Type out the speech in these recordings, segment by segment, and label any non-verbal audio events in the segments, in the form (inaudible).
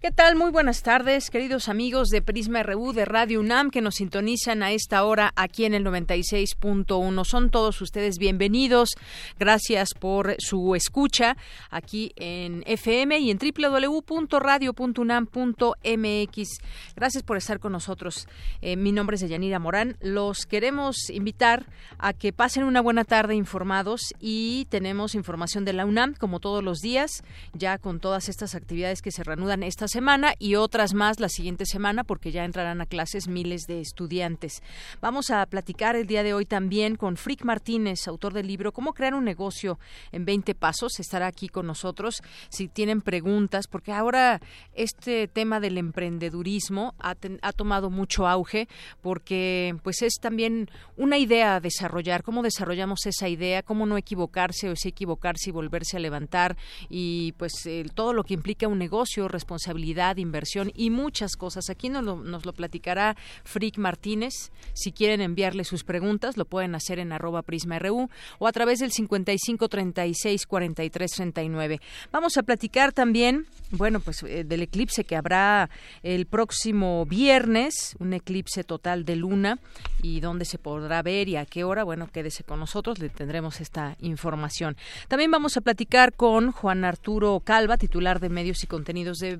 ¿Qué tal? Muy buenas tardes, queridos amigos de Prisma RU de Radio UNAM que nos sintonizan a esta hora aquí en el 96.1. Son todos ustedes bienvenidos. Gracias por su escucha aquí en FM y en www.radio.unam.mx. Gracias por estar con nosotros. Eh, mi nombre es Deyanira Morán. Los queremos invitar a que pasen una buena tarde informados y tenemos información de la UNAM como todos los días, ya con todas estas actividades que se reanudan esta semana y otras más la siguiente semana porque ya entrarán a clases miles de estudiantes. Vamos a platicar el día de hoy también con Frick Martínez, autor del libro Cómo crear un negocio en 20 pasos. Estará aquí con nosotros si tienen preguntas porque ahora este tema del emprendedurismo ha, tomado mucho auge porque pues es también una idea a desarrollar, cómo desarrollamos esa idea, cómo no equivocarse o si equivocarse y volverse a levantar y pues todo lo que implica un negocio, responsabilidad inversión y muchas cosas. Aquí nos lo, nos lo platicará Frick Martínez. Si quieren enviarle sus preguntas, lo pueden hacer en arroba prisma.ru o a través del 55 36 43 39. Vamos a platicar también, bueno, pues eh, del eclipse que habrá el próximo viernes, un eclipse total de luna y dónde se podrá ver y a qué hora. Bueno, quédese con nosotros, le tendremos esta información. También vamos a platicar con Juan Arturo Calva, titular de Medios y Contenidos de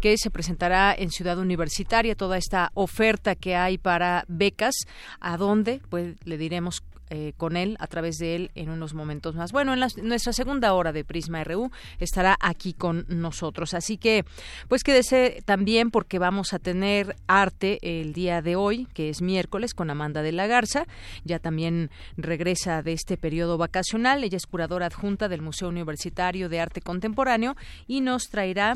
Que se presentará en Ciudad Universitaria, toda esta oferta que hay para becas, a dónde, pues le diremos eh, con él, a través de él, en unos momentos más. Bueno, en nuestra segunda hora de Prisma RU estará aquí con nosotros. Así que, pues quédese también porque vamos a tener arte el día de hoy, que es miércoles, con Amanda de la Garza. Ya también regresa de este periodo vacacional. Ella es curadora adjunta del Museo Universitario de Arte Contemporáneo y nos traerá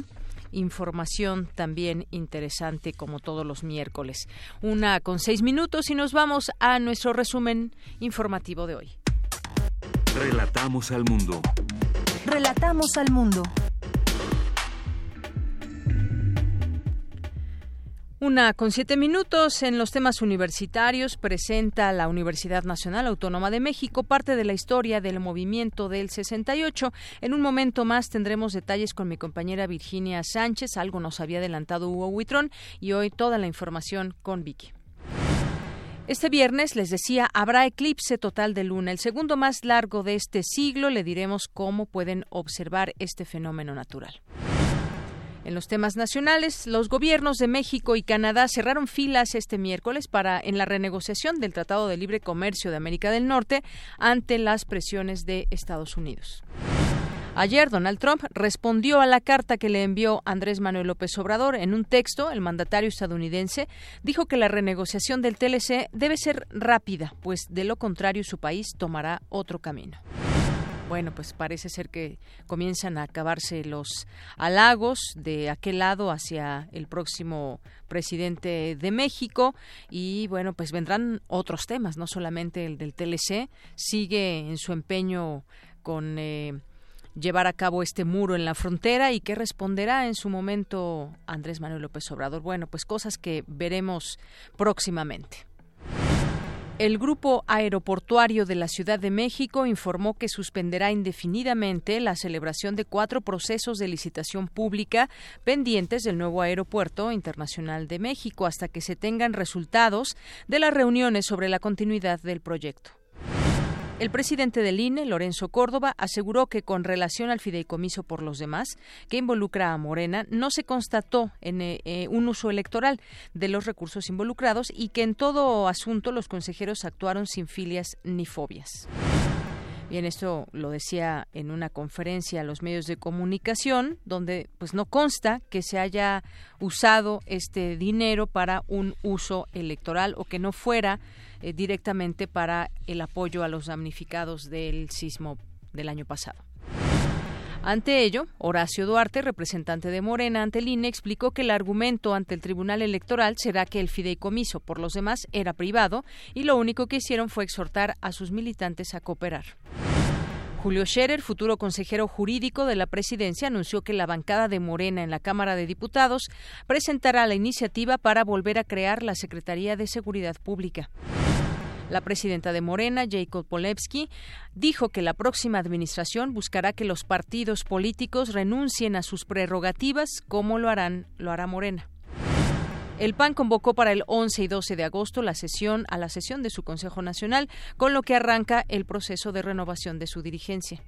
información también interesante como todos los miércoles. Una con seis minutos y nos vamos a nuestro resumen informativo de hoy. Relatamos al mundo. Relatamos al mundo. Una con siete minutos en los temas universitarios presenta la Universidad Nacional Autónoma de México parte de la historia del movimiento del 68. En un momento más tendremos detalles con mi compañera Virginia Sánchez, algo nos había adelantado Hugo Huitrón y hoy toda la información con Vicky. Este viernes, les decía, habrá eclipse total de luna, el segundo más largo de este siglo. Le diremos cómo pueden observar este fenómeno natural. En los temas nacionales, los gobiernos de México y Canadá cerraron filas este miércoles para en la renegociación del Tratado de Libre Comercio de América del Norte ante las presiones de Estados Unidos. Ayer Donald Trump respondió a la carta que le envió Andrés Manuel López Obrador. En un texto, el mandatario estadounidense dijo que la renegociación del TLC debe ser rápida, pues de lo contrario su país tomará otro camino. Bueno, pues parece ser que comienzan a acabarse los halagos de aquel lado hacia el próximo presidente de México y bueno, pues vendrán otros temas, no solamente el del TLC, sigue en su empeño con eh, llevar a cabo este muro en la frontera y qué responderá en su momento Andrés Manuel López Obrador. Bueno, pues cosas que veremos próximamente. El Grupo Aeroportuario de la Ciudad de México informó que suspenderá indefinidamente la celebración de cuatro procesos de licitación pública pendientes del nuevo Aeropuerto Internacional de México hasta que se tengan resultados de las reuniones sobre la continuidad del proyecto. El presidente del INE, Lorenzo Córdoba, aseguró que con relación al fideicomiso por los demás, que involucra a Morena, no se constató en, eh, eh, un uso electoral de los recursos involucrados y que en todo asunto los consejeros actuaron sin filias ni fobias. Bien, esto lo decía en una conferencia a los medios de comunicación, donde pues no consta que se haya usado este dinero para un uso electoral o que no fuera eh, directamente para el apoyo a los damnificados del sismo del año pasado. Ante ello, Horacio Duarte, representante de Morena ante el INE, explicó que el argumento ante el Tribunal Electoral será que el fideicomiso por los demás era privado y lo único que hicieron fue exhortar a sus militantes a cooperar. Julio Scherer, futuro consejero jurídico de la presidencia, anunció que la bancada de Morena en la Cámara de Diputados presentará la iniciativa para volver a crear la Secretaría de Seguridad Pública. La presidenta de Morena, Jacob Polewski, dijo que la próxima administración buscará que los partidos políticos renuncien a sus prerrogativas, como lo harán, lo hará Morena. El PAN convocó para el 11 y 12 de agosto la sesión a la sesión de su Consejo Nacional, con lo que arranca el proceso de renovación de su dirigencia.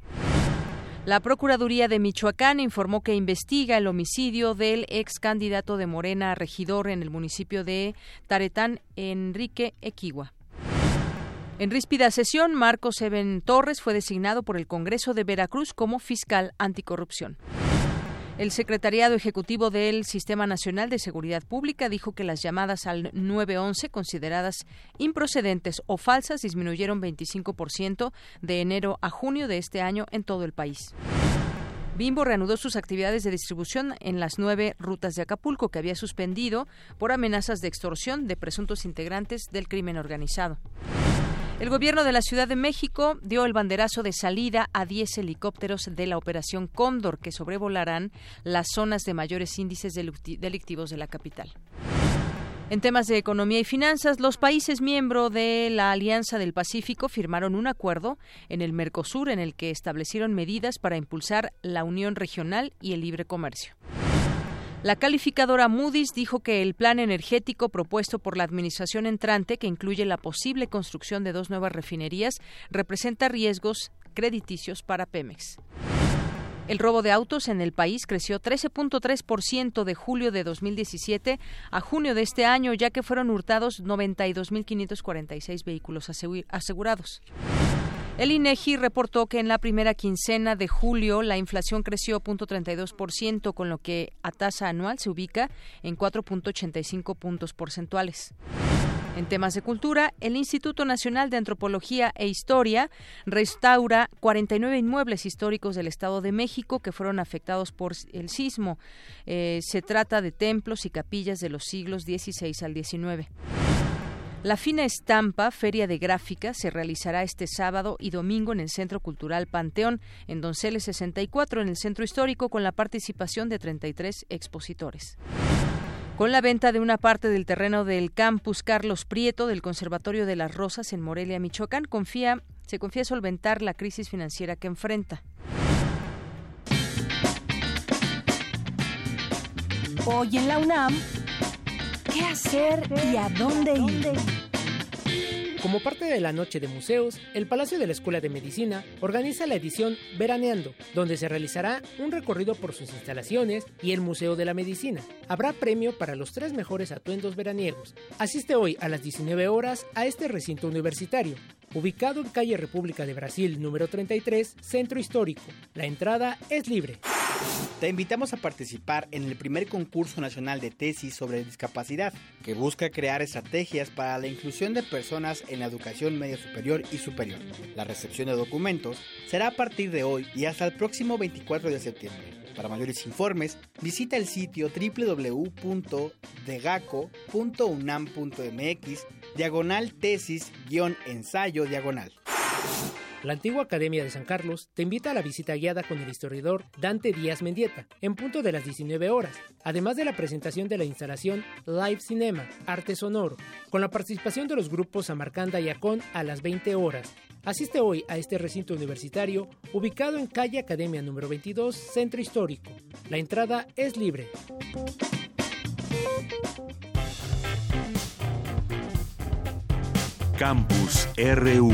La Procuraduría de Michoacán informó que investiga el homicidio del ex candidato de Morena a regidor en el municipio de Taretán, Enrique Equigua. En ríspida sesión, Marcos Eben Torres fue designado por el Congreso de Veracruz como fiscal anticorrupción. El Secretariado Ejecutivo del Sistema Nacional de Seguridad Pública dijo que las llamadas al 911 consideradas improcedentes o falsas disminuyeron 25% de enero a junio de este año en todo el país. Bimbo reanudó sus actividades de distribución en las nueve rutas de Acapulco que había suspendido por amenazas de extorsión de presuntos integrantes del crimen organizado. El gobierno de la Ciudad de México dio el banderazo de salida a 10 helicópteros de la Operación Cóndor que sobrevolarán las zonas de mayores índices delictivos de la capital. En temas de economía y finanzas, los países miembros de la Alianza del Pacífico firmaron un acuerdo en el Mercosur en el que establecieron medidas para impulsar la unión regional y el libre comercio. La calificadora Moody's dijo que el plan energético propuesto por la administración entrante, que incluye la posible construcción de dos nuevas refinerías, representa riesgos crediticios para Pemex. El robo de autos en el país creció 13.3% de julio de 2017 a junio de este año, ya que fueron hurtados 92.546 vehículos asegurados. El INEGI reportó que en la primera quincena de julio la inflación creció 0.32%, con lo que a tasa anual se ubica en 4.85 puntos porcentuales. En temas de cultura, el Instituto Nacional de Antropología e Historia restaura 49 inmuebles históricos del Estado de México que fueron afectados por el sismo. Eh, se trata de templos y capillas de los siglos XVI al XIX. La fina estampa, Feria de Gráfica, se realizará este sábado y domingo en el Centro Cultural Panteón, en Donceles 64, en el Centro Histórico, con la participación de 33 expositores. Con la venta de una parte del terreno del campus Carlos Prieto del Conservatorio de las Rosas en Morelia, Michoacán, se confía solventar la crisis financiera que enfrenta. Hoy en la UNAM, ¿Qué hacer y a dónde ir? Como parte de la Noche de Museos, el Palacio de la Escuela de Medicina organiza la edición Veraneando, donde se realizará un recorrido por sus instalaciones y el Museo de la Medicina. Habrá premio para los tres mejores atuendos veraniegos. Asiste hoy a las 19 horas a este recinto universitario, ubicado en calle República de Brasil número 33, Centro Histórico. La entrada es libre. Te invitamos a participar en el primer concurso nacional de tesis sobre discapacidad, que busca crear estrategias para la inclusión de personas en la educación media superior y superior. La recepción de documentos será a partir de hoy y hasta el próximo 24 de septiembre. Para mayores informes, visita el sitio www.degaco.unam.mx diagonal tesis-ensayo diagonal. La antigua Academia de San Carlos te invita a la visita guiada con el historiador Dante Díaz Mendieta, en punto de las 19 horas, además de la presentación de la instalación Live Cinema, Arte Sonoro, con la participación de los grupos Amarcanda y Acón a las 20 horas. Asiste hoy a este recinto universitario ubicado en calle Academia número 22, Centro Histórico. La entrada es libre. Campus RU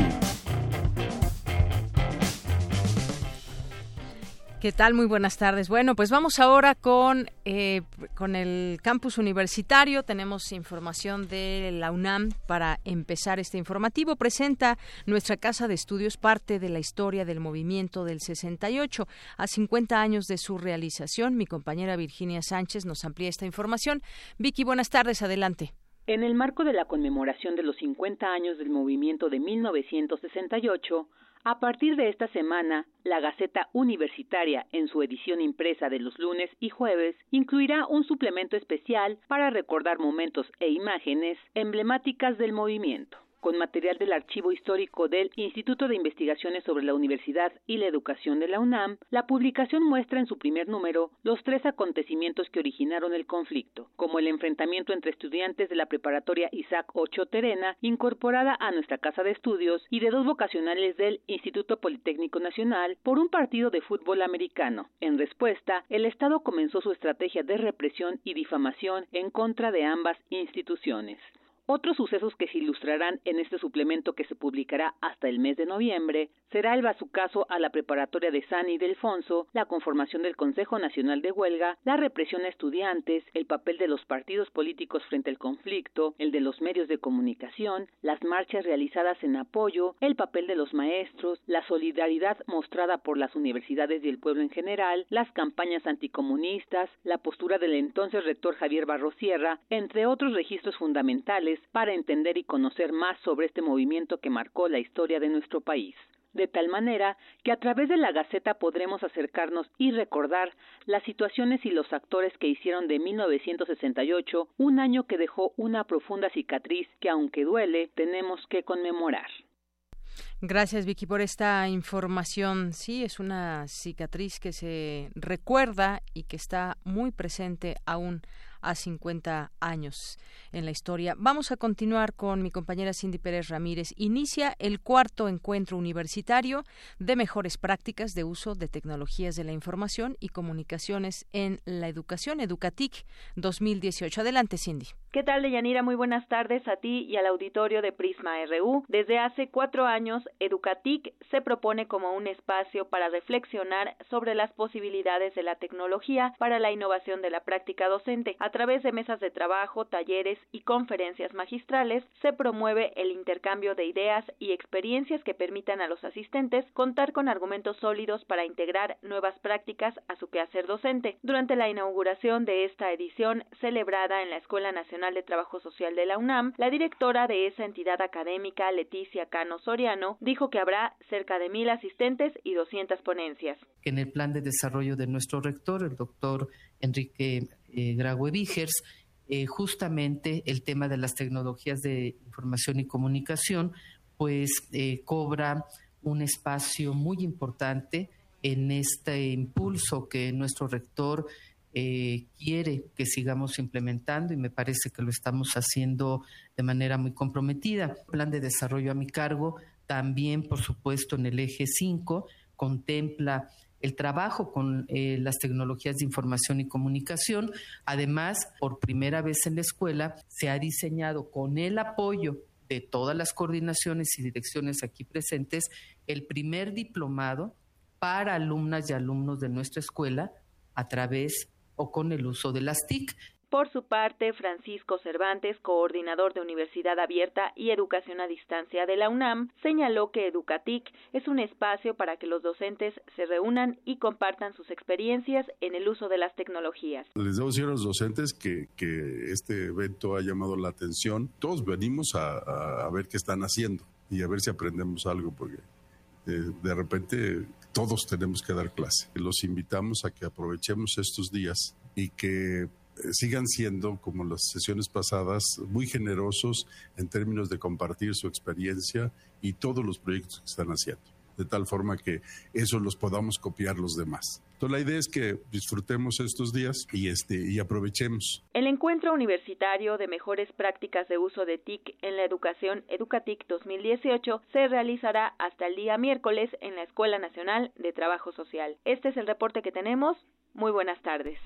¿Qué tal? Muy buenas tardes. Bueno, pues vamos ahora con, eh, con el campus universitario. Tenemos información de la UNAM para empezar este informativo. Presenta nuestra casa de estudios parte de la historia del movimiento del 68. A 50 años de su realización, mi compañera Virginia Sánchez nos amplía esta información. Vicky, buenas tardes. Adelante. En el marco de la conmemoración de los 50 años del movimiento de 1968, a partir de esta semana, la Gaceta Universitaria, en su edición impresa de los lunes y jueves, incluirá un suplemento especial para recordar momentos e imágenes emblemáticas del movimiento con material del archivo histórico del Instituto de Investigaciones sobre la Universidad y la Educación de la UNAM, la publicación muestra en su primer número los tres acontecimientos que originaron el conflicto, como el enfrentamiento entre estudiantes de la preparatoria Isaac Ocho Terena, incorporada a nuestra casa de estudios, y de dos vocacionales del Instituto Politécnico Nacional por un partido de fútbol americano. En respuesta, el Estado comenzó su estrategia de represión y difamación en contra de ambas instituciones. Otros sucesos que se ilustrarán en este suplemento que se publicará hasta el mes de noviembre será el bazucazo a la preparatoria de San Ildefonso, la conformación del Consejo Nacional de Huelga, la represión a estudiantes, el papel de los partidos políticos frente al conflicto, el de los medios de comunicación, las marchas realizadas en apoyo, el papel de los maestros, la solidaridad mostrada por las universidades y el pueblo en general, las campañas anticomunistas, la postura del entonces rector Javier Barrosierra, entre otros registros fundamentales para entender y conocer más sobre este movimiento que marcó la historia de nuestro país de tal manera que a través de la Gaceta podremos acercarnos y recordar las situaciones y los actores que hicieron de 1968 un año que dejó una profunda cicatriz que aunque duele tenemos que conmemorar. Gracias Vicky por esta información. Sí, es una cicatriz que se recuerda y que está muy presente aún a 50 años en la historia. Vamos a continuar con mi compañera Cindy Pérez Ramírez. Inicia el cuarto encuentro universitario de mejores prácticas de uso de tecnologías de la información y comunicaciones en la educación, Educatic 2018. Adelante, Cindy. ¿Qué tal, Deyanira? Muy buenas tardes a ti y al auditorio de Prisma RU. Desde hace cuatro años, Educatic se propone como un espacio para reflexionar sobre las posibilidades de la tecnología para la innovación de la práctica docente. Través de mesas de trabajo, talleres y conferencias magistrales, se promueve el intercambio de ideas y experiencias que permitan a los asistentes contar con argumentos sólidos para integrar nuevas prácticas a su quehacer docente. Durante la inauguración de esta edición, celebrada en la Escuela Nacional de Trabajo Social de la UNAM, la directora de esa entidad académica, Leticia Cano Soriano, dijo que habrá cerca de mil asistentes y 200 ponencias. En el plan de desarrollo de nuestro rector, el doctor Enrique eh, Graue Vigers, justamente el tema de las tecnologías de información y comunicación, pues eh, cobra un espacio muy importante en este impulso que nuestro rector eh, quiere que sigamos implementando y me parece que lo estamos haciendo de manera muy comprometida. plan de desarrollo a mi cargo también, por supuesto, en el eje 5 contempla el trabajo con eh, las tecnologías de información y comunicación. Además, por primera vez en la escuela se ha diseñado con el apoyo de todas las coordinaciones y direcciones aquí presentes el primer diplomado para alumnas y alumnos de nuestra escuela a través o con el uso de las TIC. Por su parte, Francisco Cervantes, coordinador de Universidad Abierta y Educación a Distancia de la UNAM, señaló que Educatic es un espacio para que los docentes se reúnan y compartan sus experiencias en el uso de las tecnologías. Les debo decir a los docentes que, este evento ha llamado la atención. Todos venimos a, ver qué están haciendo y a ver si aprendemos algo, porque eh, de repente todos tenemos que dar clase. Los invitamos a que aprovechemos estos días y que sigan siendo, como las sesiones pasadas, muy generosos en términos de compartir su experiencia y todos los proyectos que están haciendo de tal forma que eso los podamos copiar los demás. Entonces la idea es que disfrutemos estos días y este y aprovechemos. El encuentro universitario de mejores prácticas de uso de TIC en la educación Educatic 2018 se realizará hasta el día miércoles en la Escuela Nacional de Trabajo Social. Este es el reporte que tenemos. Muy buenas tardes.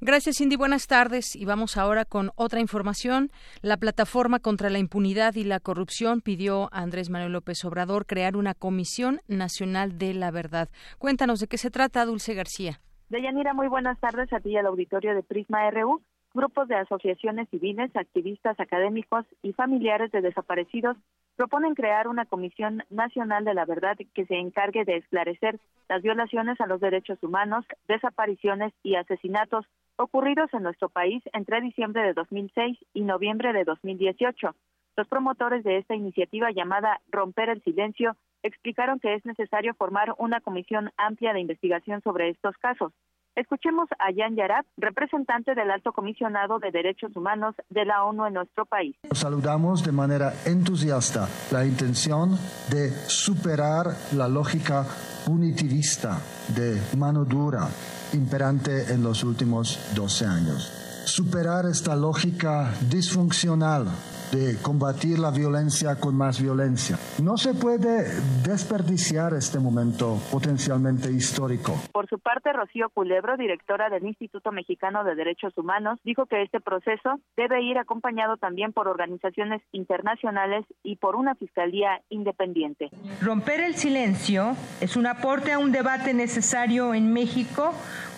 Gracias, Cindy. Buenas tardes. Y vamos ahora con otra información. La Plataforma contra la Impunidad y la Corrupción pidió a Andrés Manuel López Obrador crear una Comisión Nacional de la Verdad. Cuéntanos de qué se trata, Dulce García. Deyanira, muy buenas tardes a ti y al auditorio de Prisma RU. Grupos de asociaciones civiles, activistas académicos y familiares de desaparecidos proponen crear una Comisión Nacional de la Verdad que se encargue de esclarecer las violaciones a los derechos humanos, desapariciones y asesinatos ocurridos en nuestro país entre diciembre de 2006 y noviembre de 2018. Los promotores de esta iniciativa llamada Romper el Silencio explicaron que es necesario formar una comisión amplia de investigación sobre estos casos. Escuchemos a Jan Yarab, representante del Alto Comisionado de Derechos Humanos de la ONU en nuestro país. Saludamos de manera entusiasta la intención de superar la lógica punitivista de mano dura imperante en los últimos 12 años. Superar esta lógica disfuncional de combatir la violencia con más violencia. No se puede desperdiciar este momento potencialmente histórico. Por su parte, Rocío Culebro, directora del Instituto Mexicano de Derechos Humanos, dijo que este proceso debe ir acompañado también por organizaciones internacionales y por una fiscalía independiente. Romper el silencio es un aporte a un debate necesario en México,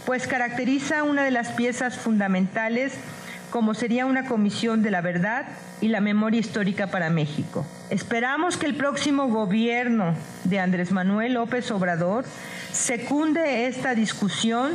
pues caracteriza una de las piezas fundamentales como sería una comisión de la verdad y la memoria histórica para México. Esperamos que el próximo gobierno de Andrés Manuel López Obrador secunde esta discusión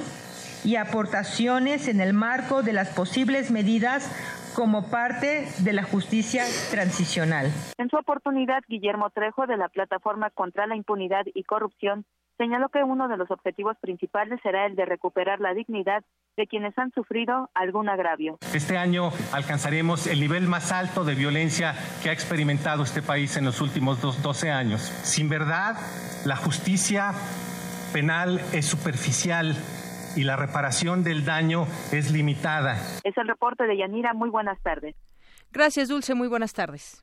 y aportaciones en el marco de las posibles medidas como parte de la justicia transicional. En su oportunidad, Guillermo Trejo, de la Plataforma contra la Impunidad y Corrupción, señaló que uno de los objetivos principales será el de recuperar la dignidad de quienes han sufrido algún agravio. Este año alcanzaremos el nivel más alto de violencia que ha experimentado este país en los últimos 12 años. Sin verdad, la justicia penal es superficial y la reparación del daño es limitada. Es el reporte de Yanira. Muy buenas tardes. Gracias, Dulce. Muy buenas tardes.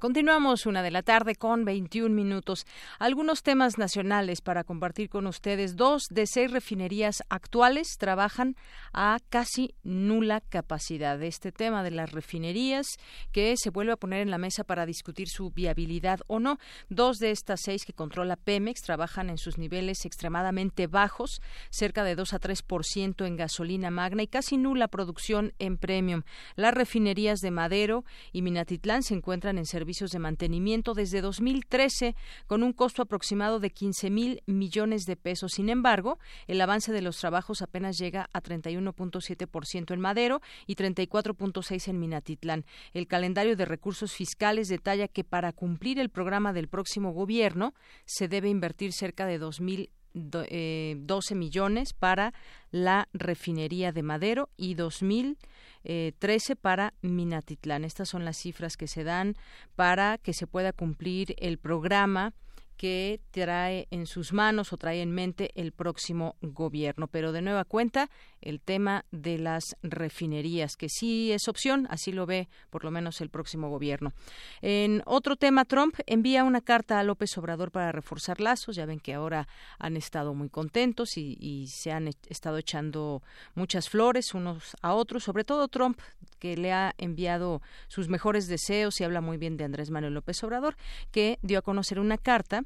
Continuamos una de la tarde con 21 minutos. Algunos temas nacionales para compartir con ustedes. Dos de seis refinerías actuales trabajan a casi nula capacidad. Este tema de las refinerías que se vuelve a poner en la mesa para discutir su viabilidad o no. Dos de estas seis que controla Pemex trabajan en sus niveles extremadamente bajos, cerca de 2 a 3% en gasolina magna y casi nula producción en premium. Las refinerías de Madero y Minatitlán se encuentran en servicio de mantenimiento desde 2013 con un costo aproximado de 15 mil millones de pesos. Sin embargo, el avance de los trabajos apenas llega a 31.7% en Madero y 34.6% en Minatitlán. El calendario de recursos fiscales detalla que para cumplir el programa del próximo gobierno se debe invertir cerca de 2.000 eh, 12 millones para la refinería de Madero y 2000 eh, 13 para Minatitlán. Estas son las cifras que se dan para que se pueda cumplir el programa que trae en sus manos o trae en mente el próximo gobierno. Pero de nueva cuenta, el tema de las refinerías, que sí es opción, así lo ve por lo menos el próximo gobierno. En otro tema, Trump envía una carta a López Obrador para reforzar lazos. Ya ven que ahora han estado muy contentos y, se han estado echando muchas flores unos a otros, sobre todo Trump, que le ha enviado sus mejores deseos y habla muy bien de Andrés Manuel López Obrador, que dio a conocer una carta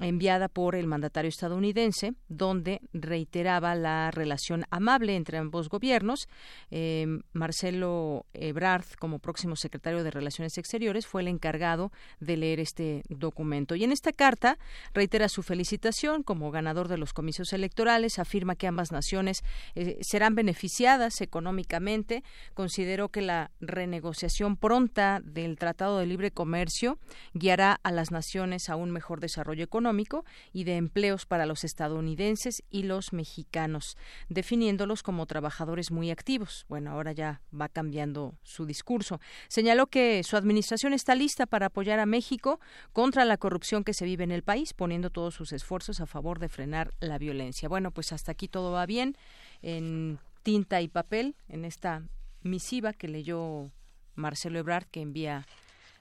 enviada por el mandatario estadounidense, donde reiteraba la relación amable entre ambos gobiernos. Eh, Marcelo Ebrard, como próximo secretario de Relaciones Exteriores, fue el encargado de leer este documento. Y en esta carta reitera su felicitación como ganador de los comicios electorales, afirma que ambas naciones eh, serán beneficiadas económicamente. Consideró que la renegociación pronta del Tratado de Libre Comercio guiará a las naciones a un mejor desarrollo económico económico y de empleos para los estadounidenses y los mexicanos, definiéndolos como trabajadores muy activos. Bueno, ahora ya va cambiando su discurso. Señaló que su administración está lista para apoyar a México contra la corrupción que se vive en el país, poniendo todos sus esfuerzos a favor de frenar la violencia. Bueno, pues hasta aquí todo va bien en tinta y papel en esta misiva que leyó Marcelo Ebrard que envía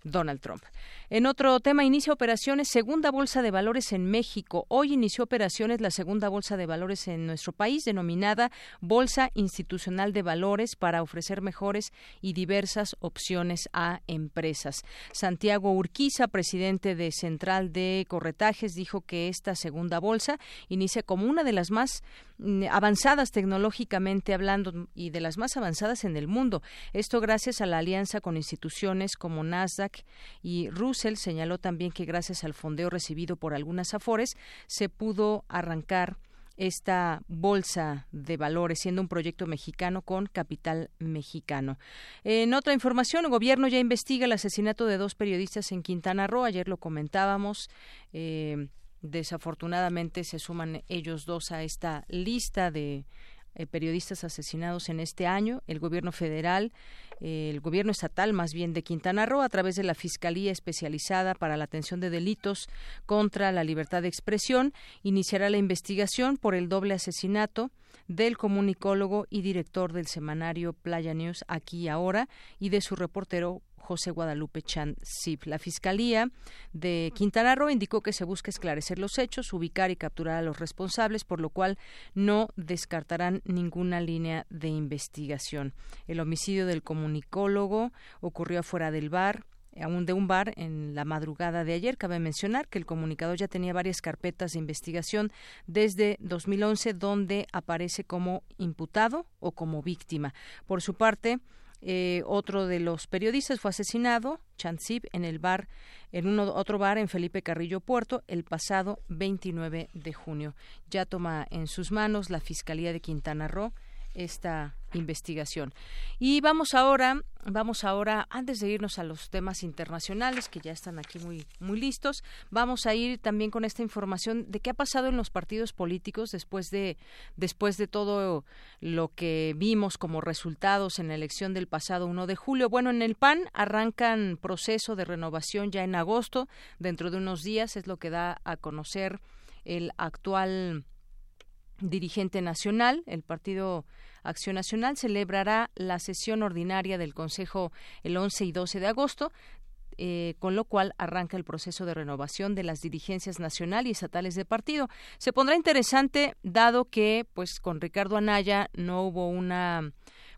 Donald Trump. En otro tema, inicia operaciones segunda bolsa de valores en México. Hoy inició operaciones la segunda bolsa de valores en nuestro país, denominada Bolsa Institucional de Valores, para ofrecer mejores y diversas opciones a empresas. Santiago Urquiza, presidente de Central de Corretajes, dijo que esta segunda bolsa inicia como una de las más mm, avanzadas tecnológicamente hablando y de las más avanzadas en el mundo. Esto gracias a la alianza con instituciones como Nasdaq, y Russell señaló también que gracias al fondeo recibido por algunas afores se pudo arrancar esta bolsa de valores, siendo un proyecto mexicano con capital mexicano. En otra información, el gobierno ya investiga el asesinato de dos periodistas en Quintana Roo. Ayer lo comentábamos. Eh, desafortunadamente se suman ellos dos a esta lista de eh, periodistas asesinados en este año. El gobierno federal, eh, el gobierno estatal más bien de Quintana Roo, a través de la Fiscalía Especializada para la Atención de Delitos contra la Libertad de Expresión, iniciará la investigación por el doble asesinato del comunicólogo y director del semanario Playa News aquí y ahora y de su reportero José Guadalupe Chan Zip. La Fiscalía de Quintana Roo indicó que se busca esclarecer los hechos, ubicar y capturar a los responsables, por lo cual no descartarán ninguna línea de investigación. El homicidio del comunicólogo ocurrió afuera del bar aún de un bar en la madrugada de ayer. Cabe mencionar que el comunicador ya tenía varias carpetas de investigación desde 2011 donde aparece como imputado o como víctima. Por su parte, eh, otro de los periodistas fue asesinado, Chansip, en el bar, en un otro bar en Felipe Carrillo Puerto, el pasado 29 de junio. Ya toma en sus manos la Fiscalía de Quintana Roo esta investigación. Y vamos ahora, vamos ahora, antes de irnos a los temas internacionales que ya están aquí muy, muy listos, vamos a ir también con esta información de qué ha pasado en los partidos políticos después de, después de todo lo que vimos como resultados en la elección del pasado 1 de julio. Bueno, en el PAN arrancan proceso de renovación ya en agosto, dentro de unos días, es lo que da a conocer el actual dirigente nacional, el Partido Acción Nacional, celebrará la sesión ordinaria del Consejo el 11 y 12 de agosto. Eh, con lo cual arranca el proceso de renovación de las dirigencias nacional y estatales de partido. Se pondrá interesante dado que, pues, con Ricardo Anaya no hubo una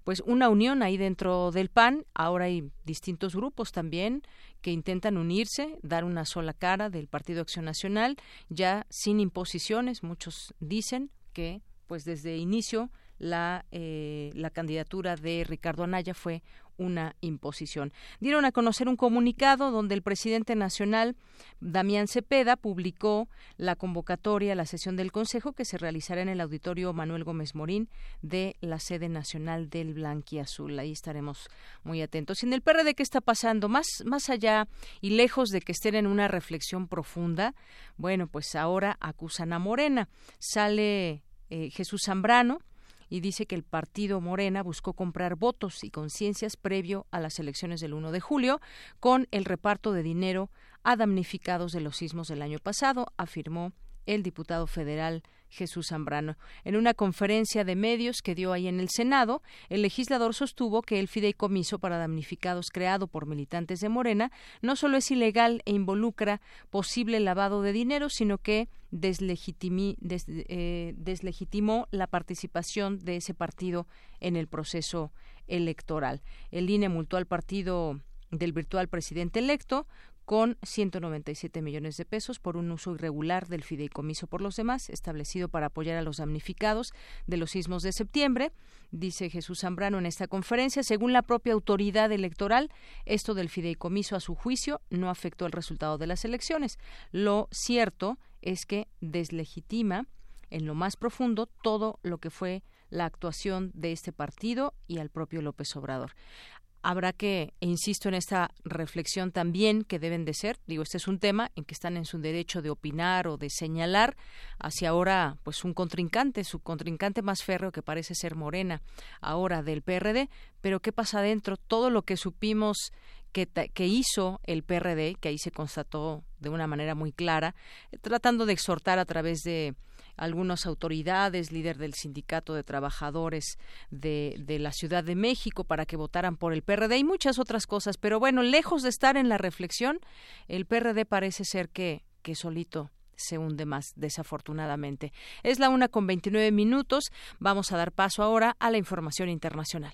pues una unión ahí dentro del PAN. Ahora hay distintos grupos también que intentan unirse, dar una sola cara del Partido Acción Nacional, ya sin imposiciones, muchos dicen, que pues desde inicio la, eh, la candidatura de Ricardo Anaya fue una imposición. Dieron a conocer un comunicado donde el presidente nacional, Damián Cepeda, publicó la convocatoria a la sesión del Consejo que se realizará en el auditorio Manuel Gómez Morín de la sede nacional del Blanquiazul. Ahí estaremos muy atentos. en el PRD, ¿qué está pasando? Más, más allá y lejos de que estén en una reflexión profunda, bueno, pues ahora acusan a Morena. Sale eh, Jesús Zambrano y dice que el partido Morena buscó comprar votos y conciencias previo a las elecciones del 1 de julio con el reparto de dinero a damnificados de los sismos del año pasado, afirmó el diputado federal Jesús Zambrano. En una conferencia de medios que dio ahí en el Senado, el legislador sostuvo que el fideicomiso para damnificados creado por militantes de Morena no solo es ilegal e involucra posible lavado de dinero, sino que eh, deslegitimó la participación de ese partido en el proceso electoral. El INE multó al partido del virtual presidente electo con 197 millones de pesos por un uso irregular del fideicomiso por los demás, establecido para apoyar a los damnificados de los sismos de septiembre. Dice Jesús Zambrano en esta conferencia, según la propia autoridad electoral, esto del fideicomiso a su juicio no afectó el resultado de las elecciones. Lo cierto es que deslegitima en lo más profundo todo lo que fue la actuación de este partido y al propio López Obrador habrá que, e insisto en esta reflexión también que deben de ser, digo, este es un tema en que están en su derecho de opinar o de señalar hacia ahora pues un contrincante, su contrincante más férreo que parece ser Morena, ahora del PRD, pero ¿qué pasa adentro? Todo lo que supimos que, hizo el PRD, que ahí se constató de una manera muy clara, tratando de exhortar a través de algunas autoridades, líder del sindicato de trabajadores de, de la Ciudad de México para que votaran por el PRD y muchas otras cosas. Pero bueno, lejos de estar en la reflexión, el PRD parece ser que, que solito se hunde más, desafortunadamente. Es la una con 29 minutos. Vamos a dar paso ahora a la información internacional.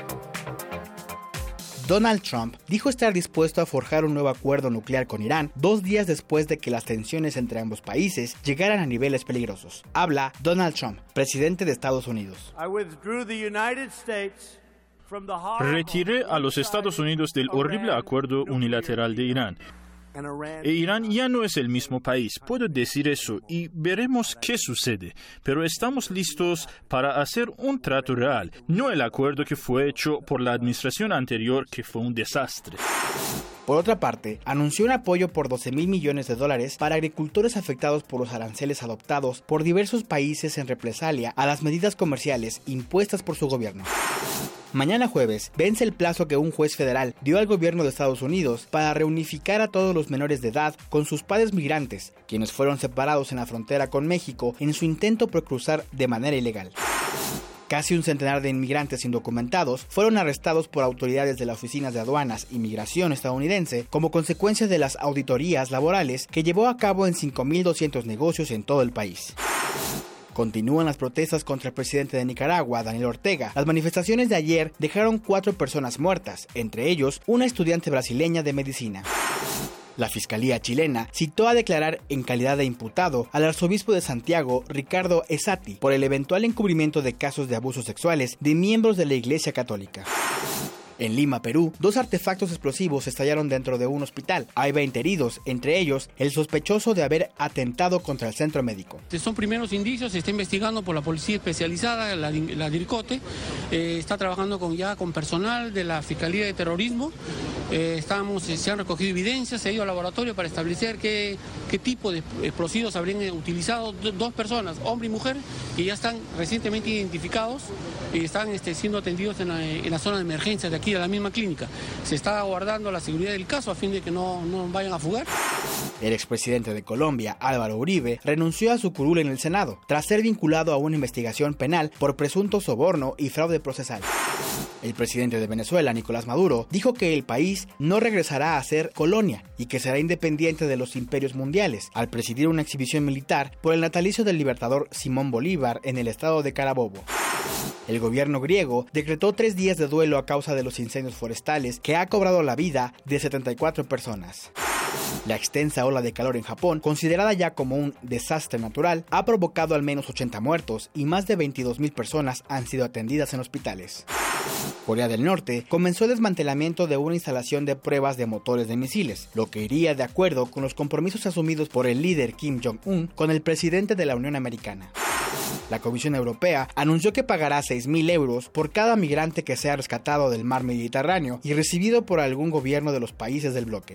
Donald Trump dijo estar dispuesto a forjar un nuevo acuerdo nuclear con Irán dos días después de que las tensiones entre ambos países llegaran a niveles peligrosos. Habla Donald Trump, presidente de Estados Unidos. Retiré a los Estados Unidos del horrible acuerdo unilateral de Irán Irán ya no es el mismo país, puedo decir eso y veremos qué sucede, pero estamos listos para hacer un trato real, no el acuerdo que fue hecho por la administración anterior que fue un desastre. Por otra parte, anunció un apoyo por 12 mil millones de dólares para agricultores afectados por los aranceles adoptados por diversos países en represalia a las medidas comerciales impuestas por su gobierno. Mañana jueves vence el plazo que un juez federal dio al gobierno de Estados Unidos para reunificar a todos los menores de edad con sus padres migrantes, quienes fueron separados en la frontera con México en su intento por cruzar de manera ilegal. Casi un centenar de inmigrantes indocumentados fueron arrestados por autoridades de las oficinas de aduanas y migración estadounidense como consecuencia de las auditorías laborales que llevó a cabo en 5.200 negocios en todo el país. Continúan las protestas contra el presidente de Nicaragua, Daniel Ortega. Las manifestaciones de ayer dejaron cuatro personas muertas, entre ellos una estudiante brasileña de medicina. La Fiscalía chilena citó a declarar en calidad de imputado al arzobispo de Santiago, Ricardo Esati, por el eventual encubrimiento de casos de abusos sexuales de miembros de la Iglesia Católica. En Lima, Perú, dos artefactos explosivos estallaron dentro de un hospital. Hay 20 heridos, entre ellos el sospechoso de haber atentado contra el centro médico. Son primeros indicios, se está investigando por la policía especializada, la, la DIRCOTE, eh, está trabajando con, ya con personal de la Fiscalía de Terrorismo. Eh, estamos, se han recogido evidencias, se ha ido al laboratorio para establecer qué, qué tipo de explosivos habrían utilizado dos personas, hombre y mujer, que ya están recientemente identificados y están este, siendo atendidos en la zona de emergencia de aquí a la misma clínica. Se está aguardando la seguridad del caso a fin de que no, no vayan a fugar. El expresidente de Colombia, Álvaro Uribe, renunció a su curul en el Senado, tras ser vinculado a una investigación penal por presunto soborno y fraude procesal. El presidente de Venezuela, Nicolás Maduro, dijo que el país no regresará a ser colonia y que será independiente de los imperios mundiales, al presidir una exhibición militar por el natalicio del libertador Simón Bolívar en el estado de Carabobo. El gobierno griego decretó tres días de duelo a causa de los incendios forestales que ha cobrado la vida de 74 personas. La extensa ola de calor en Japón, considerada ya como un desastre natural, ha provocado al menos 80 muertos y más de 22.000 personas han sido atendidas en hospitales. Corea del Norte comenzó el desmantelamiento de una instalación de pruebas de motores de misiles, lo que iría de acuerdo con los compromisos asumidos por el líder Kim Jong-un con el presidente de la Unión Americana. La Comisión Europea anunció que pagará 6.000 euros por cada migrante que sea rescatado del mar Mediterráneo y recibido por algún gobierno de los países del bloque.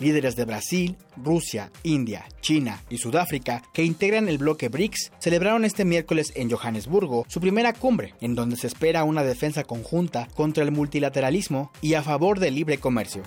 Líderes de Brasil, Rusia, India, China y Sudáfrica, que integran el bloque BRICS, celebraron este miércoles en Johannesburgo su primera cumbre, en donde se espera una defensa conjunta contra el multilateralismo y a favor del libre comercio.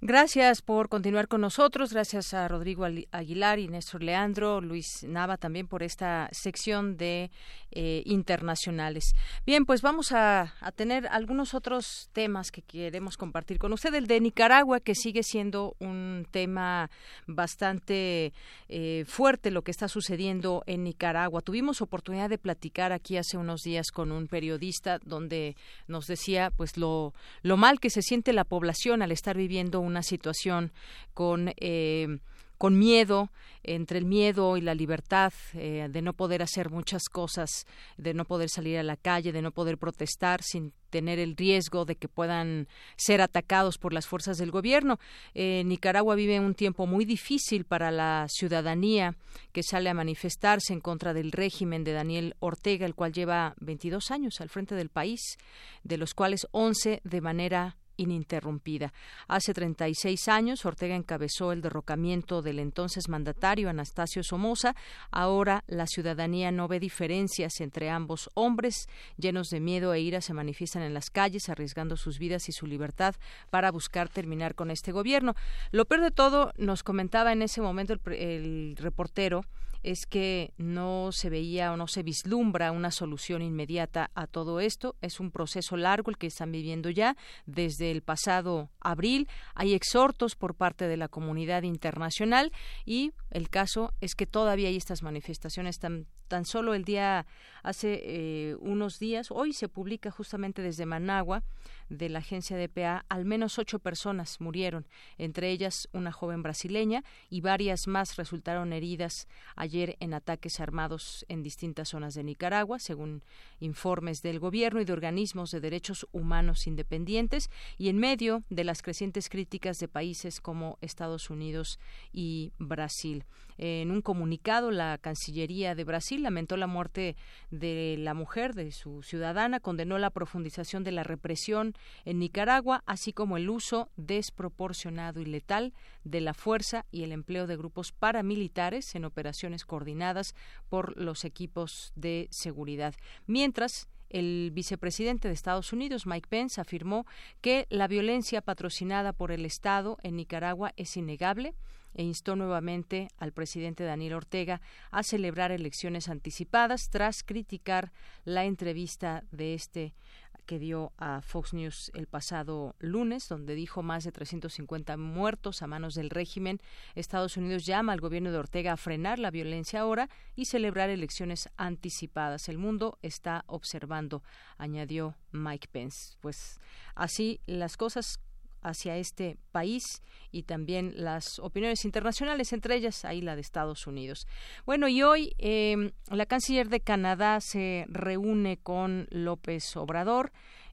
Gracias por continuar con nosotros. Gracias a Rodrigo Aguilar y Néstor Leandro, Luis Nava también por esta sección de eh, internacionales. Bien, pues vamos a, tener algunos otros temas que queremos compartir con usted. El de Nicaragua, que sigue siendo un tema bastante eh, fuerte lo que está sucediendo en Nicaragua. Tuvimos oportunidad de platicar aquí hace unos días con un periodista donde nos decía pues lo, lo mal que se siente la población al estar viviendo una situación con eh, con miedo, entre el miedo y la libertad eh, de no poder hacer muchas cosas, de no poder salir a la calle, de no poder protestar sin tener el riesgo de que puedan ser atacados por las fuerzas del gobierno. Eh, Nicaragua vive un tiempo muy difícil para la ciudadanía que sale a manifestarse en contra del régimen de Daniel Ortega, el cual lleva 22 años al frente del país, de los cuales 11 de manera ininterrumpida. Hace 36 años, Ortega encabezó el derrocamiento del entonces mandatario Anastasio Somoza. Ahora la ciudadanía no ve diferencias entre ambos hombres. Llenos de miedo e ira se manifiestan en las calles, arriesgando sus vidas y su libertad para buscar terminar con este gobierno. Lo peor de todo, nos comentaba en ese momento el, el reportero, es que no se veía o no se vislumbra una solución inmediata a todo esto. Es un proceso largo el que están viviendo ya desde el pasado abril. Hay exhortos por parte de la comunidad internacional y el caso es que todavía hay estas manifestaciones tan, tan solo el día hace eh, unos días. Hoy se publica justamente desde Managua de la agencia de PA, al menos ocho personas murieron, entre ellas una joven brasileña y varias más resultaron heridas ayer en ataques armados en distintas zonas de Nicaragua, según informes del gobierno y de organismos de derechos humanos independientes, y en medio de las crecientes críticas de países como Estados Unidos y Brasil. En un comunicado, la Cancillería de Brasil lamentó la muerte de la mujer, de su ciudadana, condenó la profundización de la represión en Nicaragua, así como el uso desproporcionado y letal de la fuerza y el empleo de grupos paramilitares en operaciones coordinadas por los equipos de seguridad. Mientras, el vicepresidente de Estados Unidos, Mike Pence, afirmó que la violencia patrocinada por el Estado en Nicaragua es innegable e instó nuevamente al presidente Daniel Ortega a celebrar elecciones anticipadas tras criticar la entrevista de este que dio a Fox News el pasado lunes, donde dijo más de 350 muertos a manos del régimen. Estados Unidos llama al gobierno de Ortega a frenar la violencia ahora y celebrar elecciones anticipadas. El mundo está observando, añadió Mike Pence. Pues así las cosas hacia este país y también las opiniones internacionales, entre ellas ahí la de Estados Unidos. Bueno, y hoy em, la canciller de Canadá se reúne con López Obrador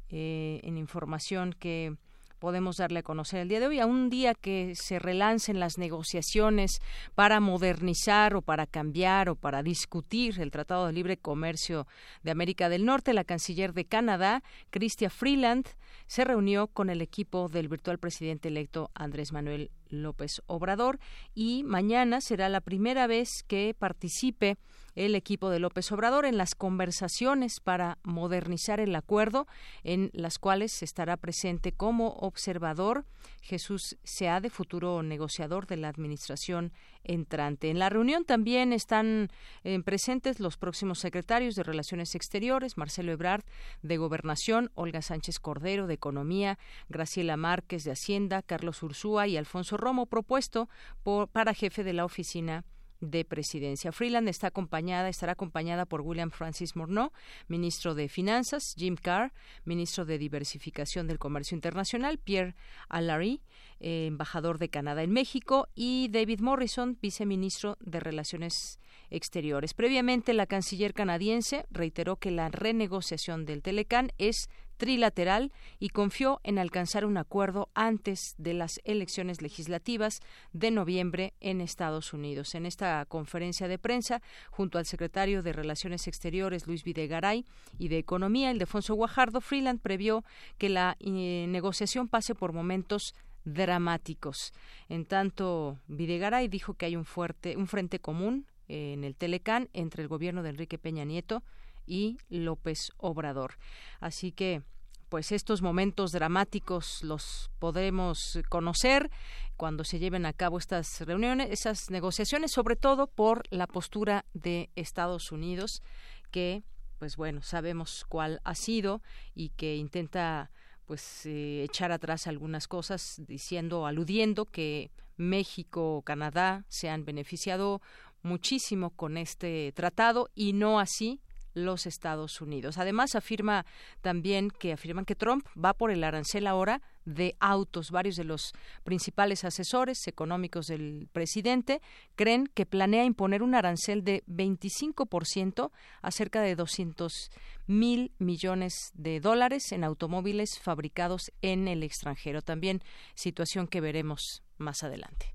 eh, en información que podemos darle a conocer el día de hoy, a un día que se relancen las negociaciones para modernizar o para cambiar o para discutir el Tratado de Libre Comercio de América del Norte, la canciller de Canadá, Chrystia Freeland, se reunió con el equipo del virtual presidente electo Andrés Manuel López Obrador y mañana será la primera vez que participe el equipo de López Obrador en las conversaciones para modernizar el acuerdo, en las cuales estará presente como observador Jesús Seade, futuro negociador de la administración entrante. En la reunión también están eh, presentes los próximos secretarios de Relaciones Exteriores, Marcelo Ebrard de Gobernación, Olga Sánchez Cordero de Economía, Graciela Márquez de Hacienda, Carlos Ursúa y Alfonso Romo, propuesto por, para jefe de la oficina de presidencia. Freeland está acompañada, estará acompañada por William Francis Morneau, ministro de Finanzas, Jim Carr, ministro de Diversificación del Comercio Internacional, Pierre Allary, eh, embajador de Canadá en México, y David Morrison, viceministro de Relaciones Exteriores. Previamente, la canciller canadiense reiteró que la renegociación del Telecán es trilateral y confió en alcanzar un acuerdo antes de las elecciones legislativas de noviembre en Estados Unidos. En esta conferencia de prensa, junto al secretario de Relaciones Exteriores Luis Videgaray y de Economía, Ildefonso Guajardo, Freeland previó que la eh, negociación pase por momentos dramáticos. En tanto, Videgaray dijo que hay un fuerte un frente común en el Telecán entre el gobierno de Enrique Peña Nieto y López Obrador. Así que pues estos momentos dramáticos los podemos conocer cuando se lleven a cabo estas reuniones, esas negociaciones, sobre todo por la postura de Estados Unidos, que, pues bueno, sabemos cuál ha sido y que intenta pues eh, echar atrás algunas cosas diciendo aludiendo que México o Canadá se han beneficiado muchísimo con este tratado y no así los Estados Unidos. Además, afirma también que afirman que Trump va por el arancel ahora de autos. Varios de los principales asesores económicos del presidente creen que planea imponer un arancel de 25% a cerca de 200 mil millones de dólares en automóviles fabricados en el extranjero. También situación que veremos más adelante.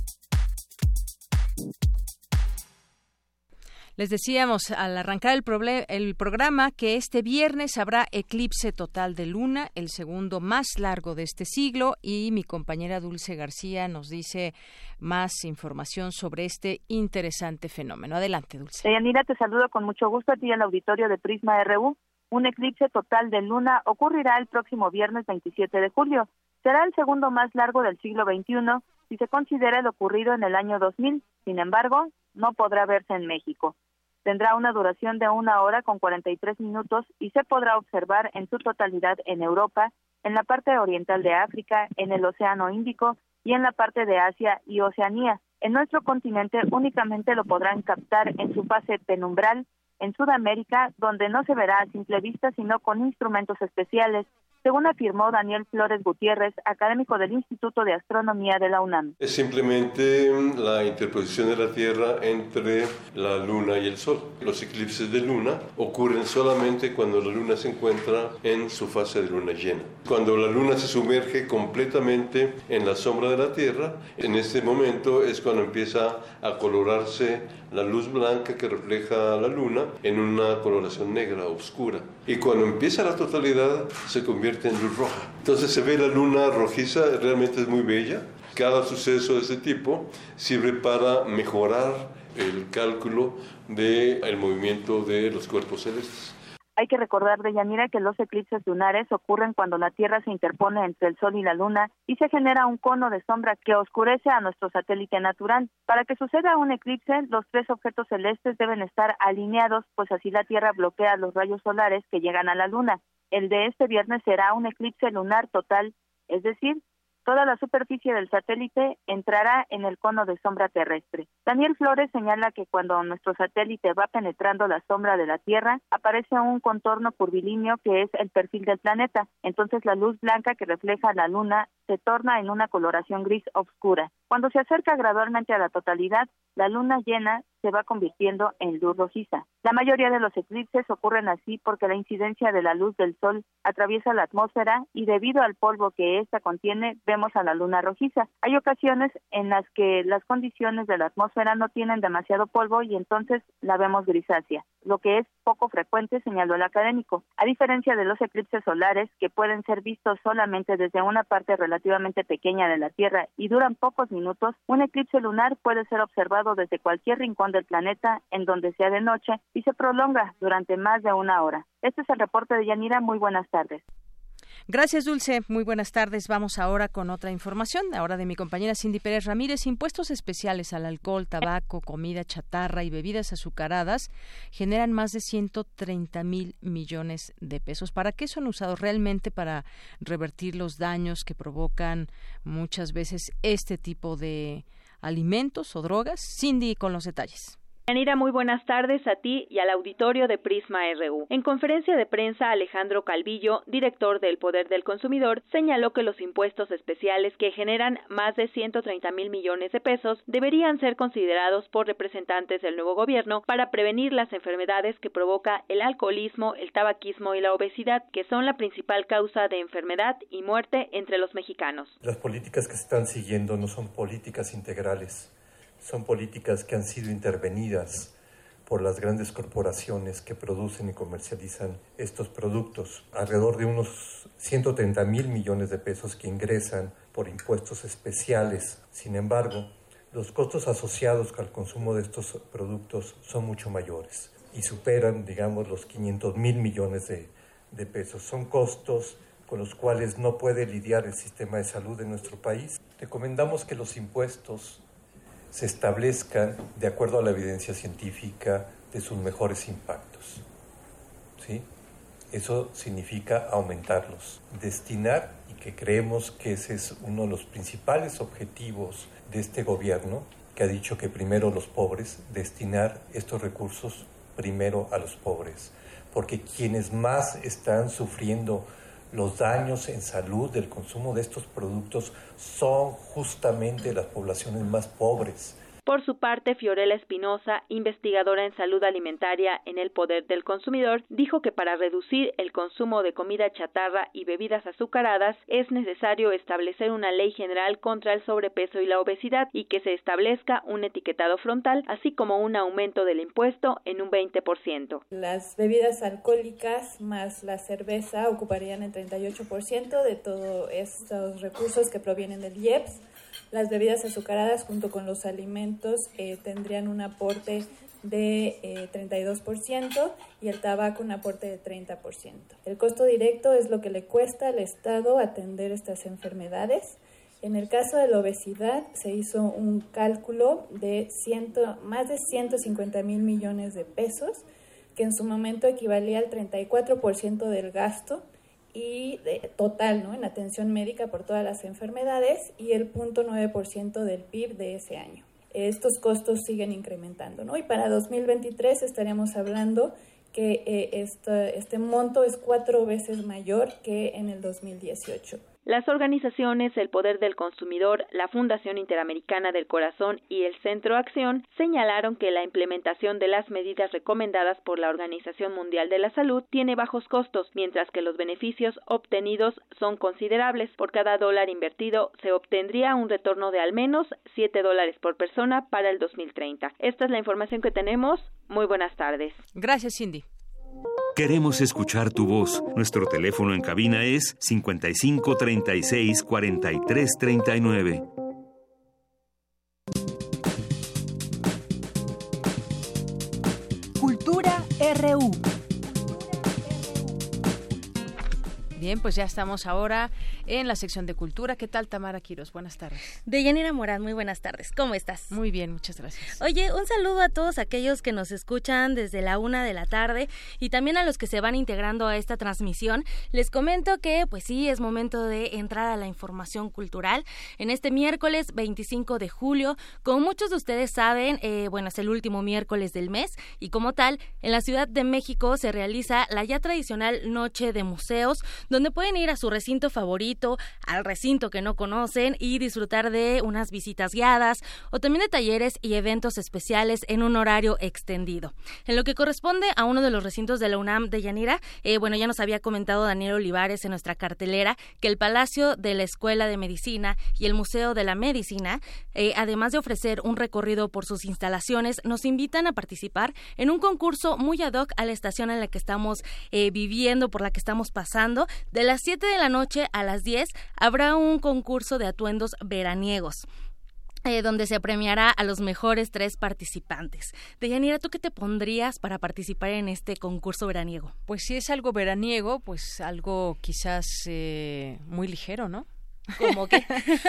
Les decíamos al arrancar el, el, programa que este viernes habrá eclipse total de luna, el segundo más largo de este siglo, y mi compañera Dulce García nos dice más información sobre este interesante fenómeno. Adelante, Dulce. Deyanira, te saludo con mucho gusto a ti el auditorio de Prisma RU. Un eclipse total de luna ocurrirá el próximo viernes 27 de julio. Será el segundo más largo del siglo XXI si se considera el ocurrido en el año 2000. Sin embargo, no podrá verse en México. Tendrá una duración de una hora con 43 minutos y se podrá observar en su totalidad en Europa, en la parte oriental de África, en el Océano Índico y en la parte de Asia y Oceanía. En nuestro continente únicamente lo podrán captar en su fase penumbral en Sudamérica, donde no se verá a simple vista, sino con instrumentos especiales según afirmó Daniel Flores Gutiérrez, académico del Instituto de Astronomía de la UNAM. Es simplemente mm, la interposición de la Tierra entre la Luna y el Sol. Los eclipses de Luna ocurren solamente cuando la Luna se encuentra en su fase de luna llena. Cuando la Luna se sumerge completamente en la sombra de la Tierra, en este momento es cuando empieza a colorarse la luz blanca que refleja la Luna en una coloración negra, oscura. Y cuando empieza la totalidad, se convierte en luz roja. Entonces se ve la luna rojiza, realmente es muy bella. Cada suceso de ese tipo sirve para mejorar el cálculo del el movimiento de los cuerpos celestes. Hay que recordar, de Yanira, que los eclipses lunares ocurren cuando la Tierra se interpone entre el Sol y la Luna y se genera un cono de sombra que oscurece a nuestro satélite natural. Para que suceda un eclipse, los tres objetos celestes deben estar alineados, pues así la Tierra bloquea los rayos solares que llegan a la Luna. El de este viernes será un eclipse lunar total, es decir, toda la superficie del satélite entrará en el cono de sombra terrestre. Daniel Flores señala que cuando nuestro satélite va penetrando la sombra de la Tierra, aparece un contorno curvilíneo que es el perfil del planeta. Entonces la luz blanca que refleja la Luna se torna en una coloración gris oscura. Cuando se acerca gradualmente a la totalidad, la luna llena se va convirtiendo en luz rojiza. La mayoría de los eclipses ocurren así porque la incidencia de la luz del sol atraviesa la atmósfera y debido al polvo que ésta contiene, vemos a la luna rojiza. Hay ocasiones en las que las condiciones de la atmósfera no tienen demasiado polvo y entonces la vemos grisácea, lo que es poco frecuente, señaló el académico. A diferencia de los eclipses solares, que pueden ser vistos solamente desde una parte relativamente pequeña de la Tierra y duran pocos minutos, un eclipse lunar puede ser observado desde cualquier rincón del planeta en donde sea de noche y se prolonga durante más de una hora. Este es el reporte de Yanira. Muy buenas tardes. Gracias, Dulce. Muy buenas tardes. Vamos ahora con otra información, ahora de mi compañera Cindy Pérez Ramírez. Impuestos especiales al alcohol, tabaco, comida chatarra y bebidas azucaradas generan más de 130 mil millones de pesos. ¿Para qué son usados realmente? Para revertir los daños que provocan muchas veces este tipo de alimentos o drogas. Cindy con los detalles. Muy buenas tardes a ti y al auditorio de Prisma RU. En conferencia de prensa, Alejandro Calvillo, director del Poder del Consumidor, señaló que los impuestos especiales que generan más de 130 mil millones de pesos deberían ser considerados por representantes del nuevo gobierno para prevenir las enfermedades que provoca el alcoholismo, el tabaquismo y la obesidad, que son la principal causa de enfermedad y muerte entre los mexicanos. Las políticas que se están siguiendo no son políticas integrales son políticas que han sido intervenidas por las grandes corporaciones que producen y comercializan estos productos. Alrededor de unos 130 mil millones de pesos que ingresan por impuestos especiales. Sin embargo, los costos asociados al consumo de estos productos son mucho mayores y superan, digamos, los 500 mil millones de, de pesos. Son costos con los cuales no puede lidiar el sistema de salud de nuestro país. Recomendamos que los impuestos se establezcan de acuerdo a la evidencia científica de sus mejores impactos. ¿Sí? Eso significa aumentarlos, destinar, y que creemos que ese es uno de los principales objetivos de este gobierno, que ha dicho que primero los pobres, destinar estos recursos primero a los pobres, porque quienes más están sufriendo los daños en salud del consumo de estos productos son justamente las poblaciones más pobres, por su parte, Fiorella Espinosa, investigadora en salud alimentaria en el Poder del Consumidor, dijo que para reducir el consumo de comida chatarra y bebidas azucaradas es necesario establecer una ley general contra el sobrepeso y la obesidad y que se establezca un etiquetado frontal, así como un aumento del impuesto en un 20%. Las bebidas alcohólicas más la cerveza ocuparían el 38% de todos estos recursos que provienen del IEPS las bebidas azucaradas junto con los alimentos eh, tendrían un aporte de eh, 32% y el tabaco un aporte de 30%. El costo directo es lo que le cuesta al Estado atender estas enfermedades. En el caso de la obesidad se hizo un cálculo de ciento, más de 150 mil millones de pesos, que en su momento equivalía al 34% del gasto y de, total ¿no? en atención médica por todas las enfermedades y el 0.9% del PIB de ese año. Estos costos siguen incrementando, ¿no? Y para 2023 estaríamos hablando que eh, este, este monto es cuatro veces mayor que en el 2018. Las organizaciones El Poder del Consumidor, la Fundación Interamericana del Corazón y el Centro Acción señalaron que la implementación de las medidas recomendadas por la Organización Mundial de la Salud tiene bajos costos, mientras que los beneficios obtenidos son considerables. Por cada dólar invertido se obtendría un retorno de al menos 7 dólares por persona para el 2030. Esta es la información que tenemos. Muy buenas tardes. Gracias, Cindy. Queremos escuchar tu voz. Nuestro teléfono en cabina es 55 36 43 39. Cultura RU. Bien, pues ya estamos ahora en la sección de cultura. ¿Qué tal, Tamara Quiros? Buenas tardes. Deyanira Morán, muy buenas tardes. ¿Cómo estás? Muy bien, muchas gracias. Oye, un saludo a todos aquellos que nos escuchan desde la una de la tarde y también a los que se van integrando a esta transmisión. Les comento que, pues sí, es momento de entrar a la información cultural. En este miércoles 25 de julio, como muchos de ustedes saben, eh, bueno, es el último miércoles del mes y como tal, en la Ciudad de México se realiza la ya tradicional Noche de Museos, donde pueden ir a su recinto favorito al recinto que no conocen y disfrutar de unas visitas guiadas o también de talleres y eventos especiales en un horario extendido. En lo que corresponde a uno de los recintos de la UNAM de Yanira, eh, bueno, ya nos había comentado Daniel Olivares en nuestra cartelera que el Palacio de la Escuela de Medicina y el Museo de la Medicina, eh, además de ofrecer un recorrido por sus instalaciones, nos invitan a participar en un concurso muy ad hoc a la estación en la que estamos eh, viviendo, por la que estamos pasando, de las 7 de la noche a las 10 habrá un concurso de atuendos veraniegos. Eh, donde se premiará a los mejores tres participantes. Deyanira, ¿tú qué te pondrías para participar en este concurso veraniego? Pues si es algo veraniego, pues algo quizás eh, muy ligero, ¿no? ¿Cómo que?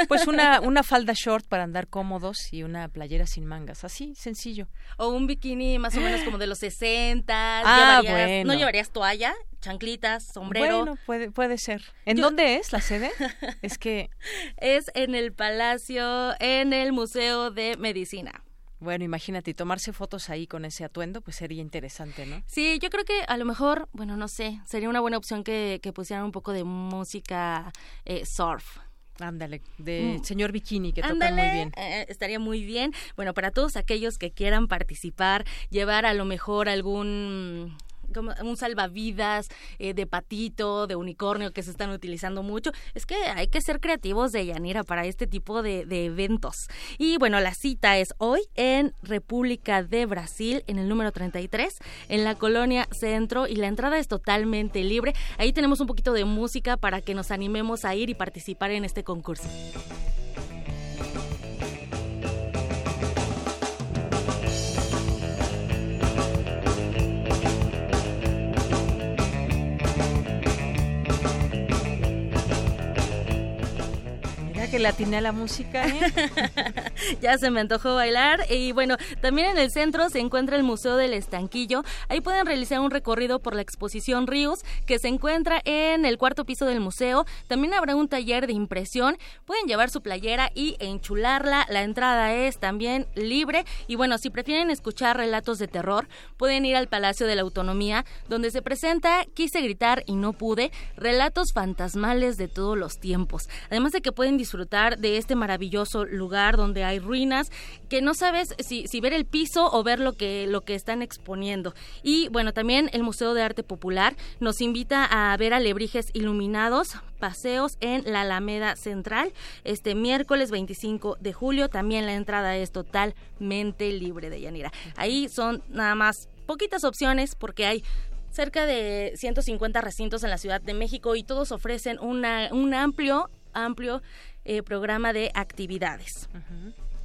pues una, una falda short para andar cómodos y una playera sin mangas, así, sencillo. O un bikini más o menos como de los 60. Ah, bueno. ¿No llevarías toalla? chanclitas, sombrero. Bueno, puede, puede ser. ¿En dónde es la sede? (laughs) es que... Es en el Palacio, en el Museo de Medicina. Bueno, imagínate, tomarse fotos ahí con ese atuendo, pues sería interesante, ¿no? Sí, yo creo que a lo mejor, bueno, no sé, sería una buena opción que, que pusieran un poco de música eh, surf. Ándale, de mm. señor Bikini, que toca muy bien. Eh, estaría muy bien. Bueno, para todos aquellos que quieran participar, llevar a lo mejor algún como un salvavidas eh, de patito, de unicornio que se están utilizando mucho. Es que hay que ser creativos de Yanira para este tipo de, de eventos. Y bueno, la cita es hoy en República de Brasil, en el número 33, en la colonia Centro, y la entrada es totalmente libre. Ahí tenemos un poquito de música para que nos animemos a ir y participar en este concurso. Que le la música, ¿eh? (laughs) (laughs) ya se me antojó bailar. Y bueno, también en el centro se encuentra el Museo del Estanquillo. Ahí pueden realizar un recorrido por la exposición Ríos, que se encuentra en el cuarto piso del museo. También habrá un taller de impresión. Pueden llevar su playera y enchularla. La entrada es también libre. Y bueno, si prefieren escuchar relatos de terror, pueden ir al Palacio de la Autonomía, donde se presenta Quise gritar y no pude, relatos fantasmales de todos los tiempos. Además de que pueden disfrutar de este maravilloso lugar donde hay ruinas, que no sabes si, si ver el piso o ver lo que, lo que están exponiendo. Y bueno, también el Museo de Arte Popular nos invita a ver alebrijes iluminados, paseos en la Alameda Central, este miércoles 25 de julio. También la entrada es totalmente libre de Yanira. Ahí son nada más poquitas opciones porque hay cerca de 150 recintos en la Ciudad de México y todos ofrecen una, un amplio, amplio eh, programa de actividades.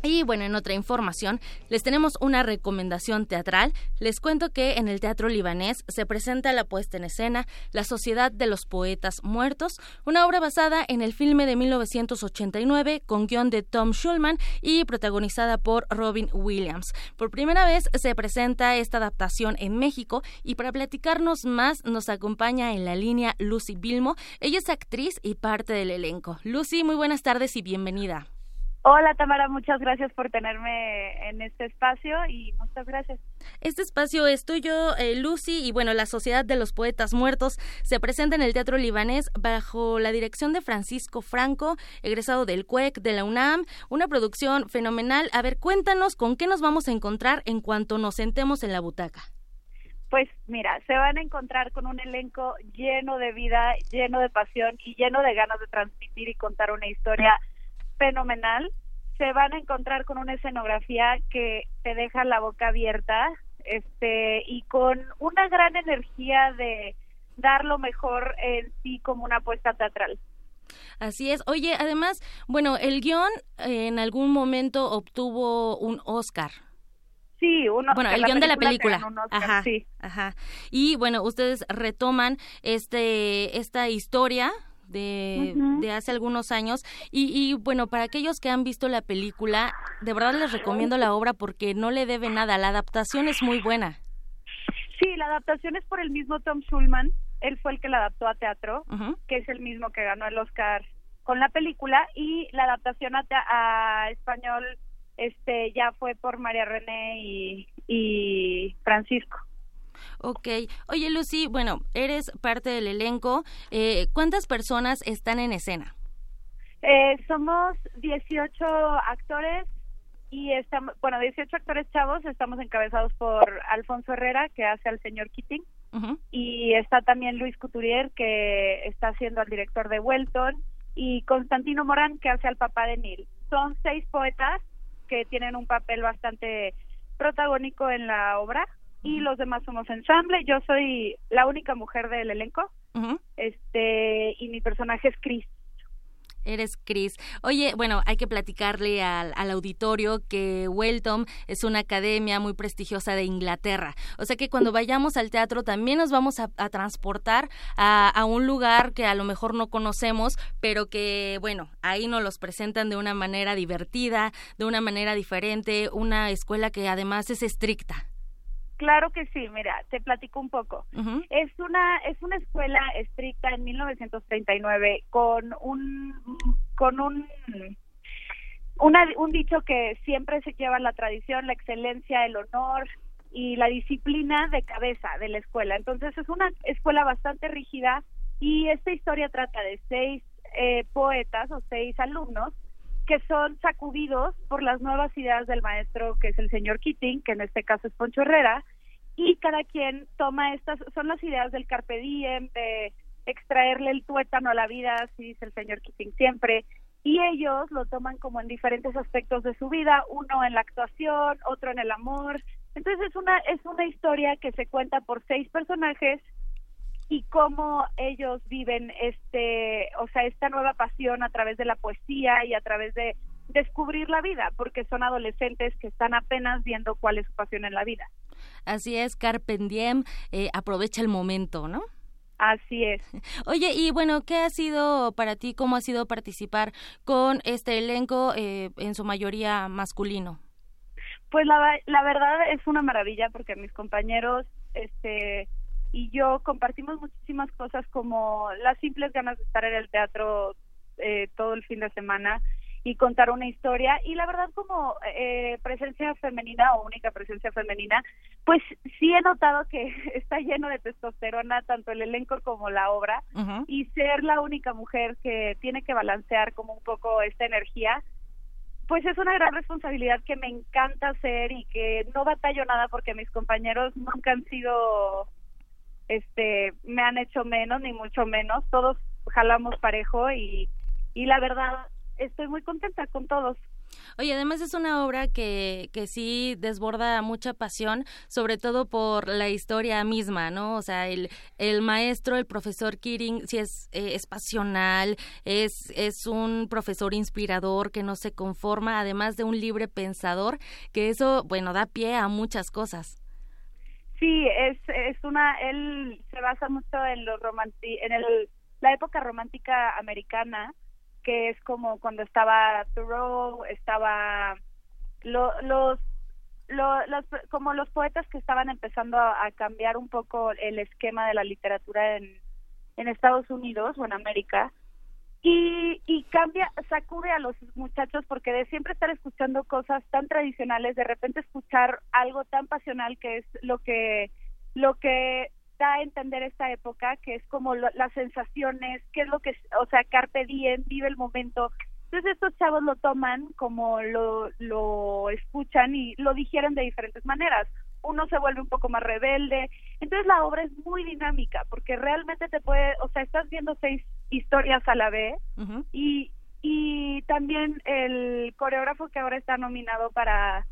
Y bueno, en otra información, les tenemos una recomendación teatral. Les cuento que en el Teatro Libanés se presenta la puesta en escena La Sociedad de los Poetas Muertos, una obra basada en el filme de 1989 con guion de Tom Schulman y protagonizada por Robin Williams. Por primera vez se presenta esta adaptación en México y para platicarnos más nos acompaña en la línea Lucy Bilmo. Ella es actriz y parte del elenco. Lucy, muy buenas tardes y bienvenida. Hola Tamara, muchas gracias por tenerme en este espacio y muchas gracias. Este espacio es tuyo, eh, Lucy, y bueno, la Sociedad de los Poetas Muertos se presenta en el Teatro Libanés bajo la dirección de Francisco Franco, egresado del CUEC de la UNAM, una producción fenomenal. A ver, cuéntanos con qué nos vamos a encontrar en cuanto nos sentemos en la butaca. Pues mira, se van a encontrar con un elenco lleno de vida, lleno de pasión y lleno de ganas de transmitir y contar una historia fenomenal. Se van a encontrar con una escenografía que te deja la boca abierta, este, y con una gran energía de dar lo mejor en sí como una apuesta teatral. Así es. Oye, además, bueno, el guion eh, en algún momento obtuvo un Oscar. Sí, uno. Bueno, el guion de la película. ajá, sí. ajá. Y bueno, ustedes retoman este esta historia de, de hace algunos años. Y, y, bueno, para aquellos que han visto la película, de verdad les recomiendo la obra porque no le debe nada. La adaptación es muy buena. Sí, la adaptación es por el mismo Tom Schulman. Él fue el que la adaptó a teatro, que es el mismo que ganó el Oscar con la película. Y la adaptación a, a español este ya fue por María René y, y Francisco. Ok. Oye, Lucy, bueno, eres parte del elenco. Eh, ¿Cuántas personas están en escena? Eh, somos 18 actores y estamos, bueno, 18 actores chavos, estamos encabezados por Alfonso Herrera, que hace al señor Keating, y está también Luis Couturier, que está haciendo al director de Welton, y Constantino Morán, que hace al papá de Neil. Son seis poetas que tienen un papel bastante protagónico en la obra y los demás somos ensamble. Yo soy la única mujer del elenco. Este, y mi personaje es Chris. Eres Chris. Oye, bueno, hay que platicarle al, auditorio que Welton es una academia muy prestigiosa de Inglaterra. O sea que cuando vayamos al teatro también nos vamos a, transportar a, a, un lugar que a lo mejor no conocemos, pero que, bueno, ahí nos los presentan de una manera divertida, de una manera diferente, una escuela que además es estricta. Claro que sí, mira, te platico un poco. Es una es una escuela estricta en 1939 con un con un un dicho que siempre se lleva la tradición, la excelencia, el honor y la disciplina de cabeza de la escuela. Entonces es una escuela bastante rígida y esta historia trata de seis eh, poetas o seis alumnos que son sacudidos por las nuevas ideas del maestro que es el señor Keating, que en este caso es Poncho Herrera, y cada quien toma estas, son las ideas del carpe de extraerle el tuétano a la vida, así dice el señor Keating siempre, y ellos lo toman como en diferentes aspectos de su vida, uno en la actuación, otro en el amor. Entonces es una es una historia que se cuenta por seis personajes y cómo ellos viven este, o sea, esta nueva pasión a través de la poesía y a través de descubrir la vida, porque son adolescentes que están apenas viendo cuál es su pasión en la vida. Así es, Carpendiem eh, aprovecha el momento, ¿no? Así es. (laughs) Oye, y bueno, ¿qué ha sido para ti, cómo ha sido participar con este elenco eh, en su mayoría masculino? Pues la, la verdad es una maravilla porque mis compañeros este y yo compartimos muchísimas cosas como las simples ganas de estar en el teatro eh, todo el fin de semana y contar una historia. Y la verdad como eh, presencia femenina o única presencia femenina pues sí he notado que (laughs) está lleno de testosterona tanto el elenco como la obra. Y ser la única mujer que tiene que balancear como un poco esta energía pues es una gran responsabilidad que me encanta hacer y que no batallo nada porque mis compañeros nunca han sido este me han hecho menos ni mucho menos todos jalamos parejo y y la verdad estoy muy contenta con todos. Oye, además es una obra que, que sí desborda mucha pasión, sobre todo por la historia misma, ¿no? O sea, el, el maestro, el profesor Kiring, sí es, eh, es pasional, es, es un profesor inspirador que no se conforma, además de un libre pensador, que eso, bueno, da pie a muchas cosas. Sí, es, es una, él se basa mucho en, lo en el, la época romántica americana, que es como cuando estaba Thoreau, estaba los, los como los poetas que estaban empezando a, cambiar un poco el esquema de la literatura en, en Estados Unidos o en América y, y cambia, sacude a los muchachos porque de siempre estar escuchando cosas tan tradicionales, de repente escuchar algo tan pasional que es lo que lo que da a entender esta época, que es como las sensaciones, qué es lo que, o sea, carpe diem, vive el momento. Entonces estos chavos lo toman como lo, lo escuchan y lo digieren de diferentes maneras. Uno se vuelve un poco más rebelde. Entonces la obra es muy dinámica porque realmente te puede, o sea, estás viendo seis historias a la vez. Y, y también el coreógrafo que ahora está nominado para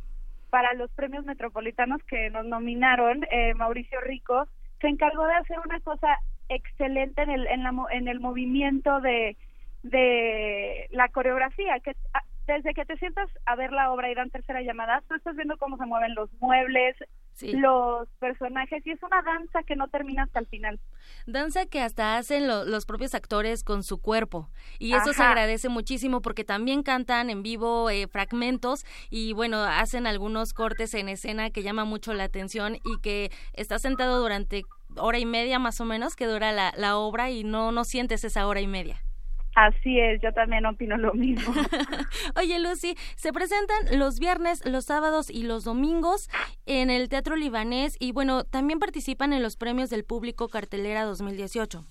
para los premios metropolitanos que nos nominaron, eh, Mauricio Rico, se encargó de hacer una cosa excelente en el, en, la, en el movimiento de, de la coreografía, que ah, desde que te sientas a ver la obra y dan tercera llamada, tú estás viendo cómo se mueven los muebles, los personajes y es una danza que no termina hasta el final. Danza que hasta hacen los propios actores con su cuerpo y eso se agradece muchísimo porque también cantan en vivo eh, fragmentos y bueno, hacen algunos cortes en escena que llama mucho la atención y que está sentado durante hora y media más o menos que dura la, la obra y no, no sientes esa hora y media. Así es, yo también opino lo mismo. (laughs) Oye, Lucy, se presentan los viernes, los sábados y los domingos en el Teatro Libanés y bueno, también participan en los premios del público Cartelera 2018.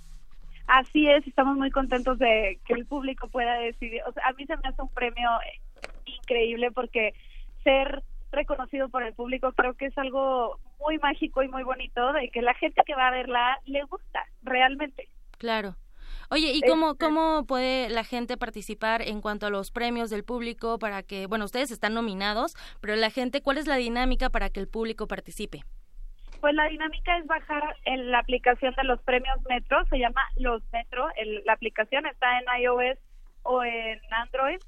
Así es, estamos muy contentos de que el público pueda decidir. O sea, a mí se me hace un premio increíble porque ser reconocido por el público creo que es algo muy mágico y muy bonito de que la gente que va a verla le gusta realmente. Claro. Oye, ¿y cómo, este cómo puede la gente participar en cuanto a los premios del público para que, bueno, ustedes están nominados, pero la gente, ¿cuál es la dinámica para que el público participe? Pues la dinámica es bajar en la aplicación de los premios Metro, se llama Los Metro, la aplicación está en iOS o en Android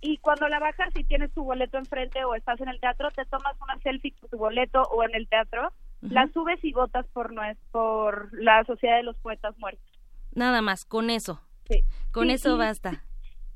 y cuando la bajas si tienes tu boleto enfrente o estás en el teatro te tomas una selfie con tu boleto o en el teatro la subes y votas por por la Sociedad de los Poetas Muertos Nada más, con eso. Sí. Con eso basta.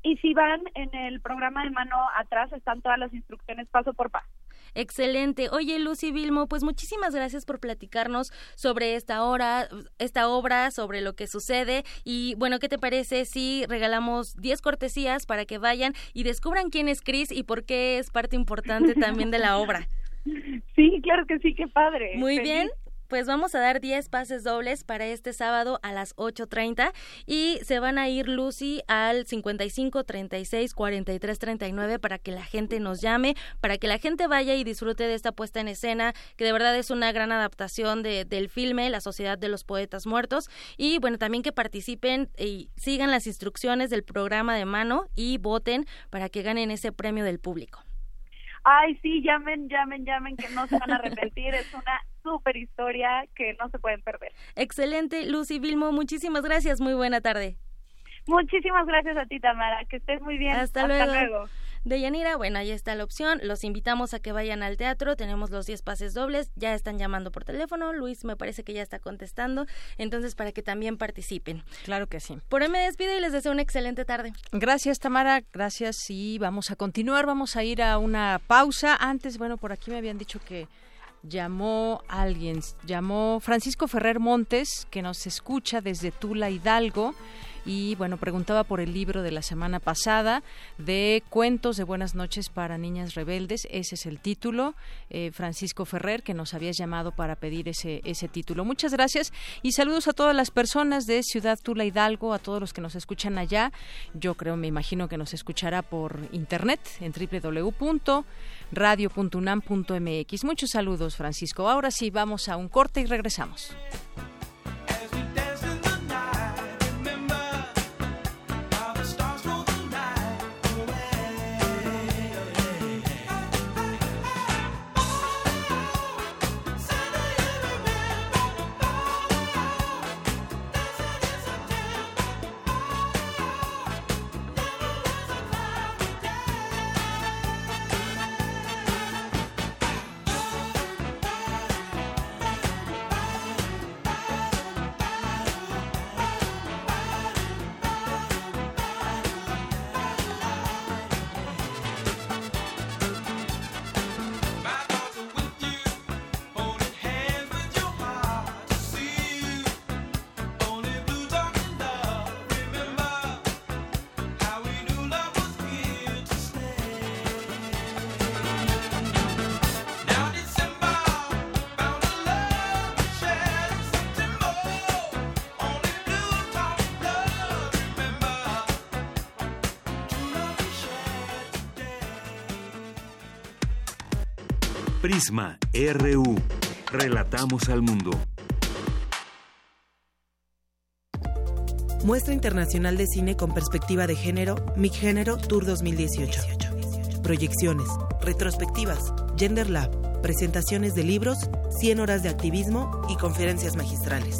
Y si van en el programa de mano atrás, están todas las instrucciones paso por paso. Excelente. Oye, Lucy Vilmo, pues muchísimas gracias por platicarnos sobre esta hora, esta obra, sobre lo que sucede. Y bueno, ¿qué te parece si regalamos 10 cortesías para que vayan y descubran quién es Cris y por qué es parte importante también de la obra? (laughs) Sí, claro que sí, qué padre. Muy bien pues vamos a dar 10 pases dobles para este sábado a las 8.30 y se van a ir Lucy al 55 36 43 39 para que la gente nos llame, para que la gente vaya y disfrute de esta puesta en escena, que de verdad es una gran adaptación de, del filme La Sociedad de los Poetas Muertos y bueno, también que participen y sigan las instrucciones del programa de mano y voten para que ganen ese premio del público. Ay, sí, llamen, llamen, llamen, que no se van a arrepentir. es una súper historia que no se pueden perder. Excelente, Lucy Vilmo, muchísimas gracias. Muy buena tarde. Muchísimas gracias a ti, Tamara. Que estés muy bien. Hasta, luego. De Yanira, bueno, ahí está la opción. Los invitamos a que vayan al teatro. Tenemos los 10 pases dobles. Ya están llamando por teléfono. Luis me parece que ya está contestando. Entonces, para que también participen. Claro que sí. Por hoy me despido y les deseo una excelente tarde. Gracias, Tamara. Gracias. Y vamos a continuar. Vamos a ir a una pausa. Antes, bueno, por aquí me habían dicho que llamó alguien, llamó Francisco Ferrer Montes, que nos escucha desde Tula Hidalgo y bueno, preguntaba por el libro de la semana pasada de Cuentos de Buenas noches para Niñas Rebeldes. Ese es el título. Eh, Francisco Ferrer, que nos habías llamado para pedir ese, ese título. Muchas gracias y saludos a todas las personas de Ciudad Tula Hidalgo, a todos los que nos escuchan allá. Yo creo, me imagino que nos escuchará por internet en www.radio.unam.mx. Muchos saludos, Francisco. Ahora sí, vamos a un corte y regresamos. Prisma RU. Relatamos al mundo. Muestra Internacional de Cine con Perspectiva de Género, Mi Género Tour 2018. Proyecciones, retrospectivas, Gender Lab, presentaciones de libros, 100 horas de activismo y conferencias magistrales.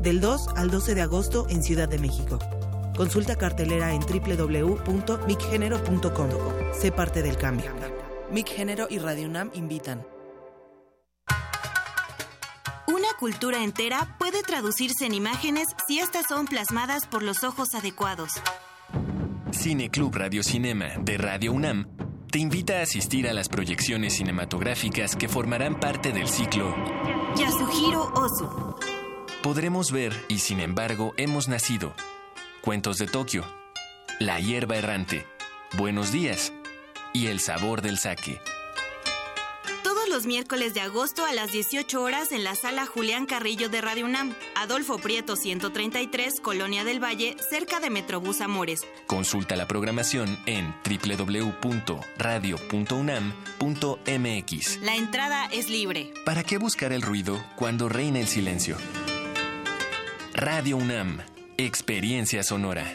Del 2 al 12 de agosto en Ciudad de México. Consulta cartelera en www.micgénero.com. Sé parte del cambio. Mic Género y Radio UNAM invitan. Una cultura entera puede traducirse en imágenes si estas son plasmadas por los ojos adecuados. Cine Club Radio Cinema de Radio UNAM te invita a asistir a las proyecciones cinematográficas que formarán parte del ciclo Yasuhiro Ozu. Podremos ver y sin embargo hemos nacido. Cuentos de Tokio. La hierba errante. Buenos días y el sabor del saque. Todos los miércoles de agosto a las 18 horas en la sala Julián Carrillo de Radio UNAM, Adolfo Prieto 133, Colonia del Valle, cerca de Metrobús Amores. Consulta la programación en www.radio.unam.mx. La entrada es libre. ¿Para qué buscar el ruido cuando reina el silencio? Radio UNAM, experiencia sonora.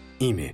INE.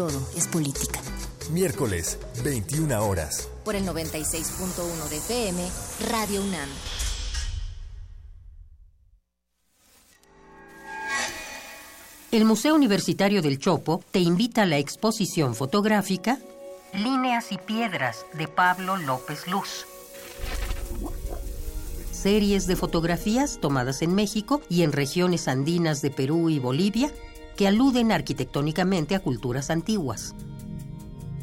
todo es política. Miércoles, 21 horas. Por el 96.1 de FM, Radio UNAM. El Museo Universitario del Chopo te invita a la exposición fotográfica Líneas y Piedras de Pablo López Luz. Series de fotografías tomadas en México y en regiones andinas de Perú y Bolivia que aluden arquitectónicamente a culturas antiguas.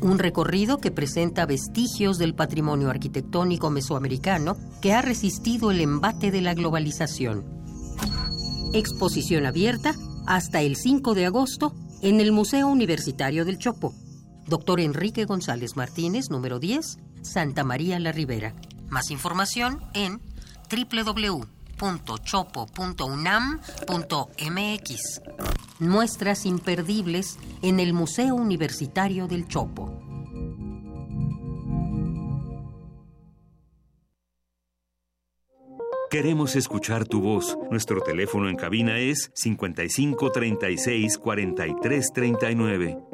Un recorrido que presenta vestigios del patrimonio arquitectónico mesoamericano que ha resistido el embate de la globalización. Exposición abierta hasta el 5 de agosto en el Museo Universitario del Chopo. Doctor Enrique González Martínez, número 10, Santa María la Ribera. Más información en www.chopo.unam.mx. Muestras imperdibles en el Museo Universitario del Chopo. Queremos escuchar tu voz. Nuestro teléfono en cabina es 55 36 43 39.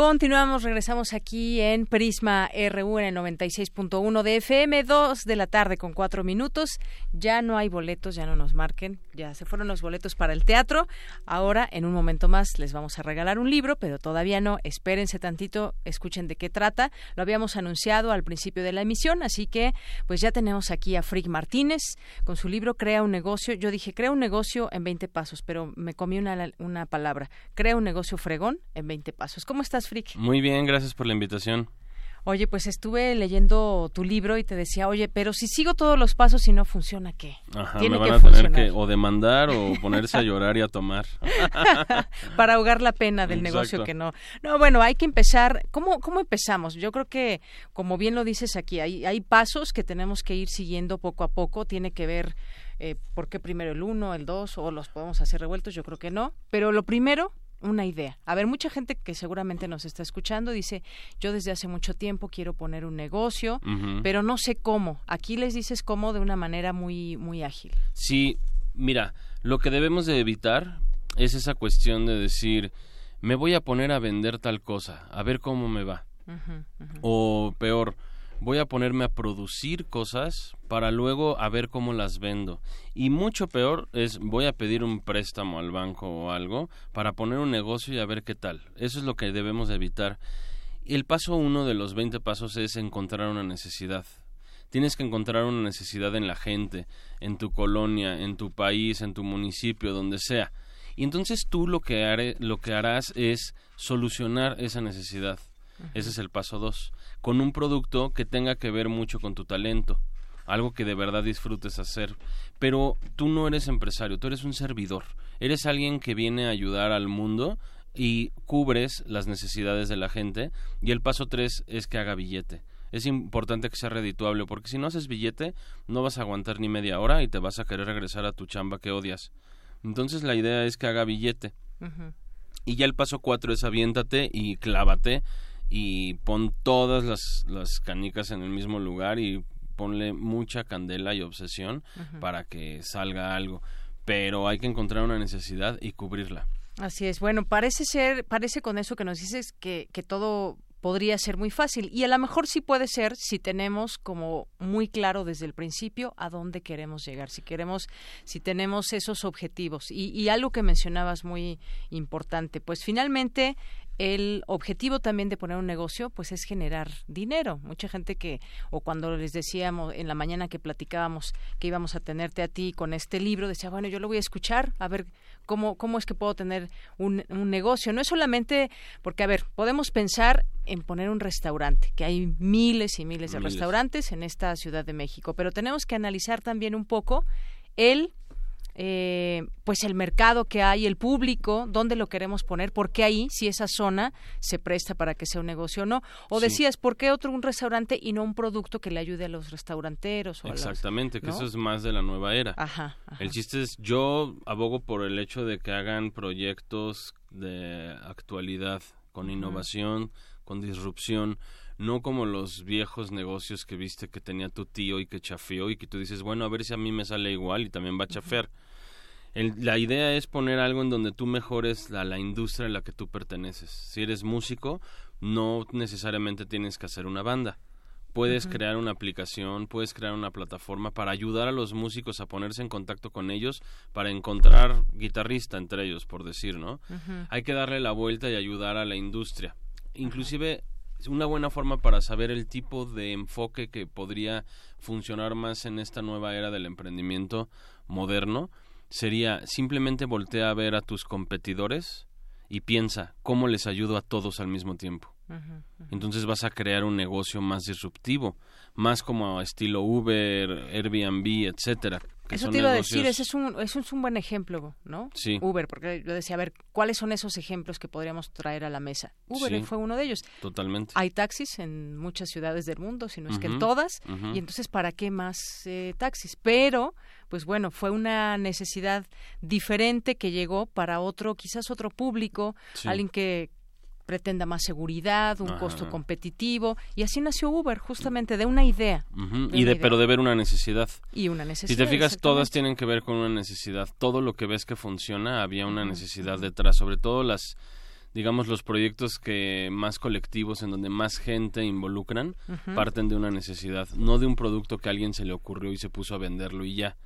Continuamos, regresamos aquí en Prisma RU en el 96.1 de FM, 2 de la tarde con 4 minutos. Ya no hay boletos, ya no nos marquen, ya se fueron los boletos para el teatro. Ahora, en un momento más, les vamos a regalar un libro, pero todavía no. Espérense tantito, escuchen de qué trata. Lo habíamos anunciado al principio de la emisión, así que pues ya tenemos aquí a Frick Martínez con su libro Crea un negocio. Yo dije, crea un negocio en 20 pasos, pero me comí una, una palabra. Crea un negocio fregón en 20 pasos. ¿Cómo estás, muy bien, gracias por la invitación. Oye, pues estuve leyendo tu libro y te decía, oye, pero si sigo todos los pasos y no funciona, ¿qué? Ajá, Tiene me van a tener que o demandar o ponerse a llorar y a tomar. (laughs) Para ahogar la pena del negocio que no. No, bueno, hay que empezar. ¿Cómo, ¿Cómo empezamos? Yo creo que, como bien lo dices aquí, hay, hay pasos que tenemos que ir siguiendo poco a poco. Tiene que ver eh, por qué primero el uno, el dos, o los podemos hacer revueltos. Yo creo que no. Pero lo primero una idea. A ver, mucha gente que seguramente nos está escuchando dice, yo desde hace mucho tiempo quiero poner un negocio, pero no sé cómo. Aquí les dices cómo de una manera muy, muy ágil. Sí, mira, lo que debemos de evitar es esa cuestión de decir, me voy a poner a vender tal cosa, a ver cómo me va. O peor, voy a ponerme a producir cosas para luego a ver cómo las vendo. Y mucho peor es voy a pedir un préstamo al banco o algo para poner un negocio y a ver qué tal. Eso es lo que debemos evitar. El paso uno de los 20 pasos es encontrar una necesidad. Tienes que encontrar una necesidad en la gente, en tu colonia, en tu país, en tu municipio, donde sea. Y entonces tú lo que, haré, lo que harás es solucionar esa necesidad. Ese es el paso dos con un producto que tenga que ver mucho con tu talento, algo que de verdad disfrutes hacer. Pero tú no eres empresario, tú eres un servidor, eres alguien que viene a ayudar al mundo y cubres las necesidades de la gente. Y el paso tres es que haga billete. Es importante que sea redituable, porque si no haces billete, no vas a aguantar ni media hora y te vas a querer regresar a tu chamba que odias. Entonces la idea es que haga billete. Y ya el paso cuatro es aviéntate y clávate y pon todas las, las canicas en el mismo lugar y ponle mucha candela y obsesión para que salga algo. Pero hay que encontrar una necesidad y cubrirla. Así es. Bueno, parece ser, parece con eso que nos dices que, que todo podría ser muy fácil y a lo mejor sí puede ser si tenemos como muy claro desde el principio a dónde queremos llegar, si queremos, si tenemos esos objetivos y, y algo que mencionabas muy importante, pues finalmente el objetivo también de poner un negocio pues es generar dinero. Mucha gente que o cuando les decíamos en la mañana que platicábamos que íbamos a tenerte a ti con este libro decía, bueno, yo lo voy a escuchar, a ver cómo cómo es que puedo tener un, un negocio. No es solamente porque a ver, podemos pensar en poner un restaurante, que hay miles y miles de restaurantes en esta Ciudad de México, pero tenemos que analizar también un poco el eh, pues el mercado que hay, el público, dónde lo queremos poner, por qué ahí, si esa zona se presta para que sea un negocio o no. O decías, ¿por qué otro un restaurante y no un producto que le ayude a los restauranteros? O Exactamente, que eso es más de la nueva era. Ajá, El chiste es, yo abogo por el hecho de que hagan proyectos de actualidad, con innovación, con disrupción no como los viejos negocios que viste que tenía tu tío y que chafeó y que tú dices, bueno, a ver si a mí me sale igual y también va a chafear la idea es poner algo en donde tú mejores la, la industria en la que tú perteneces. Si eres músico, no necesariamente tienes que hacer una banda. Puedes crear una aplicación, puedes crear una plataforma para ayudar a los músicos a ponerse en contacto con ellos, para encontrar guitarrista entre ellos, por decir, ¿no? Hay que darle la vuelta y ayudar a la industria. Inclusive una buena forma para saber el tipo de enfoque que podría funcionar más en esta nueva era del emprendimiento moderno sería simplemente voltea a ver a tus competidores y piensa cómo les ayudo a todos al mismo tiempo. Entonces vas a crear un negocio más disruptivo, más como estilo Uber, Airbnb, etcétera. Eso te iba a decir, ese es, un, es un buen ejemplo, ¿no? Sí. Uber, porque yo decía, a ver, ¿cuáles son esos ejemplos que podríamos traer a la mesa? Uber fue uno de ellos. Totalmente. Hay taxis en muchas ciudades del mundo, si no es que en todas, y entonces, ¿para qué más eh, taxis? Pero, pues bueno, fue una necesidad diferente que llegó para otro, quizás otro público, alguien que, pretenda más seguridad, un costo competitivo y así nació Uber justamente de una idea. y de pero de ver una necesidad. Y una necesidad. Si te fijas todas tienen que ver con una necesidad. Todo lo que ves que funciona había una necesidad detrás, sobre todo las digamos los proyectos que más colectivos en donde más gente involucran parten de una necesidad, no de un producto que a alguien se le ocurrió y se puso a venderlo y ya.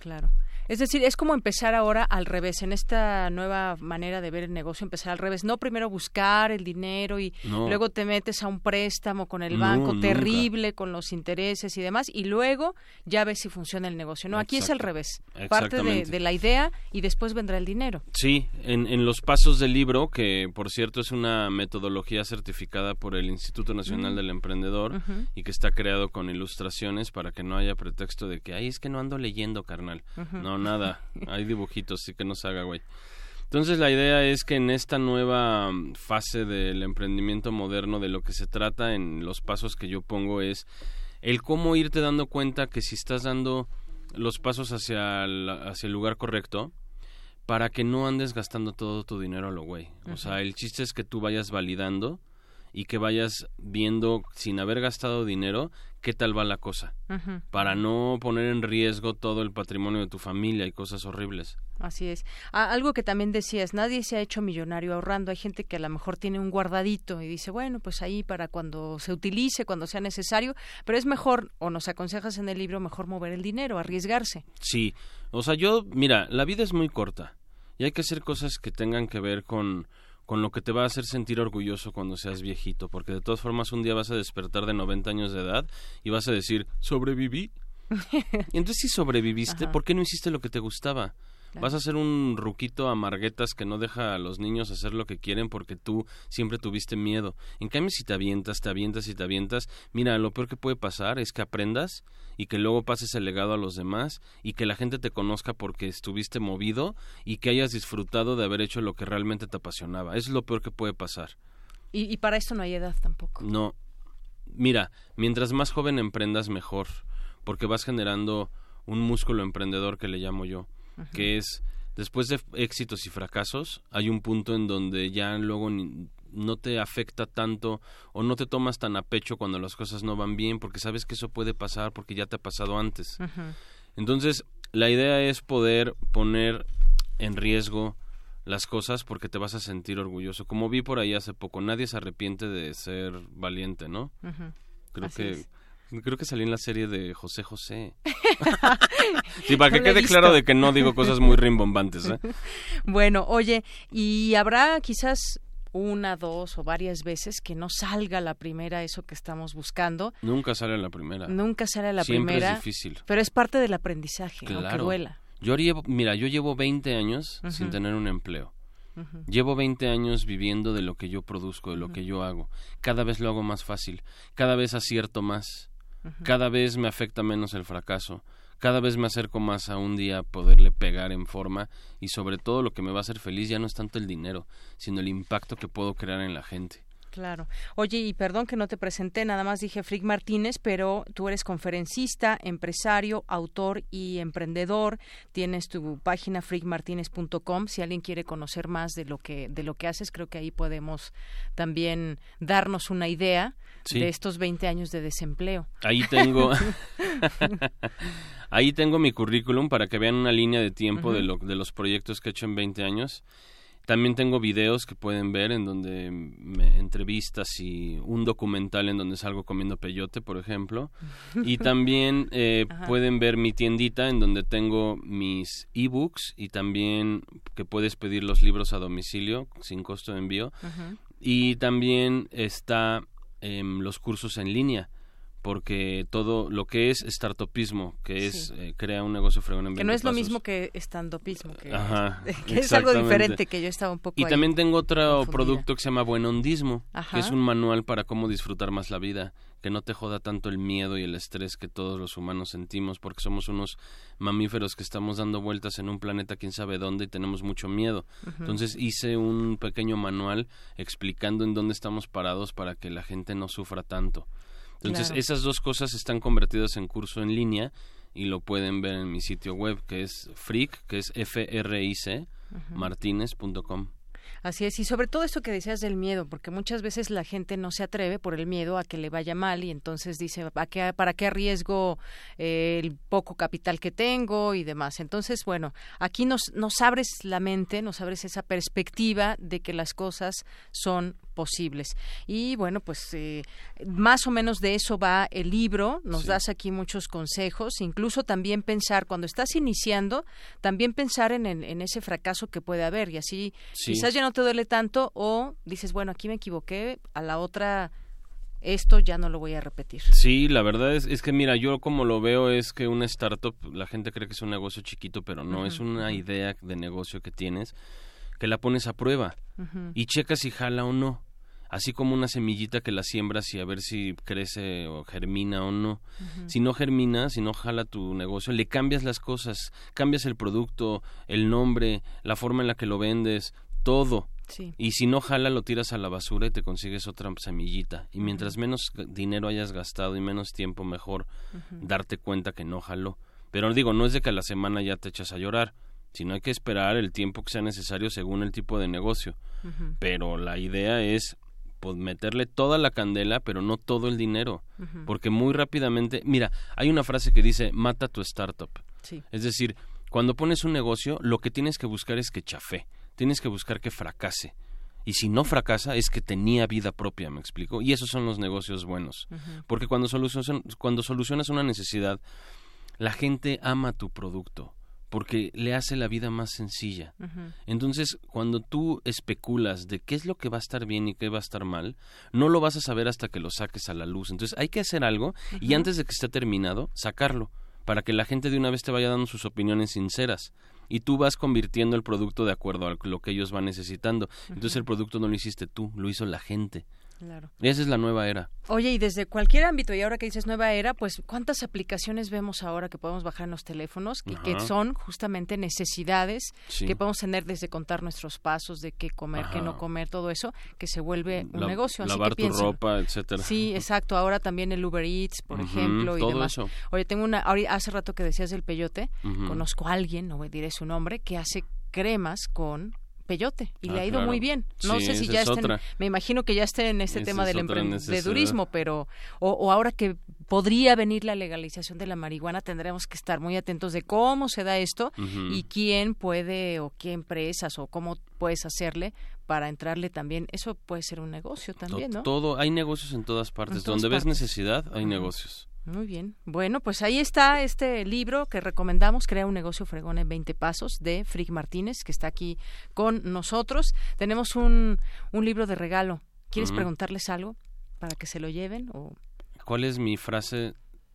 Claro. Es decir, es como empezar ahora al revés, en esta nueva manera de ver el negocio, empezar al revés. No primero buscar el dinero y luego te metes a un préstamo con el banco terrible, con los intereses y demás, y luego ya ves si funciona el negocio. No, aquí es al revés. Parte de, la idea y después vendrá el dinero. Sí, en, en, los pasos del libro, que por cierto es una metodología certificada por el Instituto Nacional del Emprendedor y que está creado con ilustraciones para que no haya pretexto de que, ay, es que no ando leyendo, carnal. No, nada. Hay dibujitos, sí que no se haga, güey. Entonces la idea es que en esta nueva mm, fase del emprendimiento moderno de lo que se trata en los pasos que yo pongo es el cómo irte dando cuenta que si estás dando los pasos hacia el, hacia el lugar correcto para que no andes gastando todo tu dinero a lo güey. O sea, el chiste es que tú vayas validando y que vayas viendo sin haber gastado dinero qué tal va la cosa, para no poner en riesgo todo el patrimonio de tu familia y cosas horribles. Así es. algo que también decías, nadie se ha hecho millonario ahorrando. Hay gente que a lo mejor tiene un guardadito y dice, bueno, pues ahí para cuando se utilice, cuando sea necesario, pero es mejor, o nos aconsejas en el libro, mejor mover el dinero, arriesgarse. Sí, o sea, yo, mira, la vida es muy corta y hay que hacer cosas que tengan que ver con con lo que te va a hacer sentir orgulloso cuando seas viejito, porque de todas formas un día vas a despertar de 90 años de edad y vas a decir, sobreviví. (laughs) y entonces si sobreviviste, ¿por qué no hiciste lo que te gustaba? Vas a ser un ruquito amarguetas que no deja a los niños hacer lo que quieren porque tú siempre tuviste miedo. En cambio, si te avientas, te avientas y te avientas, mira, lo peor que puede pasar es que aprendas y que luego pases el legado a los demás y que la gente te conozca porque estuviste movido y que hayas disfrutado de haber hecho lo que realmente te apasionaba. Eso es lo peor que puede pasar. Y, y para esto no hay edad tampoco. No. Mira, mientras más joven emprendas, mejor, porque vas generando un músculo emprendedor que le llamo yo que es después de éxitos y fracasos, hay un punto en donde ya luego no te afecta tanto o no te tomas tan a pecho cuando las cosas no van bien porque sabes que eso puede pasar porque ya te ha pasado antes. Entonces, la idea es poder poner en riesgo las cosas porque te vas a sentir orgulloso. Como vi por ahí hace poco, nadie se arrepiente de ser valiente, ¿no? Creo que Creo que salí en la serie de José José. (laughs) sí, para que quede claro de que no digo cosas muy rimbombantes. ¿eh? (laughs) Bueno, oye, y habrá quizás una, dos o varias veces que no salga la primera eso que estamos buscando. Nunca sale la primera. Nunca sale la Siempre primera. es difícil. Pero es parte del aprendizaje, claro. duela. Yo llevo, mira, yo llevo 20 años sin tener un empleo. Llevo 20 años viviendo de lo que yo produzco, de lo que yo hago. Cada vez lo hago más fácil, cada vez acierto más cada vez me afecta menos el fracaso, cada vez me acerco más a un día poderle pegar en forma y sobre todo lo que me va a hacer feliz ya no es tanto el dinero, sino el impacto que puedo crear en la gente. Claro. Oye, y perdón que no te presenté, nada más dije Frick Martínez, pero tú eres conferencista, empresario, autor y emprendedor. Tienes tu página frickmartinez.com. Si alguien quiere conocer más de lo que de lo que haces, creo que ahí podemos también darnos una idea de estos 20 años de desempleo. Ahí tengo (laughs) (laughs) Ahí tengo mi currículum para que vean una línea de tiempo de, lo, de los proyectos que he hecho en 20 años. También tengo videos que pueden ver en donde me entrevistas y un documental en donde salgo comiendo peyote, por ejemplo. (laughs) Y también eh, pueden ver mi tiendita en donde tengo mis ebooks y también que puedes pedir los libros a domicilio sin costo de envío. Y también está em, los cursos en línea porque todo lo que es startupismo, que es eh, crea un negocio fregón en Que no es lo mismo que estandopismo, que, (laughs) que es algo diferente, que yo estaba un poco Y también tengo otro producto que se llama Buenondismo, que es un manual para cómo disfrutar más la vida, que no te joda tanto el miedo y el estrés que todos los humanos sentimos, porque somos unos mamíferos que estamos dando vueltas en un planeta quién sabe dónde y tenemos mucho miedo. Entonces hice un pequeño manual explicando en dónde estamos parados para que la gente no sufra tanto. Entonces, esas dos cosas están convertidas en curso en línea y lo pueden ver en mi sitio web que es freak, que es f r i c martinez.com. Así es, y sobre todo esto que decías del miedo, porque muchas veces la gente no se atreve por el miedo a que le vaya mal y entonces dice, ¿para qué, para qué arriesgo eh, el poco capital que tengo y demás? Entonces, bueno, aquí nos, nos abres la mente, nos abres esa perspectiva de que las cosas son posibles. Y bueno, pues eh, más o menos de eso va el libro, nos das aquí muchos consejos, incluso también pensar, cuando estás iniciando, también pensar en, en, ese fracaso que puede haber. Y así quizás ya no te duele tanto o dices, bueno, aquí me equivoqué, a la otra esto ya no lo voy a repetir. Sí, la verdad es, es que mira, yo como lo veo es que una startup, la gente cree que es un negocio chiquito, pero no, es una idea de negocio que tienes que la pones a prueba y checas si jala o no. Así como una semillita que la siembras y a ver si crece o germina o no. Si no germina, si no jala tu negocio, le cambias las cosas, cambias el producto, el nombre, la forma en la que lo vendes, todo. Y si no jala, lo tiras a la basura y te consigues otra semillita. Y mientras menos dinero hayas gastado y menos tiempo, mejor darte cuenta que no jaló. Pero digo, no es de que a la semana ya te echas a llorar sino hay que esperar el tiempo que sea necesario según el tipo de negocio. Pero la idea es pues, meterle toda la candela, pero no todo el dinero, porque muy rápidamente, mira, hay una frase que dice, mata tu startup. Es decir, cuando pones un negocio, lo que tienes que buscar es que chafe, tienes que buscar que fracase. Y si no fracasa, es que tenía vida propia, me explico. Y esos son los negocios buenos. Porque cuando, cuando solucionas una necesidad, la gente ama tu producto porque le hace la vida más sencilla. Entonces, cuando tú especulas de qué es lo que va a estar bien y qué va a estar mal, no lo vas a saber hasta que lo saques a la luz. Entonces, hay que hacer algo y antes de que esté terminado, sacarlo, para que la gente de una vez te vaya dando sus opiniones sinceras. Y tú vas convirtiendo el producto de acuerdo a lo que ellos van necesitando. Entonces, el producto no lo hiciste tú, lo hizo la gente. Claro. Esa es la nueva era. Oye, y desde cualquier ámbito, y ahora que dices nueva era, pues ¿cuántas aplicaciones vemos ahora que podemos bajar en los teléfonos que, que son justamente necesidades que podemos tener desde contar nuestros pasos, de qué comer, qué no comer, todo eso, que se vuelve un negocio. Lavar tu ropa, etcétera. Sí, (laughs) exacto. Ahora también el Uber Eats, por ejemplo, y demás. Oye, tengo una, hace rato que decías del peyote, conozco a alguien, no diré su nombre, que hace cremas con peyote y le ah, ha ido muy bien. No sé si ya estén, me imagino que ya esté en este tema del emprendedurismo, pero o, ahora que podría venir la legalización de la marihuana, tendremos que estar muy atentos de cómo se da esto y quién puede o qué empresas o cómo puedes hacerle para entrarle también. Eso puede ser un negocio también, ¿no? Todo, hay negocios en todas partes. Donde ves necesidad, hay negocios. Muy bien. Bueno, pues ahí está este libro que recomendamos, Crea un negocio fregón en 20 pasos, de Frick Martínez, que está aquí con nosotros. Tenemos un, un libro de regalo. ¿Quieres preguntarles algo para que se lo lleven? O... ¿Cuál es mi frase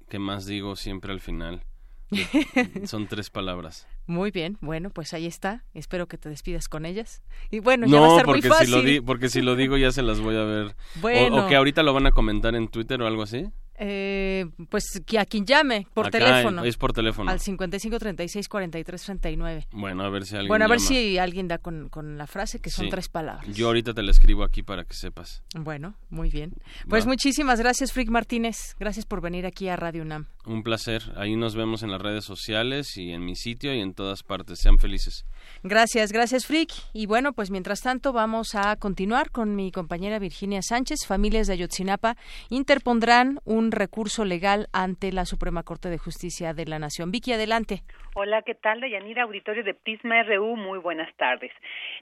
que más digo siempre al final? (laughs) Son tres palabras. Muy bien, bueno, pues ahí está. Espero que te despidas con ellas. Y bueno, ya va a ser porque muy fácil. Si lo porque si lo digo ya se las voy a ver. Bueno. O, que ahorita lo van a comentar en Twitter o algo así. Eh, pues que a quien llame por teléfono. Es por teléfono. Al 55 36 43 39. Bueno, a ver si alguien. Bueno, a ver si alguien da con, con la frase que son tres palabras. Yo ahorita te la escribo aquí para que sepas. Bueno, muy bien. Pues muchísimas gracias, Frick Martínez. Gracias por venir aquí a Radio UNAM. Un placer. Ahí nos vemos en las redes sociales y en mi sitio y en todas partes. Sean felices. Gracias, gracias, Frick. Y bueno, pues mientras tanto vamos a continuar con mi compañera Virginia Sánchez. Familias de Ayotzinapa interpondrán un recurso legal ante la Suprema Corte de Justicia de la Nación. Vicky, adelante. Hola, ¿qué tal? Deyanira, auditorio de Prisma RU, muy buenas tardes.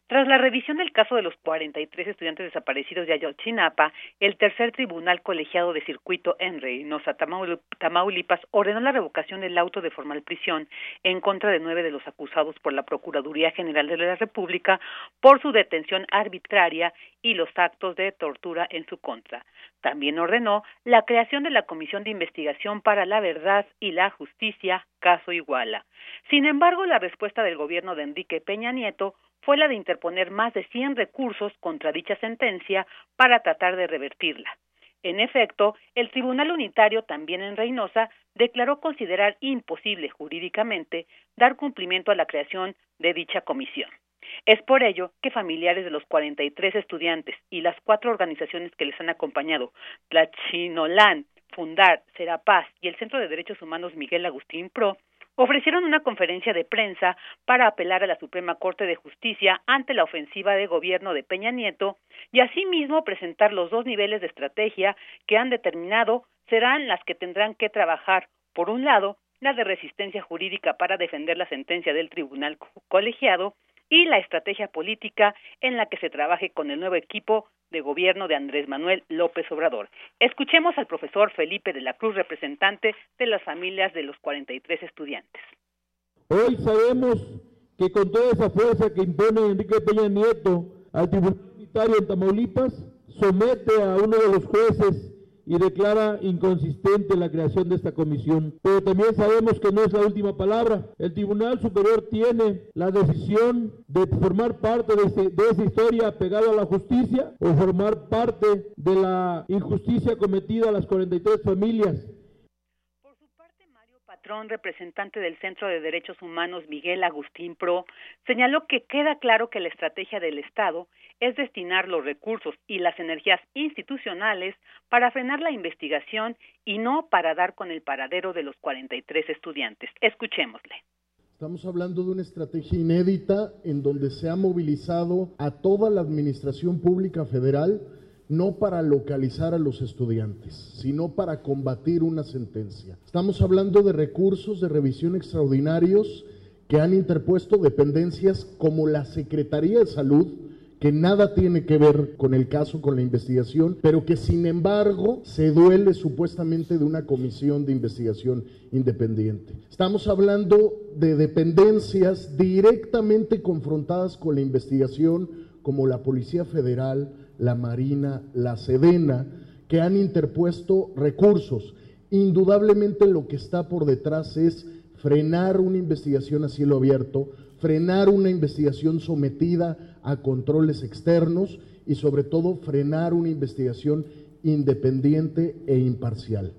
Tras la revisión del caso de los 43 estudiantes desaparecidos de Ayotzinapa, el tercer tribunal colegiado de circuito en Reynosa, Tamaulipas, ordenó la revocación del auto de formal prisión en contra de nueve de los acusados por la Procuraduría General de la República por su detención arbitraria y los actos de tortura en su contra. También ordenó la creación de la Comisión de Investigación para la Verdad y la Justicia, caso Iguala. Sin embargo, la respuesta del gobierno de Enrique Peña Nieto fue la de interponer más de 100 recursos contra dicha sentencia para tratar de revertirla. En efecto, el Tribunal Unitario, también en Reynosa, declaró considerar imposible jurídicamente dar cumplimiento a la creación de dicha comisión. Es por ello que familiares de los 43 estudiantes y las cuatro organizaciones que les han acompañado, Tlachinolán, Fundar, Serapaz y el Centro de Derechos Humanos Miguel Agustín Pro, ofrecieron una conferencia de prensa para apelar a la Suprema Corte de Justicia ante la ofensiva de gobierno de Peña Nieto y asimismo presentar los dos niveles de estrategia que han determinado serán las que tendrán que trabajar, por un lado, la de resistencia jurídica para defender la sentencia del tribunal colegiado y la estrategia política en la que se trabaje con el nuevo equipo de gobierno de Andrés Manuel López Obrador. Escuchemos al profesor Felipe de la Cruz, representante de las familias de los 43 estudiantes. Hoy sabemos que con toda esa fuerza que impone Enrique Peña Nieto al Tribunal Unitario en Tamaulipas, somete a uno de los jueces y declara inconsistente la creación de esta comisión. Pero también sabemos que no es la última palabra. El Tribunal Superior tiene la decisión de formar parte de, esa historia pegada a la justicia o formar parte de la injusticia cometida a las 43 familias Patrón, representante del Centro de Derechos Humanos Miguel Agustín Pro, señaló que queda claro que la estrategia del Estado es destinar los recursos y las energías institucionales para frenar la investigación y no para dar con el paradero de los 43 estudiantes. Escuchémosle. Estamos hablando de una estrategia inédita en donde se ha movilizado a toda la Administración Pública Federal no para localizar a los estudiantes, sino para combatir una sentencia. Estamos hablando de recursos de revisión extraordinarios que han interpuesto dependencias como la Secretaría de Salud, que nada tiene que ver con el caso, con la investigación, pero que sin embargo se duele supuestamente de una comisión de investigación independiente. Estamos hablando de dependencias directamente confrontadas con la investigación, como la Policía Federal, la Marina, la Sedena, que han interpuesto recursos. Indudablemente lo que está por detrás es frenar una investigación a cielo abierto, frenar una investigación sometida a controles externos y sobre todo frenar una investigación independiente e imparcial.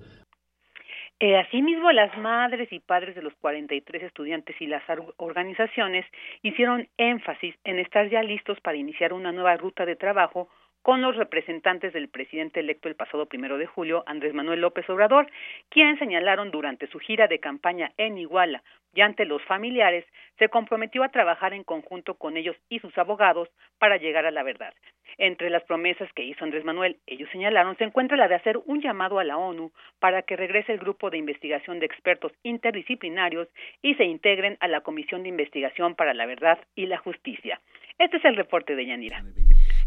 Eh, asimismo, las madres y padres de los 43 estudiantes y las organizaciones hicieron énfasis en estar ya listos para iniciar una nueva ruta de trabajo con los representantes del presidente electo el pasado primero de julio, Andrés Manuel López Obrador, quien señalaron durante su gira de campaña en Iguala y ante los familiares, se comprometió a trabajar en conjunto con ellos y sus abogados para llegar a la verdad. Entre las promesas que hizo Andrés Manuel, ellos señalaron, se encuentra la de hacer un llamado a la ONU para que regrese el grupo de investigación de expertos interdisciplinarios y se integren a la Comisión de Investigación para la Verdad y la Justicia. Este es el reporte de Yanira.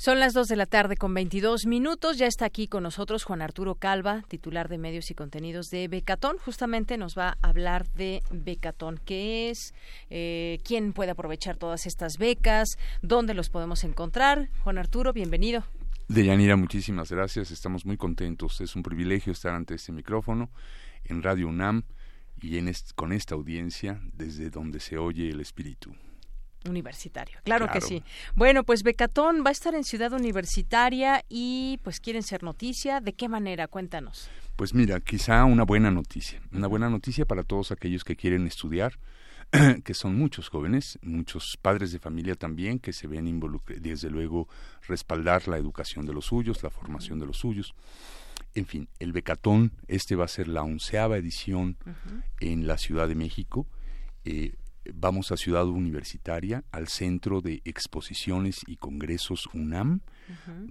Son las 2 de la tarde con 22 minutos. Ya está aquí con nosotros Juan Arturo Calva, titular de medios y contenidos de Becatón. Justamente nos va a hablar de Becatón. ¿Qué es? Eh, ¿Quién puede aprovechar todas estas becas? ¿Dónde los podemos encontrar? Juan Arturo, bienvenido. Deyanira, muchísimas gracias. Estamos muy contentos. Es un privilegio estar ante este micrófono en Radio UNAM y en con esta audiencia desde donde se oye el espíritu. Universitario, claro, que sí. Bueno, pues Becatón va a estar en Ciudad Universitaria y pues quieren ser noticia. ¿De qué manera? Cuéntanos. Pues mira, quizá una buena noticia, una buena noticia para todos aquellos que quieren estudiar, (clears throat) que son muchos jóvenes, muchos padres de familia también que se ven involucrados, desde luego respaldar la educación de los suyos, la formación de los suyos. En fin, el Becatón, este va a ser la onceava edición en la Ciudad de México. Eh, vamos a Ciudad Universitaria, al Centro de Exposiciones y Congresos UNAM,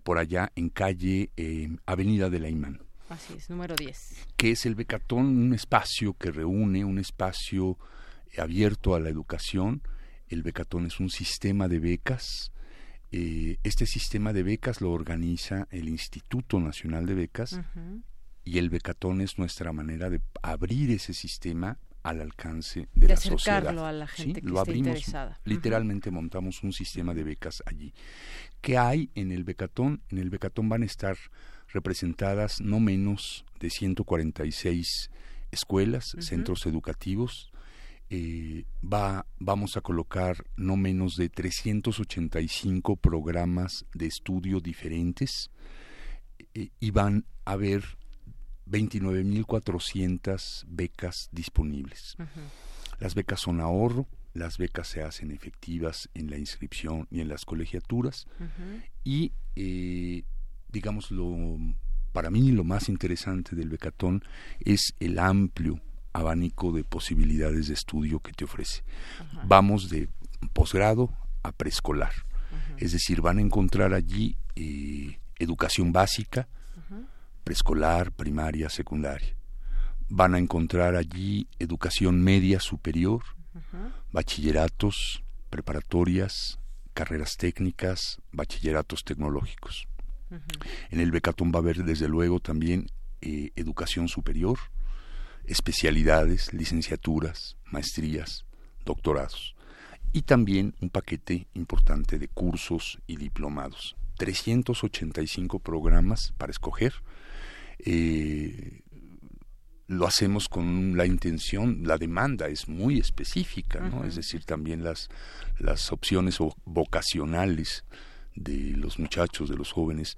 por allá en calle eh, Avenida de la Imán. Así es, número 10. Que es el Becatón, un espacio que reúne, un espacio abierto a la educación. El Becatón es un sistema de becas. Eh, este sistema de becas lo organiza el Instituto Nacional de Becas y el Becatón es nuestra manera de abrir ese sistema al alcance de, la sociedad. a la gente que lo abrimos, interesada. Literalmente montamos un sistema de becas allí. ¿Qué hay en el Becatón? En el Becatón van a estar representadas no menos de 146 escuelas, centros educativos. Eh, va, vamos a colocar no menos de 385 programas de estudio diferentes eh, y van a haber 29.400 becas disponibles. Las becas son ahorro, las becas se hacen efectivas en la inscripción y en las colegiaturas. Y eh, digamos lo para mí lo más interesante del becatón es el amplio abanico de posibilidades de estudio que te ofrece. Vamos de posgrado a preescolar, es decir, van a encontrar allí eh, educación básica, preescolar, primaria, secundaria. Van a encontrar allí educación media superior, bachilleratos, preparatorias, carreras técnicas, bachilleratos tecnológicos. En el Becatón va a haber desde luego también eh, educación superior, especialidades, licenciaturas, maestrías, doctorados y también un paquete importante de cursos y diplomados. 385 programas para escoger eh, lo hacemos con la intención, la demanda es muy específica, ¿no? Es decir, también las, las opciones vocacionales de los muchachos, de los jóvenes,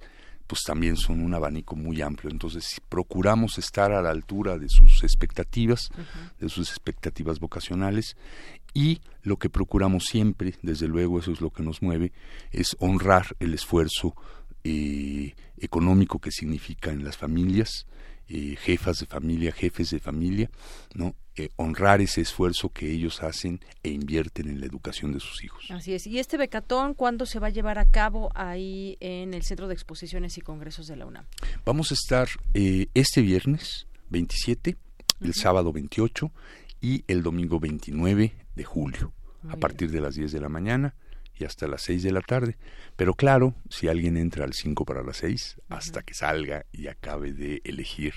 pues también son un abanico muy amplio. Entonces, procuramos estar a la altura de sus expectativas, de sus expectativas vocacionales, y lo que procuramos siempre, desde luego, eso es lo que nos mueve, es honrar el esfuerzo eh, económico que significa en las familias, eh, jefas de familia, jefes de familia, ¿no? Eh, honrar ese esfuerzo que ellos hacen e invierten en la educación de sus hijos. Así es. ¿Y este becatón cuándo se va a llevar a cabo ahí en el Centro de Exposiciones y Congresos de la UNAM? Vamos a estar este viernes 27, el sábado 28 y el domingo 29 de julio, a partir de las 10 de la mañana y hasta las 6 de la tarde. Pero claro, si alguien entra al 5 para las 6, hasta que salga y acabe de elegir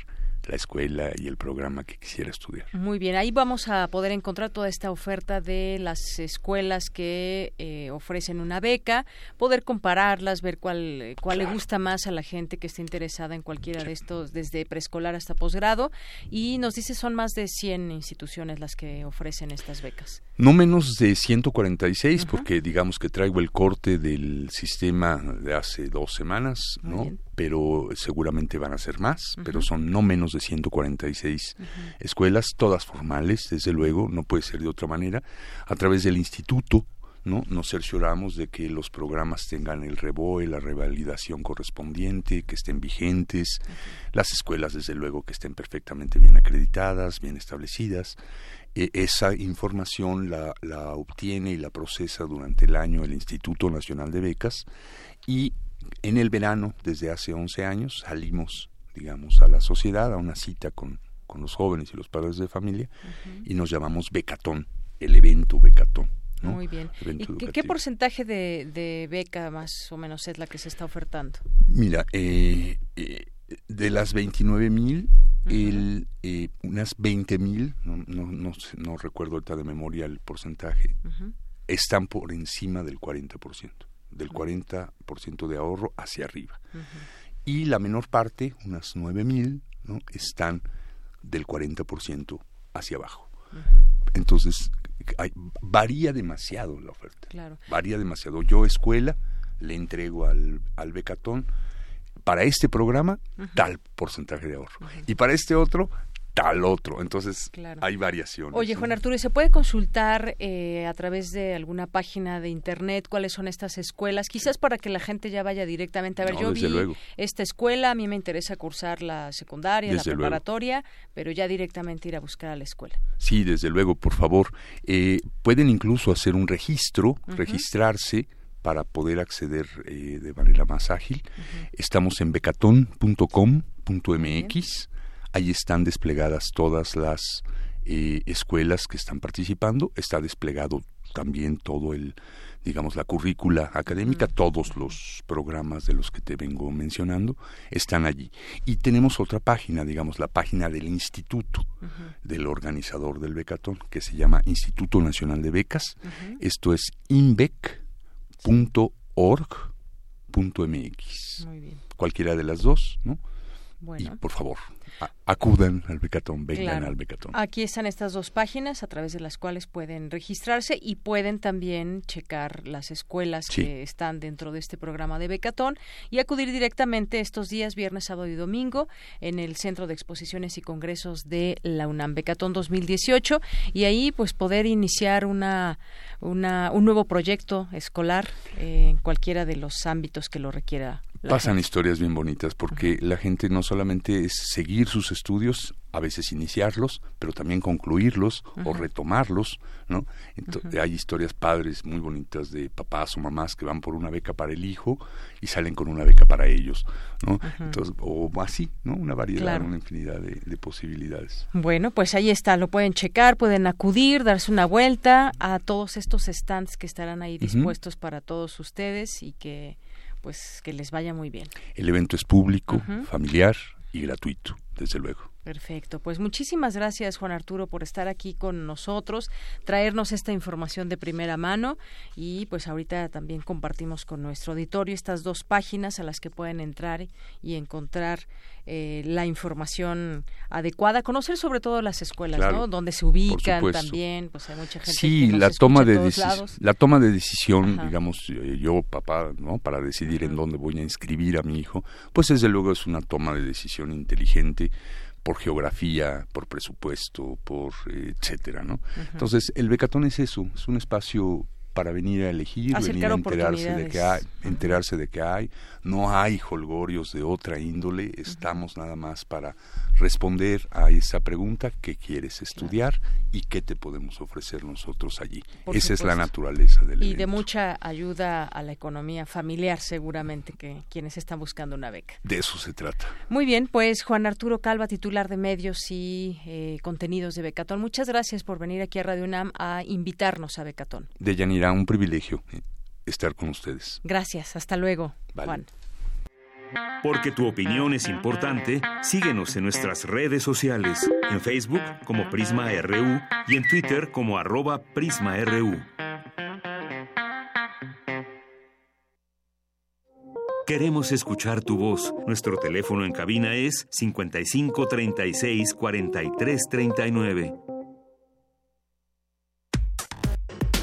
la escuela y el programa que quisiera estudiar. Muy bien, ahí vamos a poder encontrar toda esta oferta de las escuelas que eh, ofrecen una beca, poder compararlas, ver cuál, cuál le gusta más a la gente que esté interesada en cualquiera de estos, desde preescolar hasta posgrado. Y nos dice son más de 100 instituciones las que ofrecen estas becas. No menos de 146, porque digamos que traigo el corte del sistema de hace dos semanas, ¿no? Pero seguramente van a ser más, pero son no menos de 146 escuelas, todas formales, desde luego, no puede ser de otra manera, a través del instituto, ¿no? Nos cercioramos de que los programas tengan el reboe, la revalidación correspondiente, que estén vigentes, las escuelas, desde luego, que estén perfectamente bien acreditadas, bien establecidas. E, esa información la, la, obtiene y la procesa durante el año el Instituto Nacional de Becas y en el verano, desde hace 11 años, salimos, digamos, a la sociedad, a una cita con, con los jóvenes y los padres de familia y nos llamamos Becatón, el evento Becatón. Muy bien. ¿Y qué, porcentaje de, beca más o menos es la que se está ofertando? Mira, eh, eh, de las 29 mil, eh, unas 20 mil, no, no, no, no, recuerdo ahorita de memoria el porcentaje, están por encima del 40%, del 40% de ahorro hacia arriba. Y la menor parte, unas 9 mil, ¿no? están del 40% hacia abajo. Entonces, varía demasiado la oferta. Varía demasiado. Yo, escuela, le entrego al, al becatón para este programa tal porcentaje de ahorro. Y para este otro, tal otro. Entonces hay variaciones. Oye, Juan Arturo, ¿y se puede consultar eh, a través de alguna página de internet cuáles son estas escuelas? Quizás para que la gente ya vaya directamente a ver. yo vi esta escuela, a mí me interesa cursar la secundaria, la preparatoria, pero ya directamente ir a buscar a la escuela. Sí, desde luego, por favor. Eh, pueden incluso hacer un registro, registrarse para poder acceder eh, de manera más ágil. Estamos en becatón.com.mx Ahí están desplegadas todas las eh, escuelas que están participando. Está desplegado también todo el, digamos, la currícula académica, todos los programas de los que te vengo mencionando están allí. Y tenemos otra página, digamos, la página del instituto del organizador del becatón, que se llama Instituto Nacional de Becas. Esto es inbec.org.mx. Cualquiera de las dos, ¿no? Y por favor, acudan al Becatón, vengan al Becatón. Aquí están estas dos páginas a través de las cuales pueden registrarse y pueden también checar las escuelas que están dentro de este programa de Becatón y acudir directamente estos días, viernes, sábado y domingo, en el Centro de Exposiciones y Congresos de la UNAM Becatón 2018 y ahí pues poder iniciar una, una un nuevo proyecto escolar eh, en cualquiera de los ámbitos que lo requiera Pasan historias bien bonitas porque la gente no solamente es seguir sus estudios, a veces iniciarlos, pero también concluirlos o retomarlos, ¿no? Hay historias padres muy bonitas de papás o mamás que van por una beca para el hijo y salen con una beca para ellos, ¿no? Entonces, o así, ¿no? Una variedad, una infinidad de, posibilidades. Bueno, pues ahí está, lo pueden checar, pueden acudir, darse una vuelta a todos estos stands que estarán ahí dispuestos para todos ustedes y que pues que les vaya muy bien. El evento es público, familiar y gratuito, desde luego. Perfecto. Pues muchísimas gracias, Juan Arturo, por estar aquí con nosotros, traernos esta información de primera mano y pues ahorita también compartimos con nuestro auditorio estas dos páginas a las que pueden entrar y encontrar eh, la información adecuada, conocer sobre todo las escuelas, ¿no? Donde se ubican también, pues hay mucha gente sí, la toma de la toma de decisión, digamos, eh, yo papá, ¿no? Para decidir en dónde voy a inscribir a mi hijo, pues desde luego es una toma de decisión inteligente por geografía, por presupuesto, por eh, etcétera, ¿no? Entonces, el becatón es eso, es un espacio para venir a elegir, venir a enterarse de que hay, enterarse de que hay, no hay holgorios de otra índole, estamos nada más para responder a esa pregunta qué quieres estudiar y qué te podemos ofrecer nosotros allí. esa es la naturaleza del Y de mucha ayuda a la economía familiar seguramente que quienes están buscando una beca. De eso se trata. Muy bien, pues Juan Arturo Calva, titular de medios y eh, contenidos de Becatón, muchas gracias por venir aquí a Radio UNAM a invitarnos a Becatón. De Yanira, un privilegio eh, estar con ustedes. Gracias, hasta luego, Juan. Porque tu opinión es importante, síguenos en nuestras redes sociales, en Facebook como Prisma RU y en Twitter como arroba PrismaRU. Queremos escuchar tu voz. Nuestro teléfono en cabina es 55 36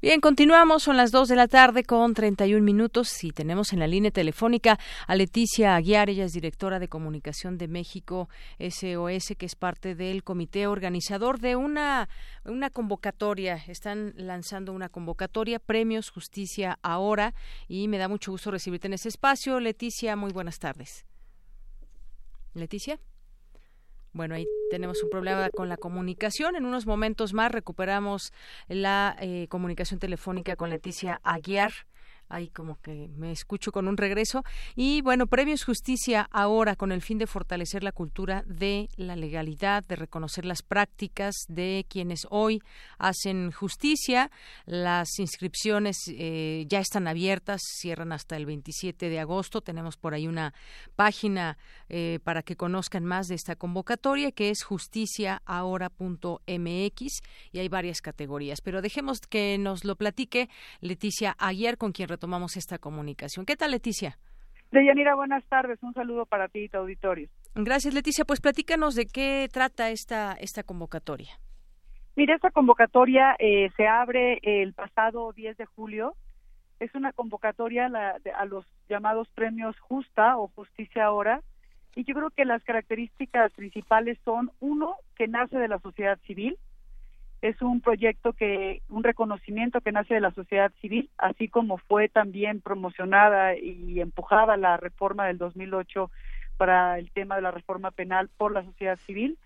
Bien, continuamos, son las 2 de la tarde con 31 minutos y tenemos en la línea telefónica a Leticia Aguiar, ella es directora de comunicación de México SOS, que es parte del comité organizador de una, una convocatoria. Están lanzando una convocatoria, Premios Justicia Ahora, y me da mucho gusto recibirte en ese espacio. Leticia, muy buenas tardes. Leticia. Bueno, ahí tenemos un problema con la comunicación. En unos momentos más recuperamos la eh, comunicación telefónica con Leticia Aguiar ahí como que me escucho con un regreso. Y bueno, Premios Justicia ahora con el fin de fortalecer la cultura de la legalidad, de reconocer las prácticas de quienes hoy hacen justicia. Las inscripciones eh, ya están abiertas, cierran hasta el 27 de agosto. Tenemos por ahí una página eh, para que conozcan más de esta convocatoria que es justiciaahora.mx y hay varias categorías. Pero dejemos que nos lo platique Leticia Aguiar, con quien tomamos esta comunicación. ¿Qué tal, Leticia? Deyanira, buenas tardes. Un saludo para ti y tu auditorio. Gracias, Leticia. Pues platícanos de qué trata esta, esta convocatoria. Mira, esta convocatoria eh, se abre el pasado 10 de julio. Es una convocatoria a los llamados premios Justa o Justicia Ahora. Y yo creo que las características principales son, uno, que nace de la sociedad civil, es un proyecto que, un reconocimiento que nace de la sociedad civil, así como fue también promocionada y empujada la reforma del 2008 para el tema de la reforma penal por la sociedad civil.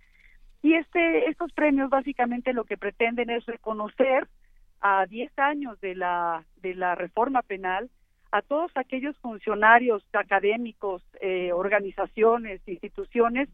Y este, estos premios básicamente lo que pretenden es reconocer a 10 años de la, de la reforma penal a todos aquellos funcionarios académicos, eh, organizaciones, instituciones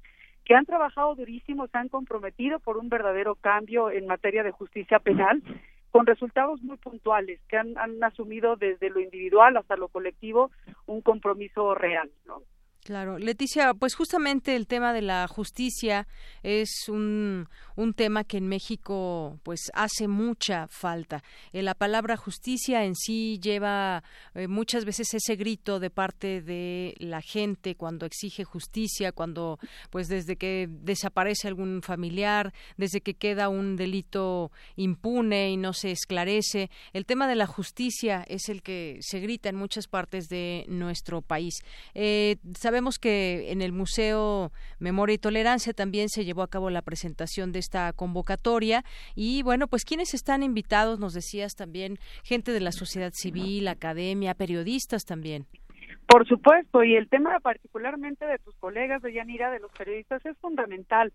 que han trabajado durísimo, se han comprometido por un verdadero cambio en materia de justicia penal con resultados muy puntuales, que han, asumido desde lo individual hasta lo colectivo un compromiso real. ¿no? Claro, Leticia, pues justamente el tema de la justicia es un, un tema que en México pues hace mucha falta. Eh, la palabra justicia en sí lleva eh, muchas veces ese grito de parte de la gente cuando exige justicia, cuando pues desde que desaparece algún familiar, desde que queda un delito impune y no se esclarece. El tema de la justicia es el que se grita en muchas partes de nuestro país. Eh, Sabemos que en el Museo Memoria y Tolerancia también se llevó a cabo la presentación de esta convocatoria y bueno, pues quienes están invitados, nos decías también, gente de la sociedad civil, academia, periodistas también. Por supuesto, y el tema particularmente de tus colegas de Yanira, de los periodistas, es fundamental.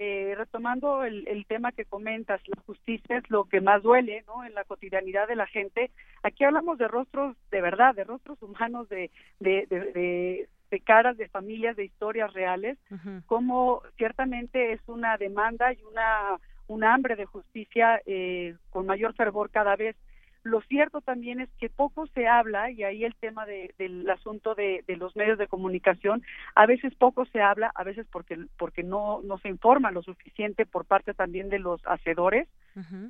Eh, retomando el, el, tema que comentas, la justicia es lo que más duele, ¿no? En la cotidianidad de la gente. Aquí hablamos de rostros de verdad, de rostros humanos, de, de, de, de caras de familias, de historias reales, como ciertamente es una demanda y una, un hambre de justicia eh, con mayor fervor cada vez. Lo cierto también es que poco se habla, y ahí el tema de, del asunto de, de, los medios de comunicación, a veces poco se habla, a veces porque, porque no, no se informa lo suficiente por parte también de los hacedores,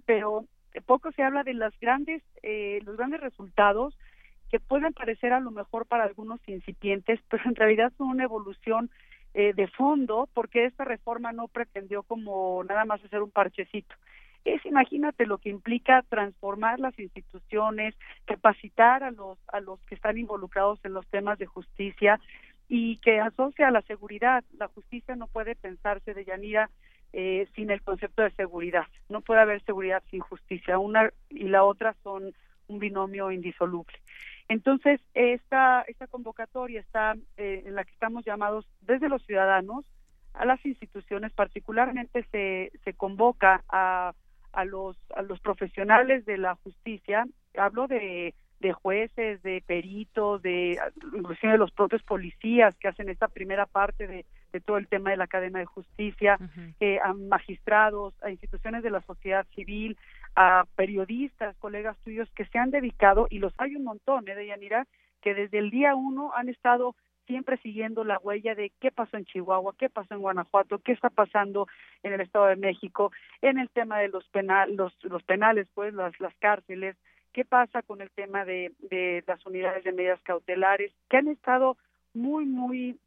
pero poco se habla de las grandes, eh, los grandes resultados que pueden parecer a lo mejor para algunos incipientes, (laughs) pero en realidad son una evolución eh, de fondo, porque esta reforma no pretendió como nada más hacer un parchecito. Es, imagínate lo que implica transformar las instituciones, capacitar a los, a los que están involucrados en los temas de justicia y que asocia a la seguridad. La justicia no puede pensarse de Yanira eh, sin el concepto de seguridad. No puede haber seguridad sin justicia. Una y la otra son un binomio indisoluble. Entonces, esta, esta convocatoria está eh, en la que estamos llamados desde los ciudadanos a las instituciones, particularmente se, se convoca a, a, los, a los profesionales de la justicia, hablo de, de jueces, de peritos, de inclusive de los propios policías que hacen esta primera parte de, de todo el tema de la cadena de justicia, eh, a magistrados, a instituciones de la sociedad civil, a periodistas, colegas tuyos que se han dedicado, y los hay un montón, ¿eh, de Yanira, que desde el día uno han estado siempre siguiendo la huella de qué pasó en Chihuahua, qué pasó en Guanajuato, qué está pasando en el Estado de México, en el tema de los penal, los, los penales, pues las, las cárceles, qué pasa con el tema de, de las unidades de medidas cautelares, que han estado muy, muy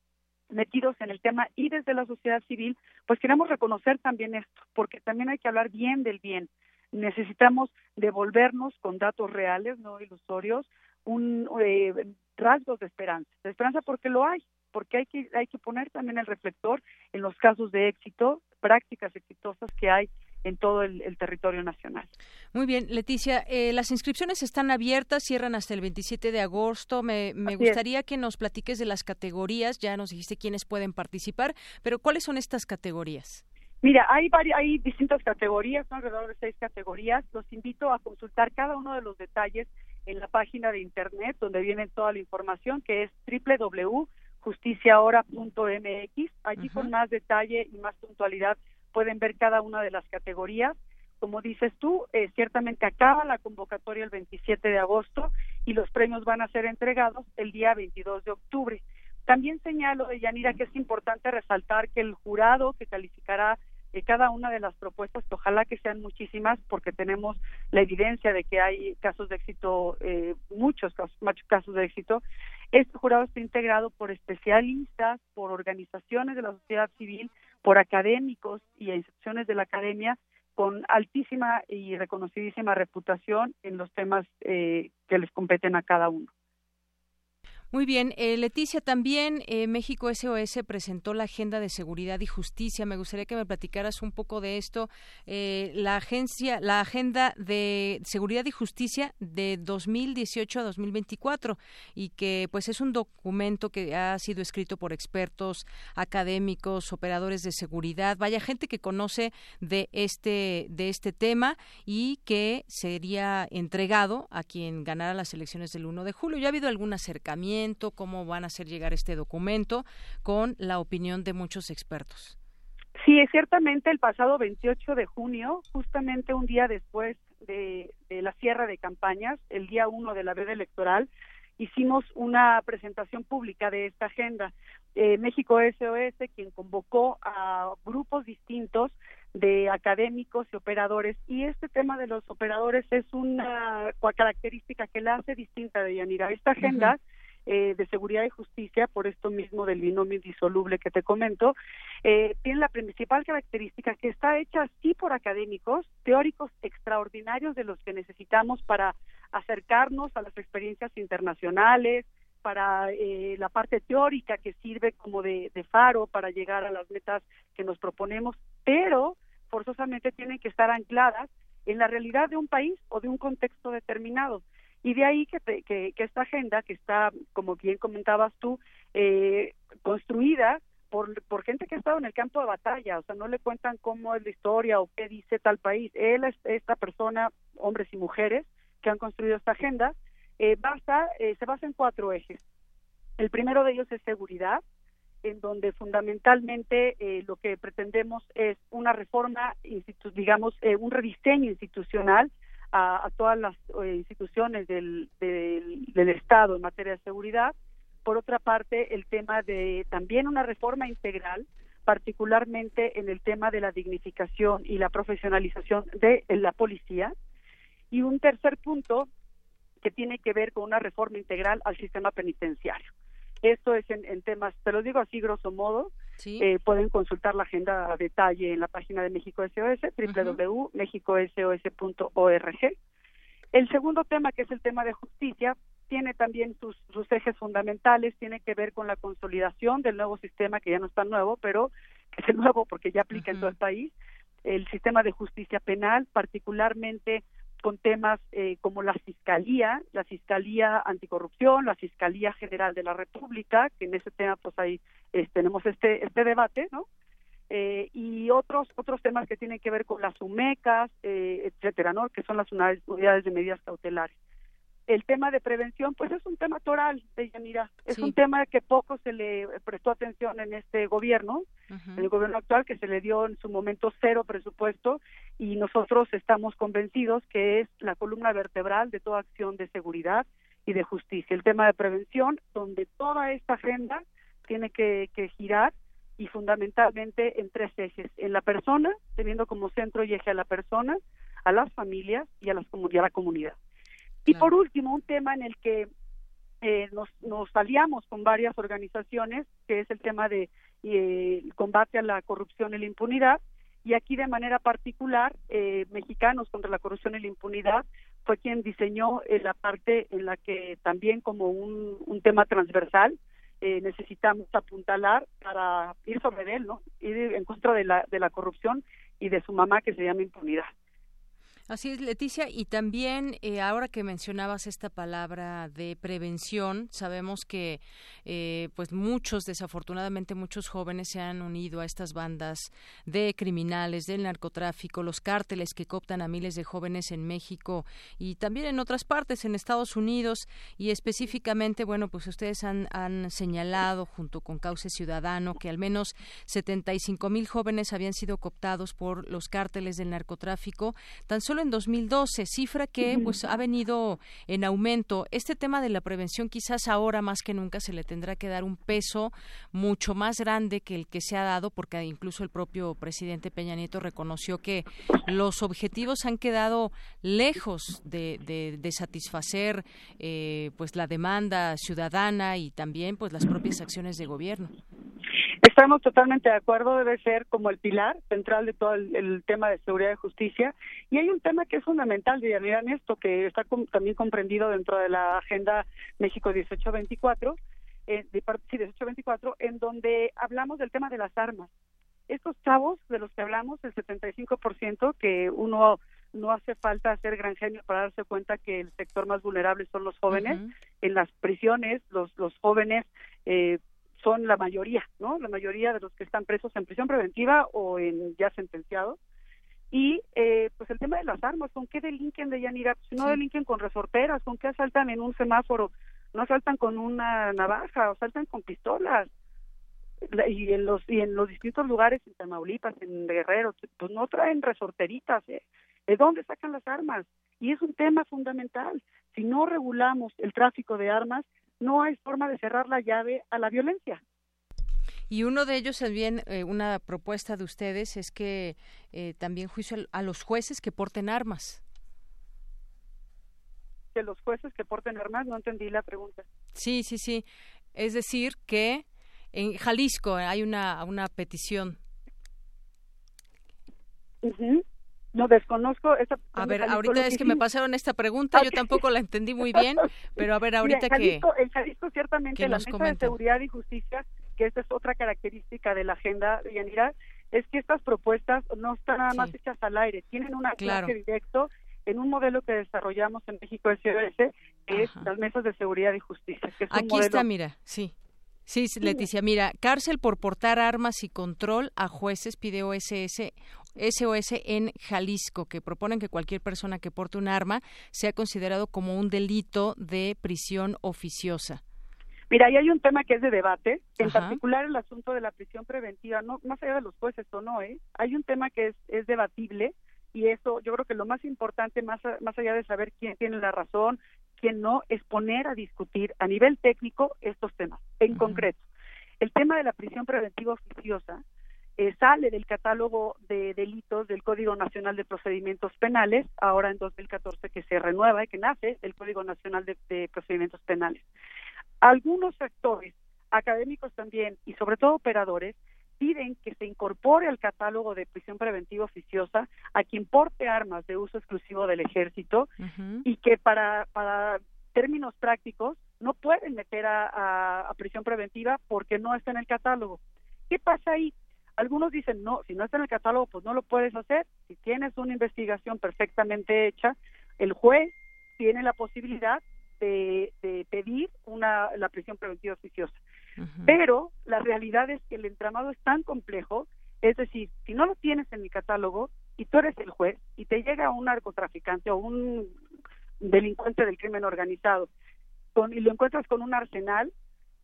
metidos en el tema y desde la sociedad civil, pues queremos reconocer también esto, porque también hay que hablar bien del bien necesitamos devolvernos con datos reales, no ilusorios, un eh, rasgos de esperanza, de esperanza porque lo hay, porque hay que hay que poner también el reflector en los casos de éxito, prácticas exitosas que hay en todo el, territorio nacional. Muy bien, Leticia, eh, las inscripciones están abiertas, cierran hasta el 27 de agosto. Me, gustaría que nos platiques de las categorías, ya nos dijiste quiénes pueden participar, pero ¿cuáles son estas categorías? Mira, hay, hay distintas categorías, alrededor de seis categorías. Los invito a consultar cada uno de los detalles en la página de internet donde viene toda la información que es www.justiciahora.mx. Allí con más detalle y más puntualidad pueden ver cada una de las categorías. Como dices tú, eh, ciertamente acaba la convocatoria el 27 de agosto y los premios van a ser entregados el día 22 de octubre. También señalo, Yanira, que es importante resaltar que el jurado que calificará eh, cada una de las propuestas, que ojalá que sean muchísimas, porque tenemos la evidencia de que hay casos de éxito, eh, muchos casos, casos de éxito. Este jurado está integrado por especialistas, por organizaciones de la sociedad civil, por académicos y instituciones de la academia con altísima y reconocidísima reputación en los temas eh, que les competen a cada uno. Muy bien, eh, Leticia, también eh, México SOS presentó la Agenda de Seguridad y Justicia. Me gustaría que me platicaras un poco de esto. Eh, la agencia, la Agenda de Seguridad y Justicia de 2018 a 2024 y que pues es un documento que ha sido escrito por expertos, académicos, operadores de seguridad, vaya gente que conoce de este de este tema y que sería entregado a quien ganara las elecciones del 1 de julio. Ya ha habido algún acercamiento cómo van a hacer llegar este documento con la opinión de muchos expertos. Sí, es ciertamente el pasado 28 de junio, justamente un día después de, la cierre de campañas, el día 1 de la veda electoral, hicimos una presentación pública de esta agenda. Eh, México SOS, quien convocó a grupos distintos de académicos y operadores. Y este tema de los operadores es una característica que la hace distinta de Yanira. Esta agenda eh, de Seguridad y Justicia, por esto mismo del binomio indisoluble que te comento, eh, tiene la principal característica que está hecha sí por académicos, teóricos extraordinarios de los que necesitamos para acercarnos a las experiencias internacionales, para eh, la parte teórica que sirve como de, de faro para llegar a las metas que nos proponemos, pero forzosamente tienen que estar ancladas en la realidad de un país o de un contexto determinado. Y de ahí que, que, esta agenda, que está, como bien comentabas tú, eh, construida por, por gente que ha estado en el campo de batalla, o sea, no le cuentan cómo es la historia o qué dice tal país. Él es esta persona, hombres y mujeres, que han construido esta agenda, eh, basa, eh, se basa en cuatro ejes. El primero de ellos es seguridad, en donde fundamentalmente eh, lo que pretendemos es una reforma, digamos, eh, un rediseño institucional a, todas las eh, instituciones del, del, Estado en materia de seguridad. Por otra parte, el tema de también una reforma integral, particularmente en el tema de la dignificación y la profesionalización de la policía. Y un tercer punto que tiene que ver con una reforma integral al sistema penitenciario. Esto es en, temas, te lo digo así grosso modo, eh, pueden consultar la agenda a detalle en la página de México SOS, www.mexicosos.org. El segundo tema, que es el tema de justicia, tiene también sus, sus ejes fundamentales, tiene que ver con la consolidación del nuevo sistema, que ya no está nuevo, pero que es el nuevo porque ya aplica en todo el país, el sistema de justicia penal, particularmente con temas eh, como la Fiscalía, la Fiscalía Anticorrupción, la Fiscalía General de la República, que en ese tema pues ahí eh, tenemos este, este debate, ¿no? Eh, y otros otros temas que tienen que ver con las UMECAS, etcétera, ¿no? Que son las unidades de medidas cautelares el tema de prevención, pues es un tema toral, mira, es un tema que poco se le prestó atención en este gobierno, en el gobierno actual, que se le dio en su momento cero presupuesto y nosotros estamos convencidos que es la columna vertebral de toda acción de seguridad y de justicia. El tema de prevención, donde toda esta agenda tiene que, girar y fundamentalmente en tres ejes, en la persona, teniendo como centro y eje a la persona, a las familias y a, las, y a la comunidad. Y por último, un tema en el que eh, nos, nos aliamos con varias organizaciones, que es el tema de eh, combate a la corrupción y la impunidad. Y aquí de manera particular, eh, Mexicanos contra la corrupción y la impunidad fue quien diseñó la parte en la que también como un, un tema transversal eh, necesitamos apuntalar para ir sobre él, ¿no? Ir en contra de la, de la corrupción y de su mamá que se llama impunidad. Así es, Leticia, y también eh, ahora que mencionabas esta palabra de prevención, sabemos que eh, pues muchos, desafortunadamente muchos jóvenes se han unido a estas bandas de criminales, del narcotráfico, los cárteles que cooptan a miles de jóvenes en México y también en otras partes, en Estados Unidos, y específicamente, bueno, pues ustedes han, señalado junto con Cauce Ciudadano que al menos 75 mil jóvenes habían sido cooptados por los cárteles del narcotráfico. Tan solo en 2012, cifra que pues ha venido en aumento. Este tema de la prevención quizás ahora más que nunca se le tendrá que dar un peso mucho más grande que el que se ha dado porque incluso el propio presidente Peña Nieto reconoció que los objetivos han quedado lejos de, de, satisfacer eh, pues la demanda ciudadana y también pues las propias acciones de gobierno. Estamos totalmente de acuerdo, debe ser como el pilar central de todo el, tema de seguridad y justicia. Y hay un tema que es fundamental, en esto, que está también comprendido dentro de la Agenda México 1824, eh, de, sí, 1824, en donde hablamos del tema de las armas. Estos chavos de los que hablamos, el 75%, que uno no hace falta ser gran genio para darse cuenta que el sector más vulnerable son los jóvenes. En las prisiones, los, los jóvenes eh, son la mayoría, ¿no? La mayoría de los que están presos en prisión preventiva o en ya sentenciados. Y eh, pues el tema de las armas, ¿con qué delinquen de Yanira? Pues, si no delinquen con resorteras, ¿con qué asaltan en un semáforo? No asaltan con una navaja, asaltan con pistolas. Y en los y en los distintos lugares, en Tamaulipas, en Guerrero, pues no traen resorteritas. ¿eh? ¿De dónde sacan las armas? Y es un tema fundamental. Si no regulamos el tráfico de armas, no hay forma de cerrar la llave a la violencia. Y uno de ellos también, eh, una propuesta de ustedes es que eh, también juicio a los jueces que porten armas. Que los jueces que porten armas, no entendí la pregunta. Sí, sí, sí. Es decir, que en Jalisco hay una, una petición. No desconozco esa. A ver, ahorita es que, me pasaron esta pregunta, yo tampoco la entendí muy bien, (laughs) pero a ver, ahorita que. En Jalisco, ciertamente, la Mesa de Seguridad y Justicia, que esta es otra característica de la agenda de Yanira, es que estas propuestas no están nada más hechas al aire, tienen una clase directo en un modelo que desarrollamos en México SOS, que es las mesas de seguridad y justicia. Aquí está, mira, sí. Sí, Leticia, mira, cárcel por portar armas y control a jueces pide OSS, SOS en Jalisco, que proponen que cualquier persona que porte un arma sea considerado como un delito de prisión oficiosa. Mira, ahí hay un tema que es de debate, en particular el asunto de la prisión preventiva, no más allá de los jueces o no, ¿eh? Hay un tema que es, es debatible y eso yo creo que lo más importante, más, más allá de saber quién tiene la razón, quién no, es poner a discutir a nivel técnico estos temas. En concreto, el tema de la prisión preventiva oficiosa eh, sale del catálogo de delitos del Código Nacional de Procedimientos Penales, ahora en 2014 que se renueva y que nace el Código Nacional de, Procedimientos Penales. Algunos sectores, académicos también y sobre todo operadores, piden que se incorpore al catálogo de prisión preventiva oficiosa a quien porte armas de uso exclusivo del ejército y que para, para términos prácticos no pueden meter a, prisión preventiva porque no está en el catálogo. ¿Qué pasa ahí? Algunos dicen, no, si no está en el catálogo, pues no lo puedes hacer. Si tienes una investigación perfectamente hecha, el juez tiene la posibilidad de, pedir una, la prisión preventiva oficiosa. Pero la realidad es que el entramado es tan complejo, es decir, si no lo tienes en mi catálogo y tú eres el juez y te llega un narcotraficante o un delincuente del crimen organizado con, y lo encuentras con un arsenal,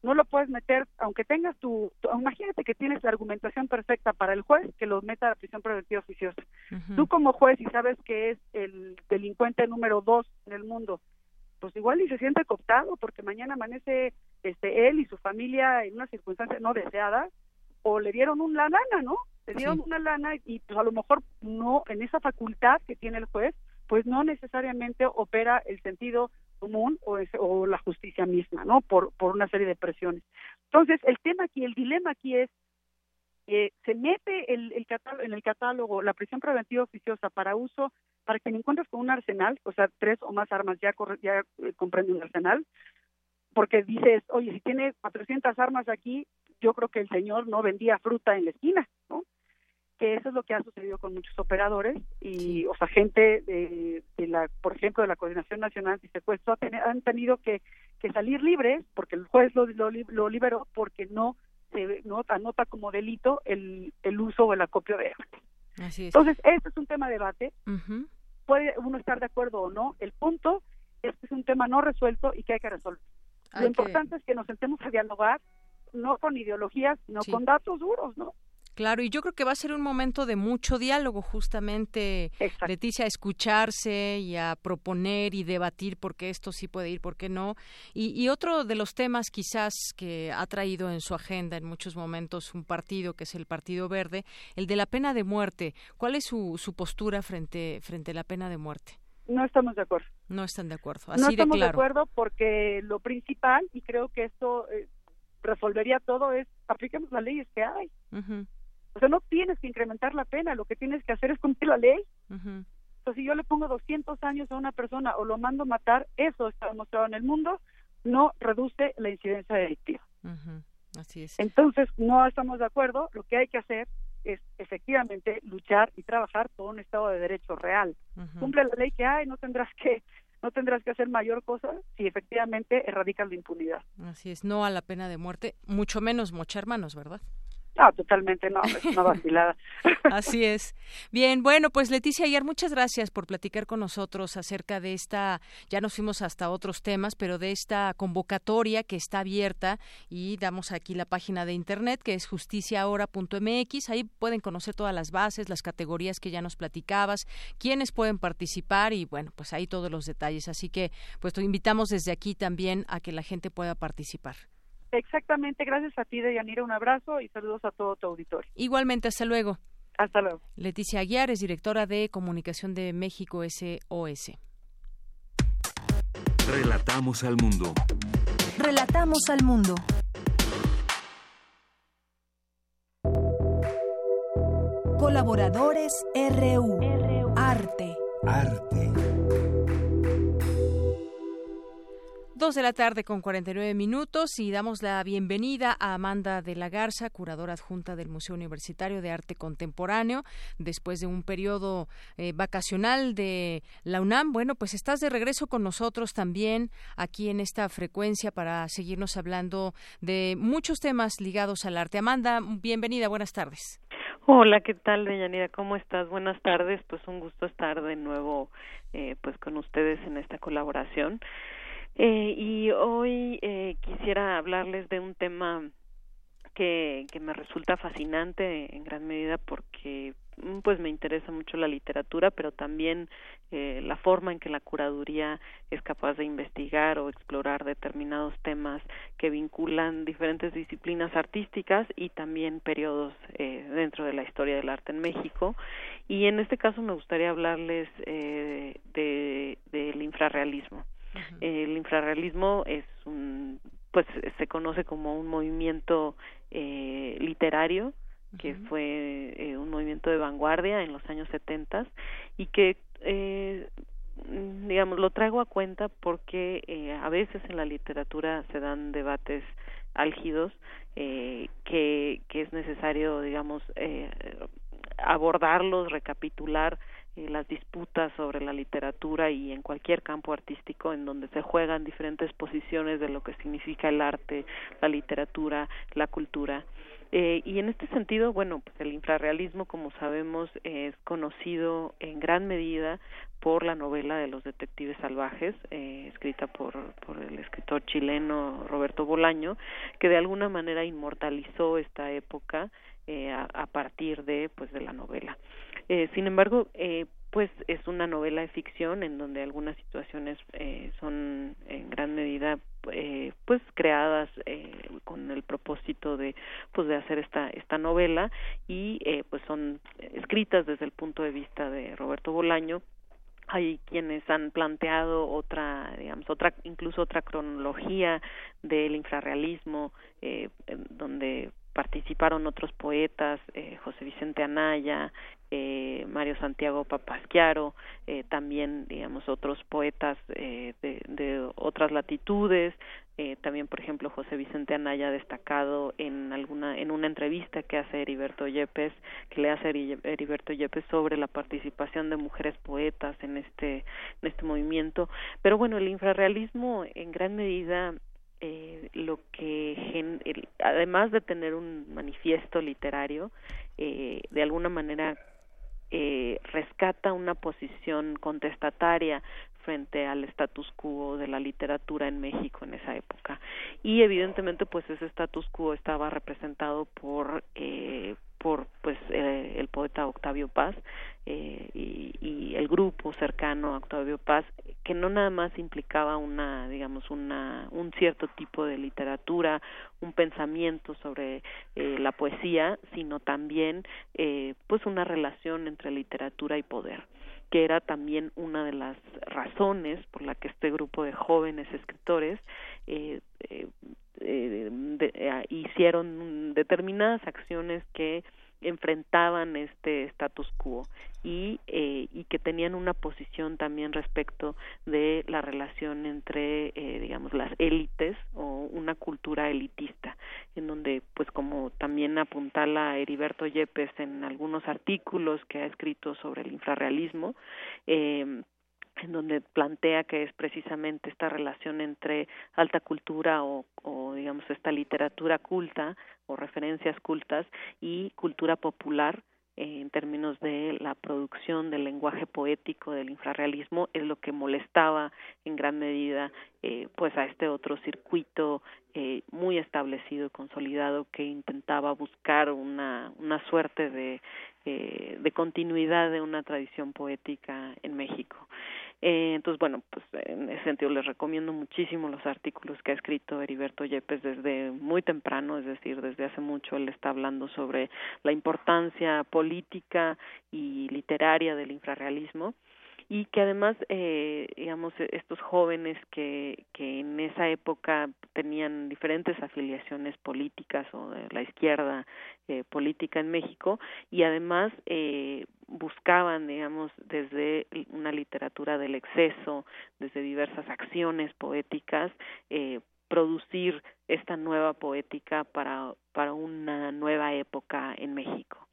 no lo puedes meter, aunque tengas tu, imagínate que tienes la argumentación perfecta para el juez que lo meta a la prisión preventiva oficiosa. Tú como juez y sabes que es el delincuente número dos en el mundo, pues igual y se siente cooptado porque mañana amanece este él y su familia en una circunstancia no deseada o le dieron una lana, ¿no? Le dieron una lana y pues a lo mejor no en esa facultad que tiene el juez, pues no necesariamente opera el sentido común o, o la justicia misma, ¿no? Por, por una serie de presiones. Entonces, el tema aquí, el dilema aquí es, eh, se mete el, el en el catálogo la prisión preventiva oficiosa para uso, para que me encuentres con un arsenal, o sea, tres o más armas ya, ya eh, comprende un arsenal, porque dices, oye, si tiene 400 armas aquí, yo creo que el señor no vendía fruta en la esquina. Que eso es lo que ha sucedido con muchos operadores y, o sea, gente de, la, por ejemplo, de la Coordinación Nacional de Secuestro han tenido que, que salir libres porque el juez lo, lo, liberó porque no se no anota como delito el, el uso o el acopio de armas. Entonces, este es un tema de debate. Puede uno estar de acuerdo o no. El punto es que es un tema no resuelto y que hay que resolver. Lo importante es que nos sentemos a dialogar, no con ideologías, sino con datos duros, ¿no? Claro, y yo creo que va a ser un momento de mucho diálogo, justamente, Leticia, a escucharse y a proponer y debatir por qué esto sí puede ir, por qué no. Y, y, otro de los temas quizás que ha traído en su agenda en muchos momentos un partido, que es el Partido Verde, el de la pena de muerte. ¿Cuál es su, su postura frente, frente a la pena de muerte? No estamos de acuerdo. No están de acuerdo. no estamos de, acuerdo porque lo principal, y creo que esto eh, resolvería todo, es apliquemos las leyes que hay. O sea, no tienes que incrementar la pena, lo que tienes que hacer es cumplir la ley. Entonces, si yo le pongo 200 años a una persona o lo mando a matar, eso está demostrado en el mundo, no reduce la incidencia delictiva. Así es. Entonces, no estamos de acuerdo. Lo que hay que hacer es efectivamente luchar y trabajar por un Estado de Derecho real. Cumple la ley que hay, no tendrás que no tendrás que hacer mayor cosa si efectivamente erradicas la impunidad. Así es, no a la pena de muerte, mucho menos mochar manos, ¿verdad? No, totalmente no, una vacilada. (laughs) Así es. Bien, bueno, pues Leticia Ayer, muchas gracias por platicar con nosotros acerca de esta, ya nos fuimos hasta otros temas, pero de esta convocatoria que está abierta y damos aquí la página de internet que es justiciaahora.mx, ahí pueden conocer todas las bases, las categorías que ya nos platicabas, quiénes pueden participar y bueno, pues ahí todos los detalles, así que pues te invitamos desde aquí también a que la gente pueda participar. Exactamente, gracias a ti, Deyanira, un abrazo y saludos a todo tu auditorio. Igualmente, hasta luego. Hasta luego. Leticia Aguiar es directora de Comunicación de México SOS. Relatamos al mundo. Relatamos al mundo. Colaboradores RU. Arte. Arte. Dos de la tarde con 49 minutos y damos la bienvenida a Amanda de la Garza, curadora adjunta del Museo Universitario de Arte Contemporáneo, después de un periodo eh, vacacional de la UNAM. Bueno, pues estás de regreso con nosotros también aquí en esta frecuencia para seguirnos hablando de muchos temas ligados al arte. Amanda, bienvenida, buenas tardes. Hola, ¿qué tal, Deyanira? ¿Cómo estás? Buenas tardes. Pues un gusto estar de nuevo eh, pues con ustedes en esta colaboración. Eh, y hoy eh, quisiera hablarles de un tema que, que me resulta fascinante en gran medida porque mm, pues me interesa mucho la literatura, pero también eh, la forma en que la curaduría es capaz de investigar o explorar determinados temas que vinculan diferentes disciplinas artísticas y también periodos eh, dentro de la historia del arte en México. Y en este caso me gustaría hablarles eh, de del infrarrealismo. El infrarrealismo es un, pues se conoce como un movimiento eh, literario que fue eh, un movimiento de vanguardia en los años 70 y que eh, digamos lo traigo a cuenta porque eh, a veces en la literatura se dan debates álgidos eh, que, que es necesario digamos eh, abordarlos recapitular eh, las disputas sobre la literatura y en cualquier campo artístico en donde se juegan diferentes posiciones de lo que significa el arte, la literatura, la cultura. Eh, y en este sentido, bueno, pues el infrarrealismo, como sabemos, es conocido en gran medida por la novela de los detectives salvajes, eh, escrita por, por el escritor chileno Roberto Bolaño, que de alguna manera inmortalizó esta época eh, a, a, partir de pues de la novela. Eh, sin embargo, eh, pues es una novela de ficción en donde algunas situaciones eh, son en gran medida eh, pues creadas eh, con el propósito de pues de hacer esta esta novela y pues son escritas desde el punto de vista de Roberto Bolaño hay quienes han planteado otra digamos otra incluso otra cronología del infrarrealismo eh, donde participaron otros poetas, eh, José Vicente Anaya, eh, Mario Santiago Papasquiaro, eh, también, digamos, otros poetas eh, de, de, otras latitudes, eh, también por ejemplo José Vicente Anaya destacado en alguna en una entrevista que hace Heriberto Yepes que le hace Heriberto Yepes sobre la participación de mujeres poetas en este en este movimiento. Pero bueno el infrarrealismo en gran medida eh, lo que además de tener un manifiesto literario eh, de alguna manera eh, rescata una posición contestataria frente al status quo de la literatura en México en esa época. Y evidentemente pues ese status quo estaba representado por eh, por pues eh, el poeta Octavio Paz eh, y, el grupo cercano a Octavio Paz que no nada más implicaba una digamos una un cierto tipo de literatura un pensamiento sobre eh, la poesía sino también eh, pues una relación entre literatura y poder que era también una de las razones por la que este grupo de jóvenes escritores eh, eh, eh, hicieron determinadas acciones que enfrentaban este status quo y, eh, y que tenían una posición también respecto de la relación entre, eh, digamos, las élites o una cultura elitista, en donde, pues como también apuntala Heriberto Yepes en algunos artículos que ha escrito sobre el infrarrealismo, eh, en donde plantea que es precisamente esta relación entre alta cultura o, digamos esta literatura culta o referencias cultas y cultura popular eh, en términos de la producción del lenguaje poético del infrarrealismo es lo que molestaba en gran medida eh, pues a este otro circuito eh, muy establecido y consolidado que intentaba buscar una una suerte de eh, de continuidad de una tradición poética en México eh, entonces, bueno, pues en ese sentido les recomiendo muchísimo los artículos que ha escrito Heriberto Yepes desde muy temprano, es decir, desde hace mucho él está hablando sobre la importancia política y literaria del infrarrealismo y que además eh, digamos estos jóvenes que que en esa época tenían diferentes afiliaciones políticas o de la izquierda eh, política en México y además eh, buscaban digamos desde una literatura del exceso desde diversas acciones poéticas eh, producir esta nueva poética para para una nueva época en México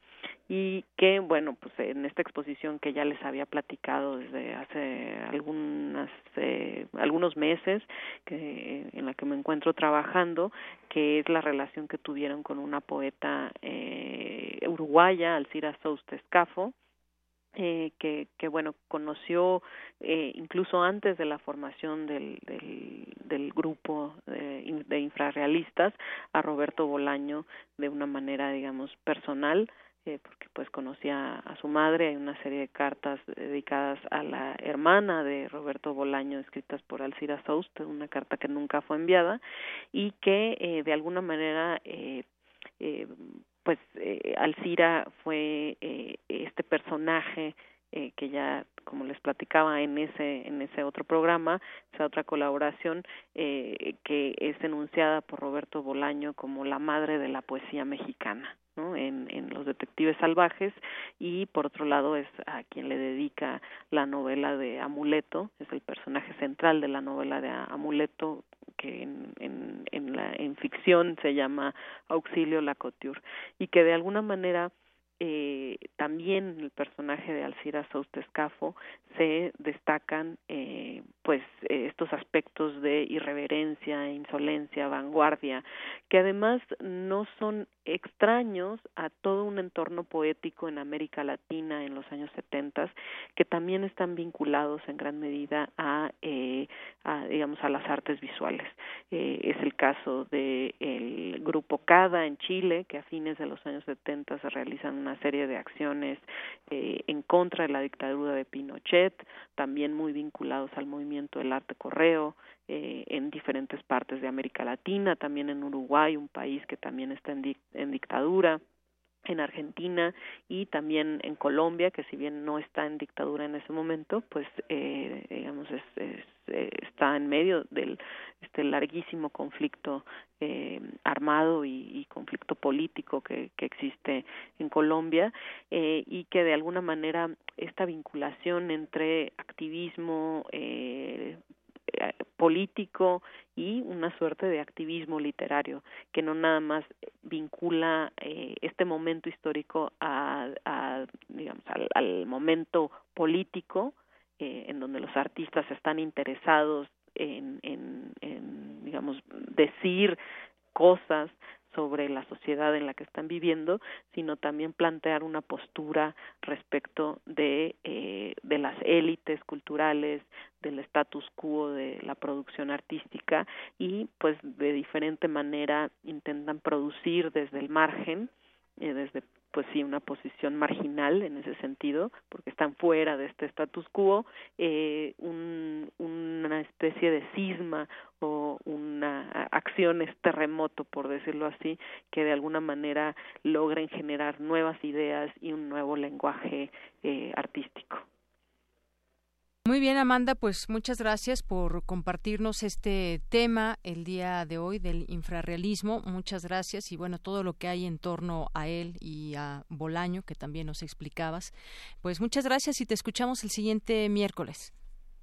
y que bueno pues en esta exposición que ya les había platicado desde hace algunas eh, algunos meses que en la que me encuentro trabajando que es la relación que tuvieron con una poeta eh, uruguaya Alcira Souste Escafo eh, que, que bueno conoció eh, incluso antes de la formación del, del, del grupo de, de infrarrealistas a Roberto Bolaño de una manera digamos personal eh, porque pues conocía a su madre, hay una serie de cartas dedicadas a la hermana de Roberto Bolaño escritas por Alcira Souste, una carta que nunca fue enviada y que eh, de alguna manera eh, eh, pues eh, Alcira fue eh, este personaje eh, que ya como les platicaba en ese en ese otro programa esa otra colaboración eh, que es enunciada por Roberto Bolaño como la madre de la poesía mexicana ¿no? en, en Los Detectives Salvajes y por otro lado es a quien le dedica la novela de Amuleto, es el personaje central de la novela de Amuleto que en, en, en, la, en ficción se llama Auxilio la Couture y que de alguna manera eh, también el personaje de Alcira Soustescafo se destacan eh, pues eh, estos aspectos de irreverencia, insolencia, vanguardia, que además no son extraños a todo un entorno poético en América Latina en los años 70 que también están vinculados en gran medida a, eh, a digamos a las artes visuales. Eh, es el caso de el grupo CADA en Chile que a fines de los años 70 se realizan una serie de acciones eh, en contra de la dictadura de Pinochet, también muy vinculados al movimiento del arte correo, eh, en diferentes partes de América Latina, también en Uruguay, un país que también está en, en dictadura en Argentina y también en Colombia, que si bien no está en dictadura en ese momento, pues eh, digamos es, eh, está en medio del este larguísimo conflicto eh, armado y, conflicto político que, que existe en Colombia eh, y que de alguna manera esta vinculación entre activismo, eh, político y una suerte de activismo literario que no nada más vincula eh, este momento histórico a, digamos al, momento político eh, en donde los artistas están interesados en, en, en digamos decir cosas sobre la sociedad en la que están viviendo, sino también plantear una postura respecto de, eh, de las élites culturales, del status quo de la producción artística y pues de diferente manera intentan producir desde el margen, eh, desde pues sí una posición marginal en ese sentido porque están fuera de este status quo eh, un, una especie de cisma o una acción es terremoto por decirlo así que de alguna manera logren generar nuevas ideas y un nuevo lenguaje eh, artístico muy bien, Amanda, pues muchas gracias por compartirnos este tema el día de hoy del infrarrealismo. Muchas gracias y bueno, todo lo que hay en torno a él y a Bolaño, que también nos explicabas. Pues muchas gracias y te escuchamos el siguiente miércoles.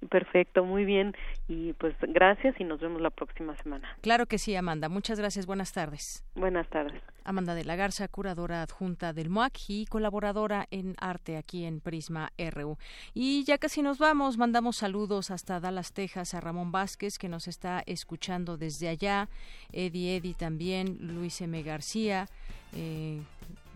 Perfecto, muy bien. Y pues gracias y nos vemos la próxima semana. Claro que sí, Amanda. Muchas gracias. Buenas tardes. Buenas tardes. Amanda de la Garza, curadora adjunta del MOAC y colaboradora en arte aquí en Prisma RU. Y ya casi nos vamos, mandamos saludos hasta Dallas, Texas, a Ramón Vázquez, que nos está escuchando desde allá, Eddie Eddie también, Luis M. García, eh,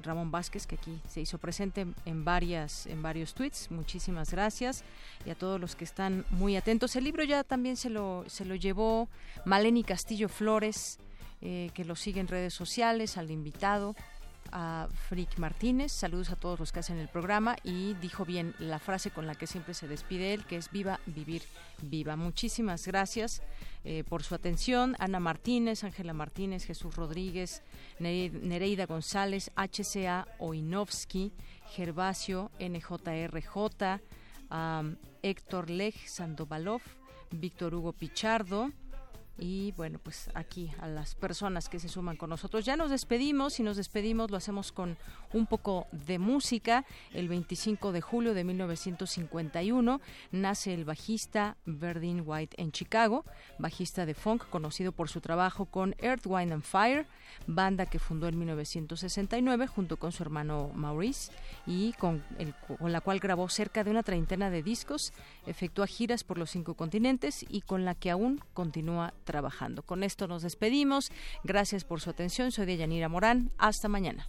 Ramón Vázquez, que aquí se hizo presente en varias, en varios tweets. Muchísimas gracias. Y a todos los que están muy atentos. El libro ya también se lo, se lo llevó Maleni Castillo Flores, eh, que lo sigue en redes sociales, al invitado a Frick Martínez, saludos a todos los que hacen el programa y dijo bien la frase con la que siempre se despide él, que es viva, vivir, viva. Muchísimas gracias eh, por su atención. Ana Martínez, Ángela Martínez, Jesús Rodríguez, Nereida González, HCA Oinovsky, Gervasio, NJRJ, Héctor Lej Sandovalov, Víctor Hugo Pichardo, y bueno, pues aquí a las personas que se suman con nosotros. Ya nos despedimos y nos despedimos, lo hacemos con un poco de música. El 25 de julio de 1951 nace el bajista Verdine White en Chicago, bajista de funk conocido por su trabajo con Earth, Wind and Fire, banda que fundó en 1969 junto con su hermano Maurice y con, con la cual grabó cerca de una treintena de discos, efectúa giras por los cinco continentes y con la que aún continúa trabajando. Con esto nos despedimos. Gracias por su atención. Soy Deyanira Morán. Hasta mañana.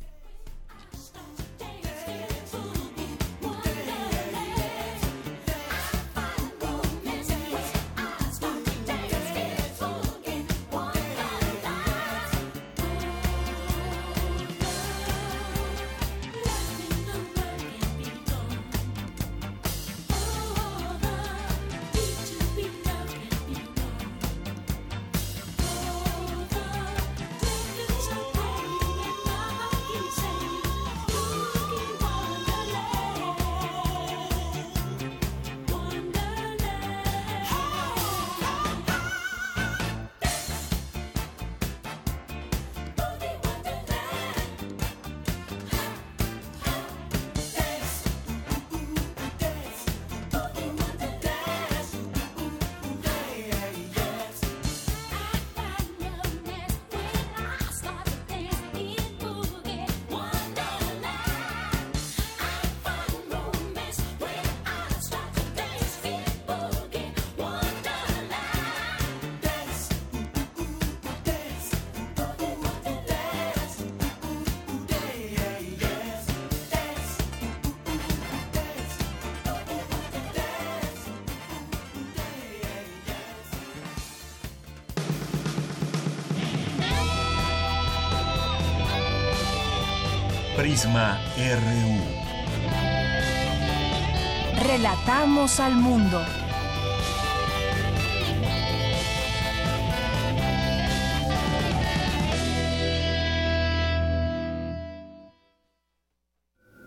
Relatamos al mundo.